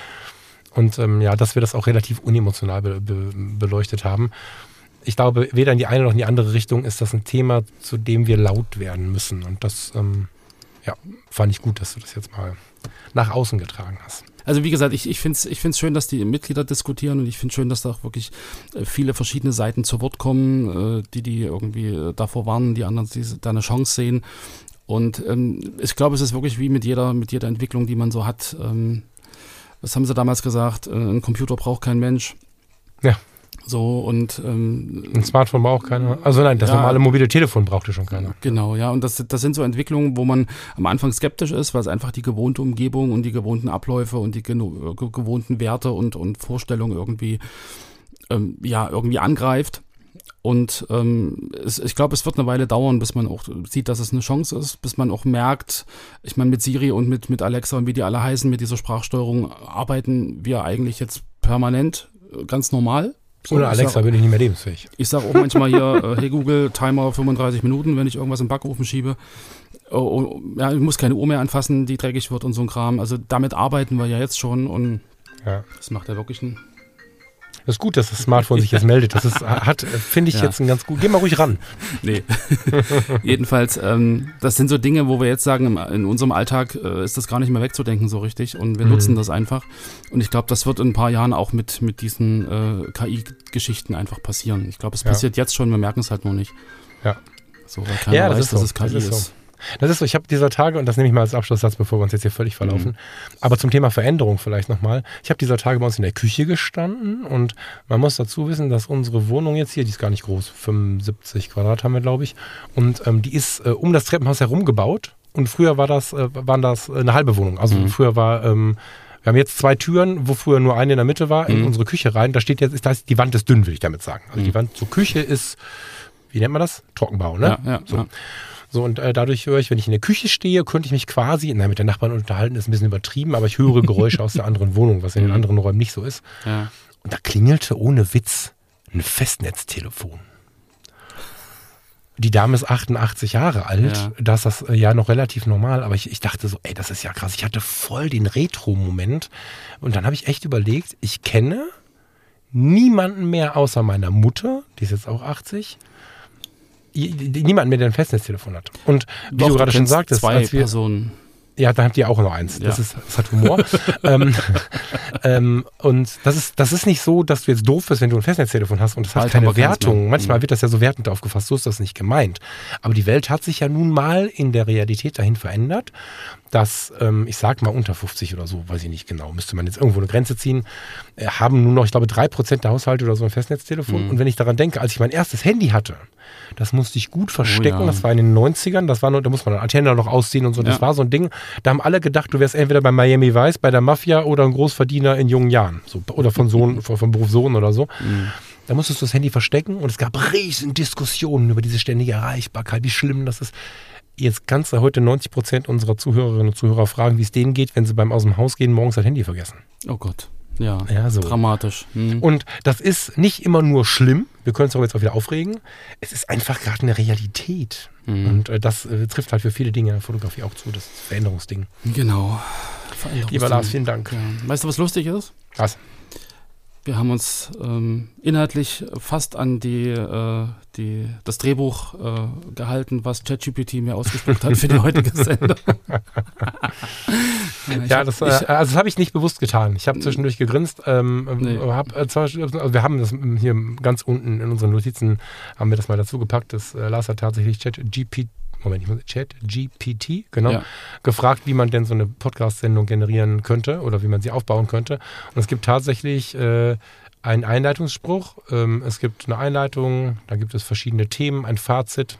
Und ähm, ja, dass wir das auch relativ unemotional be be beleuchtet haben. Ich glaube, weder in die eine noch in die andere Richtung ist das ein Thema, zu dem wir laut werden müssen. Und das ähm, ja, fand ich gut, dass du das jetzt mal nach außen getragen hast. Also wie gesagt, ich, ich finde es ich find's schön, dass die Mitglieder diskutieren und ich finde schön, dass da auch wirklich äh, viele verschiedene Seiten zu Wort kommen, äh, die, die irgendwie äh, davor warnen, die anderen die da eine Chance sehen. Und ähm, ich glaube, es ist wirklich wie mit jeder, mit jeder Entwicklung, die man so hat. Ähm, was haben sie damals gesagt? Äh, ein Computer braucht kein Mensch. Ja. So und ähm, ein Smartphone braucht keiner. Also nein, das ja, normale mobile Telefon brauchte schon keiner. Genau, ja. Und das, das sind so Entwicklungen, wo man am Anfang skeptisch ist, weil es einfach die gewohnte Umgebung und die gewohnten Abläufe und die gewohnten Werte und, und Vorstellungen irgendwie ähm, ja irgendwie angreift. Und ähm, es, ich glaube, es wird eine Weile dauern, bis man auch sieht, dass es eine Chance ist, bis man auch merkt, ich meine, mit Siri und mit, mit Alexa und wie die alle heißen, mit dieser Sprachsteuerung arbeiten wir eigentlich jetzt permanent äh, ganz normal. So, Ohne Alexa sag, bin ich nicht mehr lebensfähig. Ich sage auch manchmal hier, äh, hey Google, Timer 35 Minuten, wenn ich irgendwas im Backofen schiebe. Oh, oh, ja, ich muss keine Uhr mehr anfassen, die dreckig wird und so ein Kram. Also damit arbeiten wir ja jetzt schon und ja. das macht ja wirklich einen das ist gut, dass das Smartphone sich jetzt meldet. Das ist, hat, finde ich ja. jetzt ein ganz gut. Geh mal ruhig ran. Nee. Jedenfalls, ähm, das sind so Dinge, wo wir jetzt sagen, in unserem Alltag äh, ist das gar nicht mehr wegzudenken so richtig und wir mhm. nutzen das einfach. Und ich glaube, das wird in ein paar Jahren auch mit, mit diesen äh, KI-Geschichten einfach passieren. Ich glaube, es passiert ja. jetzt schon, wir merken es halt nur nicht. Ja. So, weil keiner ja, das weiß, ist so. dass es KI das ist. So. Das ist so, ich habe dieser Tage, und das nehme ich mal als Abschlusssatz, bevor wir uns jetzt hier völlig verlaufen, mhm. aber zum Thema Veränderung vielleicht nochmal. Ich habe dieser Tage bei uns in der Küche gestanden und man muss dazu wissen, dass unsere Wohnung jetzt hier, die ist gar nicht groß, 75 Quadrat haben wir, glaube ich, und ähm, die ist äh, um das Treppenhaus herum gebaut und früher war das, äh, waren das eine halbe Wohnung. Also mhm. früher war... Ähm, wir haben jetzt zwei Türen, wo früher nur eine in der Mitte war, in mhm. unsere Küche rein. Da steht jetzt, ist, die Wand ist dünn, will ich damit sagen. Also die mhm. Wand zur Küche ist, wie nennt man das? Trockenbau, ne? Ja, ja, so. ja. So, und äh, dadurch höre ich, wenn ich in der Küche stehe, könnte ich mich quasi, nein, mit den Nachbarn unterhalten ist ein bisschen übertrieben, aber ich höre Geräusche aus der anderen Wohnung, was in den mhm. anderen Räumen nicht so ist. Ja. Und da klingelte ohne Witz ein Festnetztelefon. Die Dame ist 88 Jahre alt, ja. da ist das äh, ja noch relativ normal, aber ich, ich dachte so, ey, das ist ja krass. Ich hatte voll den Retro-Moment. Und dann habe ich echt überlegt, ich kenne niemanden mehr außer meiner Mutter, die ist jetzt auch 80, niemand mehr, der ein Festnetztelefon hat. Und wie Doch, du gerade schon sagtest, zwei als wir, Personen. Ja, da habt ihr auch noch eins. Ja. Das, ist, das hat Humor. ähm, ähm, und das ist, das ist nicht so, dass du jetzt doof bist, wenn du ein Festnetztelefon hast und das hat keine Wertung. Manchmal mhm. wird das ja so wertend aufgefasst, so ist das nicht gemeint. Aber die Welt hat sich ja nun mal in der Realität dahin verändert, dass, ähm, ich sag mal unter 50 oder so, weiß ich nicht genau, müsste man jetzt irgendwo eine Grenze ziehen, äh, haben nur noch, ich glaube, drei Prozent der Haushalte oder so ein Festnetztelefon. Mhm. Und wenn ich daran denke, als ich mein erstes Handy hatte, das musste ich gut verstecken, oh, ja. das war in den 90ern, das war nur, da muss man eine Antenne noch ausziehen und so, das ja. war so ein Ding, da haben alle gedacht, du wärst entweder bei Miami Vice, bei der Mafia oder ein Großverdiener in jungen Jahren, so, oder von Sohn, vom Beruf Sohn oder so. Mhm. Da musstest du das Handy verstecken und es gab riesen Diskussionen über diese ständige Erreichbarkeit, wie schlimm das ist. Jetzt kannst du heute 90 Prozent unserer Zuhörerinnen und Zuhörer fragen, wie es denen geht, wenn sie beim Aus dem Haus gehen morgens das Handy vergessen. Oh Gott. Ja, ja so. dramatisch. Hm. Und das ist nicht immer nur schlimm, wir können uns auch jetzt auch wieder aufregen, es ist einfach gerade eine Realität. Hm. Und äh, das äh, trifft halt für viele Dinge in der Fotografie auch zu, das Veränderungsding. Genau. Lieber Lars, vielen Dank. Ja. Weißt du, was lustig ist? Was? Wir haben uns ähm, inhaltlich fast an die, äh, die, das Drehbuch äh, gehalten, was ChatGPT mir ausgespuckt hat für die heutige Sendung. ja, das, äh, also das habe ich nicht bewusst getan. Ich habe zwischendurch gegrinst. Ähm, nee. hab, äh, also wir haben das hier ganz unten in unseren Notizen haben wir das mal dazu gepackt. Das äh, Lars hat tatsächlich ChatGPT Moment, ich muss Chat GPT, genau, ja. gefragt, wie man denn so eine Podcast-Sendung generieren könnte oder wie man sie aufbauen könnte. Und es gibt tatsächlich äh, einen Einleitungsspruch, ähm, es gibt eine Einleitung, da gibt es verschiedene Themen, ein Fazit.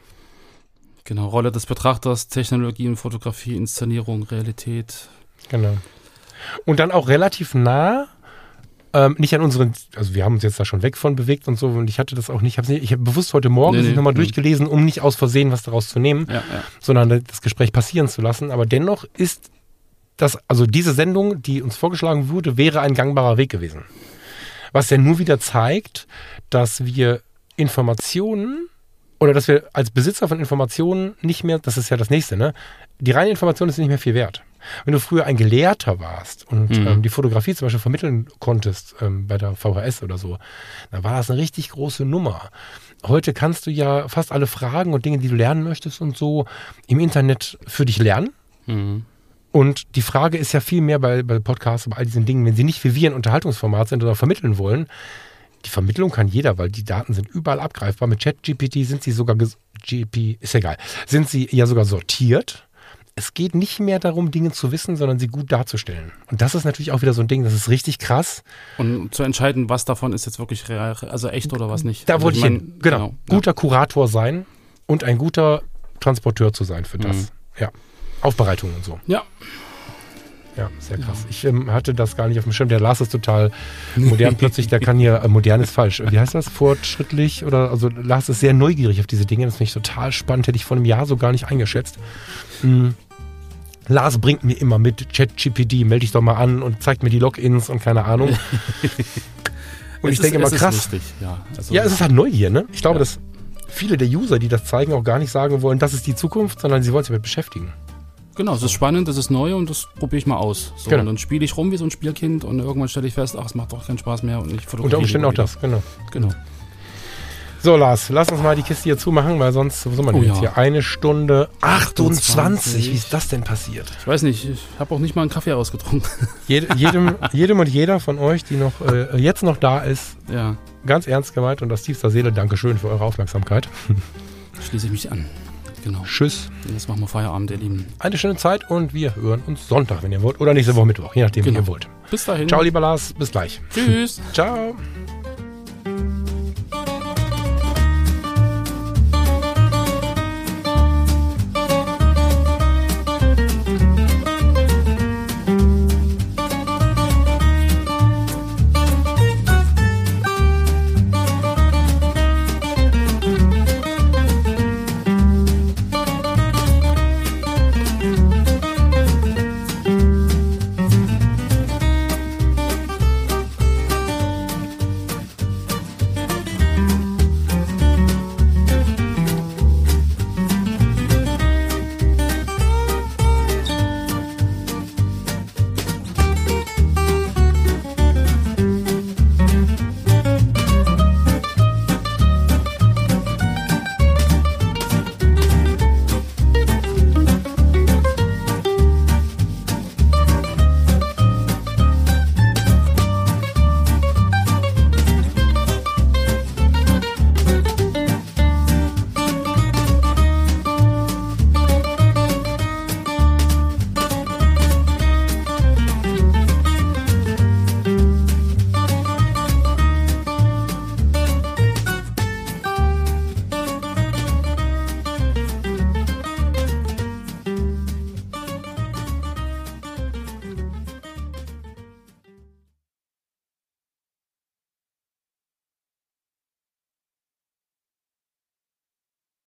Genau, Rolle des Betrachters, Technologien, Fotografie, Inszenierung, Realität. Genau. Und dann auch relativ nah ähm, nicht an unseren, also wir haben uns jetzt da schon weg von bewegt und so und ich hatte das auch nicht, nicht ich habe bewusst heute Morgen nee, nee, nochmal nee. durchgelesen, um nicht aus Versehen was daraus zu nehmen, ja, ja. sondern das Gespräch passieren zu lassen. Aber dennoch ist das, also diese Sendung, die uns vorgeschlagen wurde, wäre ein gangbarer Weg gewesen. Was ja nur wieder zeigt, dass wir Informationen oder dass wir als Besitzer von Informationen nicht mehr, das ist ja das nächste, ne? Die reine Information ist nicht mehr viel wert. Wenn du früher ein Gelehrter warst und mhm. ähm, die Fotografie zum Beispiel vermitteln konntest ähm, bei der VHS oder so, dann war das eine richtig große Nummer. Heute kannst du ja fast alle Fragen und Dinge, die du lernen möchtest und so, im Internet für dich lernen. Mhm. Und die Frage ist ja viel mehr bei, bei Podcasts, bei all diesen Dingen, wenn sie nicht wie wir ein Unterhaltungsformat sind oder vermitteln wollen, die Vermittlung kann jeder, weil die Daten sind überall abgreifbar. Mit ChatGPT sind sie sogar, GP, ist egal, sind sie ja sogar sortiert es geht nicht mehr darum, Dinge zu wissen, sondern sie gut darzustellen. Und das ist natürlich auch wieder so ein Ding, das ist richtig krass. Und zu entscheiden, was davon ist jetzt wirklich real, also echt oder was nicht. Da also wollte ich, mein, hin. Genau. genau. Guter ja. Kurator sein und ein guter Transporteur zu sein für das. Mhm. Ja. Aufbereitung und so. Ja. Ja, sehr krass. Ja. Ich ähm, hatte das gar nicht auf dem Schirm. Der Lars ist total modern plötzlich. Der kann hier, äh, modern ist falsch. Wie heißt das? Fortschrittlich? Oder, also Lars ist sehr neugierig auf diese Dinge. Das finde ich total spannend. Hätte ich vor einem Jahr so gar nicht eingeschätzt. Mhm. Lars bringt mir immer mit ChatGPT, melde dich doch mal an und zeigt mir die Logins und keine Ahnung. Und es ich denke immer krass. Lustig, ja. Also ja, es ist halt Neugier, ne? Ich glaube, ja. dass viele der User, die das zeigen, auch gar nicht sagen wollen, das ist die Zukunft, sondern sie wollen sich damit beschäftigen. Genau, es ist spannend, es ist neu und das probiere ich mal aus. So, genau. Und dann spiele ich rum wie so ein Spielkind und irgendwann stelle ich fest, ach, es macht doch keinen Spaß mehr und ich fotografiere. Unter Umständen auch das, genau. Genau. So, Lars, lass uns mal die Kiste hier zumachen, weil sonst, wo sind wir denn oh, jetzt ja. hier? Eine Stunde 28. 28. Wie ist das denn passiert? Ich weiß nicht, ich habe auch nicht mal einen Kaffee ausgetrunken. Jed, jedem, jedem und jeder von euch, die noch äh, jetzt noch da ist, ja. ganz ernst gemeint und aus tiefster Seele Dankeschön für eure Aufmerksamkeit. Schließe ich mich an. Genau. Tschüss. Jetzt machen wir Feierabend, ihr Lieben. Eine schöne Zeit und wir hören uns Sonntag, wenn ihr wollt. Oder nächste Woche Mittwoch, je nachdem, genau. wie ihr wollt. Bis dahin. Ciao, lieber Lars. Bis gleich. Tschüss. Ciao.